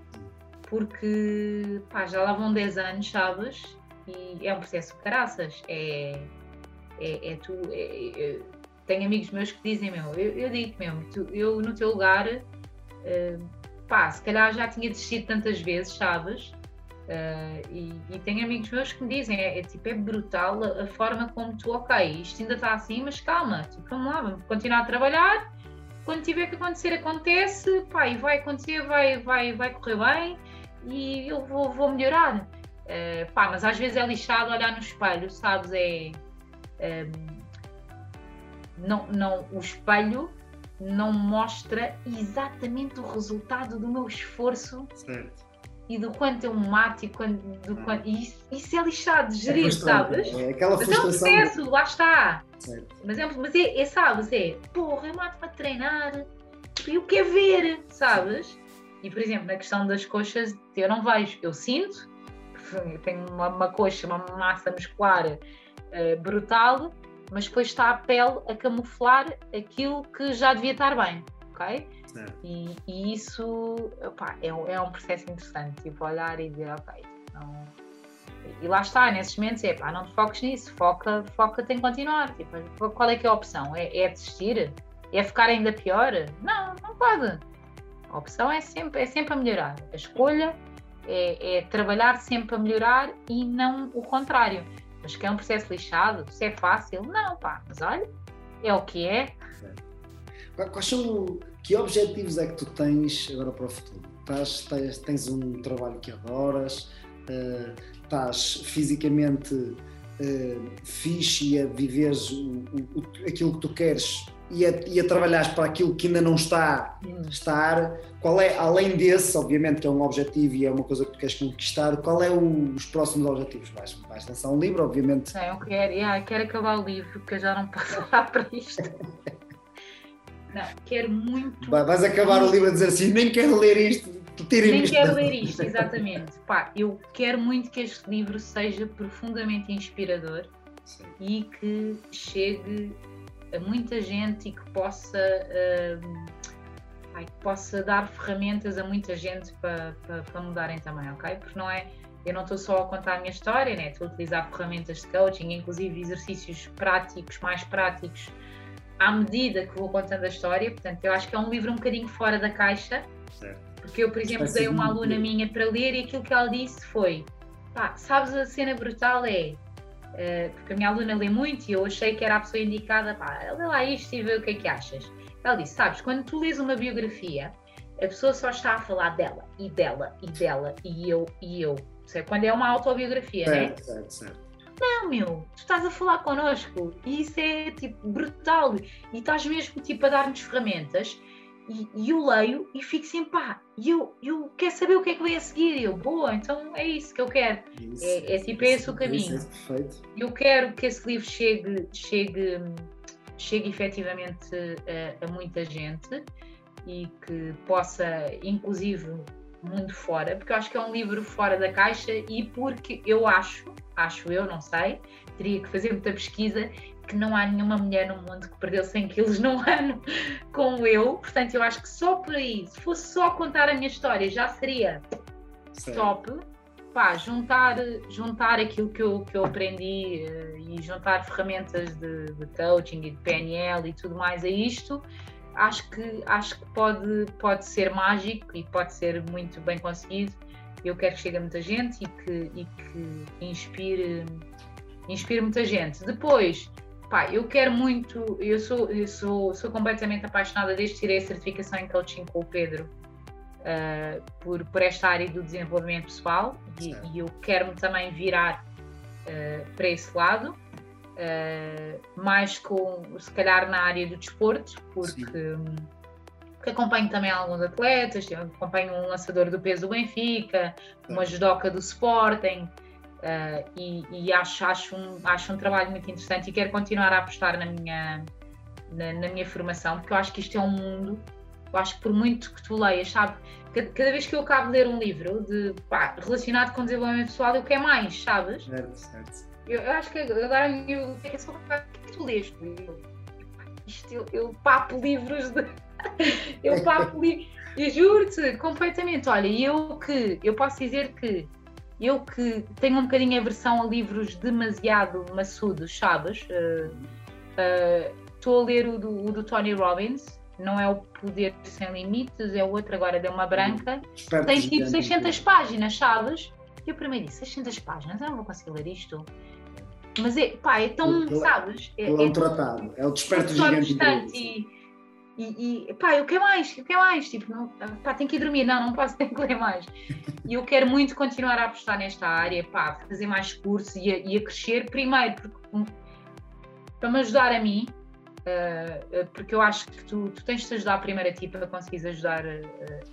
S3: porque pá, já lá vão 10 anos, sabes? E é um processo de caraças. É, é, é tu. É, é, tenho amigos meus que dizem, meu, eu, eu digo mesmo, tu, eu no teu lugar, uh, pá, se calhar já tinha desistido tantas vezes, sabes? Uh, e, e, tenho amigos meus que me dizem, é, é tipo, é brutal a, forma como tu, ok, isto ainda está assim, mas calma, tipo, vamos lá, vamos continuar a trabalhar, quando tiver que acontecer, acontece, pá, e vai acontecer, vai, vai, vai correr bem e eu vou, vou melhorar. Uh, pá, mas às vezes é lixado olhar no espelho, sabes, é... Um, não, não, o espelho não mostra exatamente o resultado do meu esforço
S2: certo
S3: e do quanto eu me mato e, quando, do quanto, e isso, isso, é lixado de gerir, é sabes?
S2: É aquela
S3: mas é um processo, lá está. Certo. Mas, é, mas é, é, sabes, é porra, eu mato para treinar e eu quero ver, sabes? E por exemplo, na questão das coxas, eu não vejo, eu sinto, tenho uma, uma coxa, uma massa muscular uh, brutal, mas depois está a pele a camuflar aquilo que já devia estar bem, ok? E, e, isso opa, é, é, um processo interessante, tipo, olhar e dizer, ok, não... E lá está, nesses momentos é pá, não te foques nisso, foca, foca em continuar. Tipo, qual é que é a opção? É, é desistir? É ficar ainda pior? Não, não pode. A opção é sempre, é sempre a melhorar. A escolha é, é trabalhar sempre a melhorar e não o contrário. Mas que é um processo lixado, se é fácil, não, pá, mas olha, é o que é.
S2: Quais são que objetivos é que tu tens agora para o futuro? Tás, tens, tens um trabalho que adoras, uh, estás fisicamente uh, fixe a viveres o, o, aquilo que tu queres e a, e a trabalhar para aquilo que ainda não está a estar, qual é, além desse, obviamente que é um objetivo e é uma coisa que tu queres conquistar, qual é o, os próximos objetivos? Vais, vais lançar um livro, obviamente?
S3: Não, eu quero, yeah, quero acabar o livro, porque eu já não posso falar para isto. não, quero muito.
S2: Vais acabar o livro a dizer assim, nem quero ler isto,
S3: nem isto. quero ler isto, exatamente. Pá, eu quero muito que este livro seja profundamente inspirador Sim. e que chegue a muita gente e que possa, uh, ai, que possa dar ferramentas a muita gente para, para, para mudarem também, ok? Porque não é, eu não estou só a contar a minha história, né? estou a utilizar ferramentas de coaching, inclusive exercícios práticos, mais práticos, à medida que vou contando a história. Portanto, eu acho que é um livro um bocadinho fora da caixa. Certo. Porque eu, por exemplo, dei uma aluna minha para ler e aquilo que ela disse foi: pá, sabes, a cena brutal é eh, porque a minha aluna lê muito e eu achei que era a pessoa indicada, pá, lê lá isto e vê o que é que achas. Ela disse, sabes, quando tu lês uma biografia, a pessoa só está a falar dela, e dela, e dela, e eu, e eu. Quando é uma autobiografia,
S2: certo, né? Certo, certo.
S3: Não, meu, tu estás a falar connosco e isso é tipo brutal e estás mesmo tipo a dar-nos ferramentas e, e, eu leio e fico sempre, pá, e eu, eu quero saber o que é que vem a seguir. E eu, boa, então é isso que eu quero. Isso, é, é, tipo, é esse o caminho. Isso, é eu quero que esse livro chegue, chegue, chegue efetivamente a, a muita gente e que possa, inclusive, mundo fora, porque eu acho que é um livro fora da caixa e porque eu acho, acho eu, não sei, teria que fazer muita pesquisa, que não há nenhuma mulher no mundo que perdeu 100 quilos num ano como eu. Portanto, eu acho que só por aí, se fosse só contar a minha história, já seria Sim. top. Pá, juntar, juntar aquilo que eu, que eu aprendi uh, e juntar ferramentas de, de, coaching e de PNL e tudo mais a isto, acho que, acho que pode, pode ser mágico e pode ser muito bem conseguido. Eu quero que chegue a muita gente e que, e que inspire, inspire muita gente. Depois, pá, eu quero muito, eu sou, eu sou, sou completamente apaixonada desde que tirei a certificação em coaching com o Pedro uh, por, por esta área do desenvolvimento pessoal e, e eu quero-me também virar uh, para esse lado, uh, mais com, se calhar, na área do desporto, porque, porque acompanho também alguns atletas, acompanho um lançador do peso do Benfica, uma judoca do Sporting. Uh, e, e acho, acho, um, acho um trabalho muito interessante e quero continuar a apostar na minha, na, na, minha formação, porque eu acho que isto é um mundo, eu acho que por muito que tu leias, sabe, cada, vez que eu acabo de ler um livro de, pá, relacionado com desenvolvimento pessoal, eu quero mais, sabes?
S2: Certo, certo.
S3: Eu, eu acho que agora eu, é só, o que tu leste? Eu, eu, eu papo livros de. Eu papo. Eu juro-te, completamente. Olha, eu que eu posso dizer que eu que tenho um bocadinho aversão a livros demasiado maçudos, sabes? Estou uh, uh, a ler o do, o do, Tony Robbins, não é o Poder Sem Limites, é o outro agora, deu uma branca. Tem tipo 600 páginas, sabes? E eu primeiro disse: 600 páginas, eu não vou conseguir ler isto. Mas é, pá, é tão, sabes?
S2: É, é, um tratado, é o desperto gigante.
S3: E, e pá, eu quero mais, eu quero mais, tipo, não, pá, tenho que ir dormir, não, não posso, ter que ler mais. E eu quero muito continuar a apostar nesta área, pá, fazer mais cursos e a, e a crescer, primeiro, porque, para me ajudar a mim, uh, porque eu acho que tu, tu tens de te ajudar primeiro a ti para conseguires ajudar uh,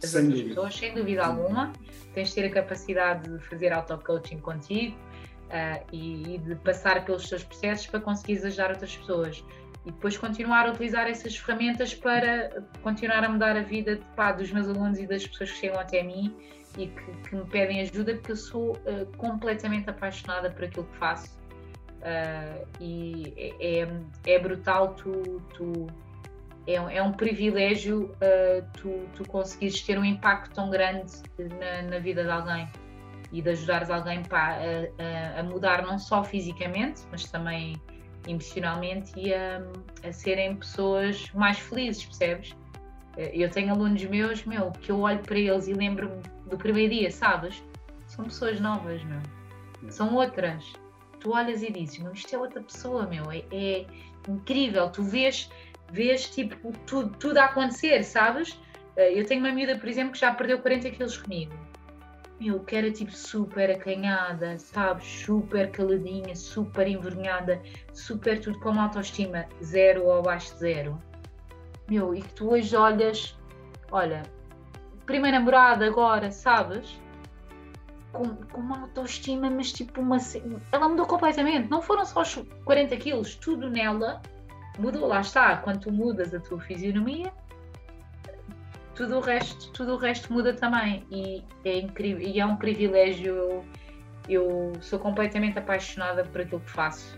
S3: as sem outras dúvida. pessoas, sem dúvida alguma. Tens de ter a capacidade de fazer auto-coaching contigo uh, e, e de passar pelos teus processos para conseguires ajudar outras pessoas e depois continuar a utilizar essas ferramentas para continuar a mudar a vida pá, dos meus alunos e das pessoas que chegam até mim e que, que me pedem ajuda, porque eu sou uh, completamente apaixonada por aquilo que faço. Uh, e é, é, é, brutal tu, tu é, é, um privilégio uh, tu, tu conseguires ter um impacto tão grande na, na vida de alguém e de ajudares alguém pá, a, a, mudar não só fisicamente, mas também emocionalmente e a, a serem pessoas mais felizes, percebes? Eh, eu tenho alunos meus, meu, que eu olho para eles e lembro-me do primeiro dia, sabes? São pessoas novas, meu. É. São outras. Tu olhas e dizes, meu, isto é outra pessoa, meu. É, é incrível. Tu vês, vês tipo, tudo, tudo a acontecer, sabes? Eh, eu tenho uma miúda, por exemplo, que já perdeu 40 quilos comigo meu, que era tipo super acanhada, sabes? Super caladinha, super envergonhada, super tudo com uma autoestima zero ou abaixo de zero. meu, e que tu hoje olhas, olha, primeira namorada agora, sabes? Com, com uma autoestima, mas tipo uma. Ela mudou completamente. Não foram só os 40 quilos, tudo nela mudou. Lá está. Quando tu mudas a tua fisionomia, tudo o resto, tudo o resto muda também. E é incrível. E é um privilégio. Eu, eu sou completamente apaixonada por aquilo que faço.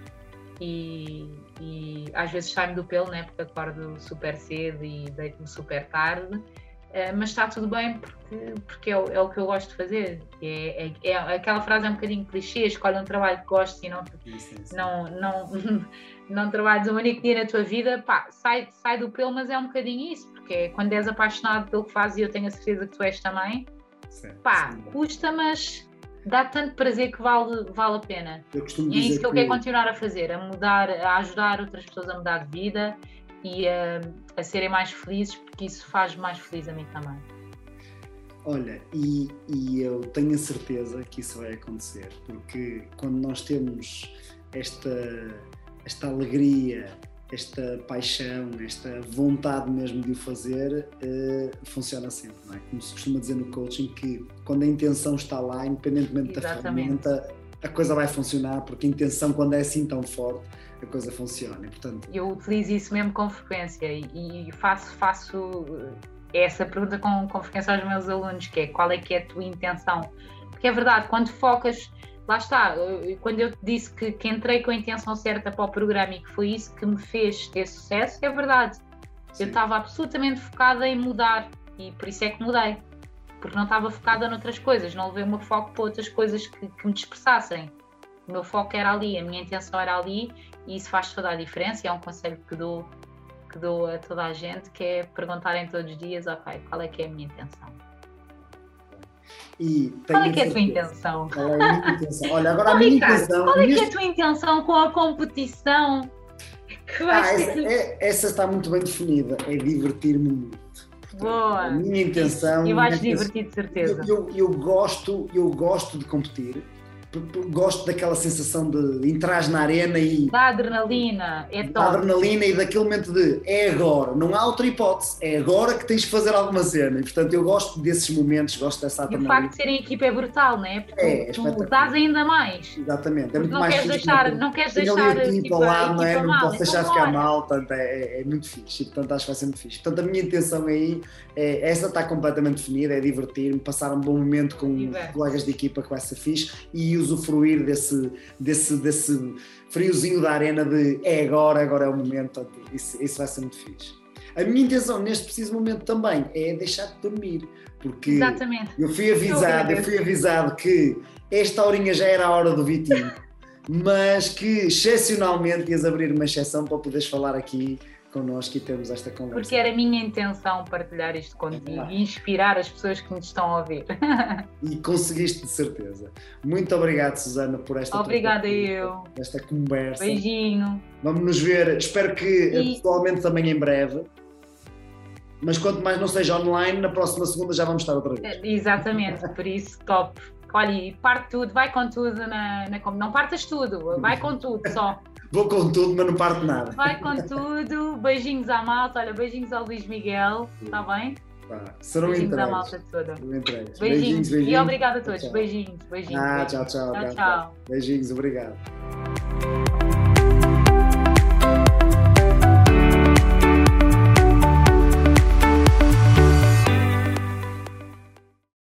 S3: E, e às vezes sai-me do pelo, né? Porque acordo super cedo e deito-me super tarde eh, mas está tudo bem porque, porque é, o, é o que eu gosto de fazer. É, é, é, aquela frase é um bocadinho clichê, escolhe um trabalho que gostes e não, não, não, não trabalhes um único dia na tua vida, pá, sai, sai do pelo, mas é um bocadinho isso, porque é quando és apaixonado pelo que fazes e eu tenho a certeza que tu és também, sim, pá, sim. custa, mas dá tanto prazer que vale, vale a pena. e é isso que eu quero continuar a fazer, a mudar, a ajudar outras pessoas a mudar de vida e a, a serem mais felizes, porque isso faz mais feliz a mim também.
S2: Olha, e, e, eu tenho a certeza que isso vai acontecer, porque quando nós temos esta, esta alegria, esta paixão, esta vontade mesmo de o fazer, uh, funciona sempre, não é? Como se costuma dizer no coaching, que quando a intenção está lá, independentemente Exatamente. da ferramenta, a coisa vai funcionar, porque a intenção, quando é assim tão forte, a coisa funcione. Portanto...
S3: Eu utilizo isso mesmo com frequência e faço, faço eh, essa pergunta com, com frequência aos meus alunos, que é qual é que é a tua intenção? Porque é verdade, quando focas, lá está, quando eu disse que, que entrei com a intenção certa para o programa e que foi isso que me fez ter sucesso, é verdade. Sim. Eu estava absolutamente focada em mudar e por isso é que mudei. Porque não estava focada noutras coisas, não levei o meu foco para outras coisas que, que me dispersassem. O meu foco era ali, a minha intenção era ali e isso faz toda a diferença. É um conselho que dou, que dou a toda a gente, que é perguntarem todos os dias, ok, qual é que é a minha intenção?
S2: E
S3: qual é que é a tua intenção?
S2: Qual é a minha intenção? Olha, agora a minha intenção.
S3: Qual é que é a tua intenção com a competição?
S2: Ah, essa, é, essa, está muito bem definida, é divertir-me muito.
S3: Boa!
S2: A minha intenção.
S3: E vais divertir de certeza.
S2: Eu, eu, eu, gosto, eu gosto de competir gosto daquela sensação de entrar na arena e.
S3: Da adrenalina, é
S2: Da adrenalina e daquele momento de é agora, não há outra hipótese, é agora que tens de fazer alguma cena. E portanto eu gosto desses momentos, gosto dessa adrenalina.
S3: E o facto de serem equipa é brutal, não é? Porque é, tu, tu dás ainda mais.
S2: Exatamente, é muito
S3: não
S2: mais
S3: queres deixar, não queres deixar.
S2: a equipa ao lado, não é? Não posso deixar ficar mal, portanto é, é, é, muito fixe. E, portanto acho que vai ser muito fixe. Portanto a minha intenção aí, é, essa está completamente definida, é divertir-me, passar um bom momento com colegas de equipa que vai ser fixe e usufruir desse, desse, desse friozinho da arena de é agora, agora é o momento, isso, isso vai ser muito fixe. A minha intenção neste preciso momento também é deixar de dormir, porque
S3: Exatamente.
S2: eu fui avisado, eu fui avisado que esta horinha já era a hora do Vitinho, mas que excepcionalmente ias abrir uma exceção para poderes falar aqui connosco e termos esta conversa.
S3: Porque era a minha intenção partilhar isto contigo é e inspirar as pessoas que nos estão a ouvir.
S2: e conseguiste de certeza. Muito obrigado, Susana, por esta
S3: Obrigada eu.
S2: esta conversa.
S3: Beijinho.
S2: Vamos nos ver, espero que e... pessoalmente também em breve. Mas quanto mais não seja online, na próxima segunda já vamos estar outra vez.
S3: Exatamente, por isso, top. Olha, parte tudo, vai com tudo na, na. Não partas tudo, vai com tudo só.
S2: Vou com tudo, mas não parto nada.
S3: Vai com tudo. Beijinhos à malta. Olha, beijinhos ao Luís Miguel. Está bem?
S2: Pá, serão beijinhos
S3: entregues. à malta toda.
S2: Beijinhos.
S3: Beijinhos, beijinhos. E obrigada a todos. Tchau. Beijinhos, beijinhos.
S2: Ah, tchau, tchau.
S3: Tchau, tchau.
S2: Beijinhos, obrigado.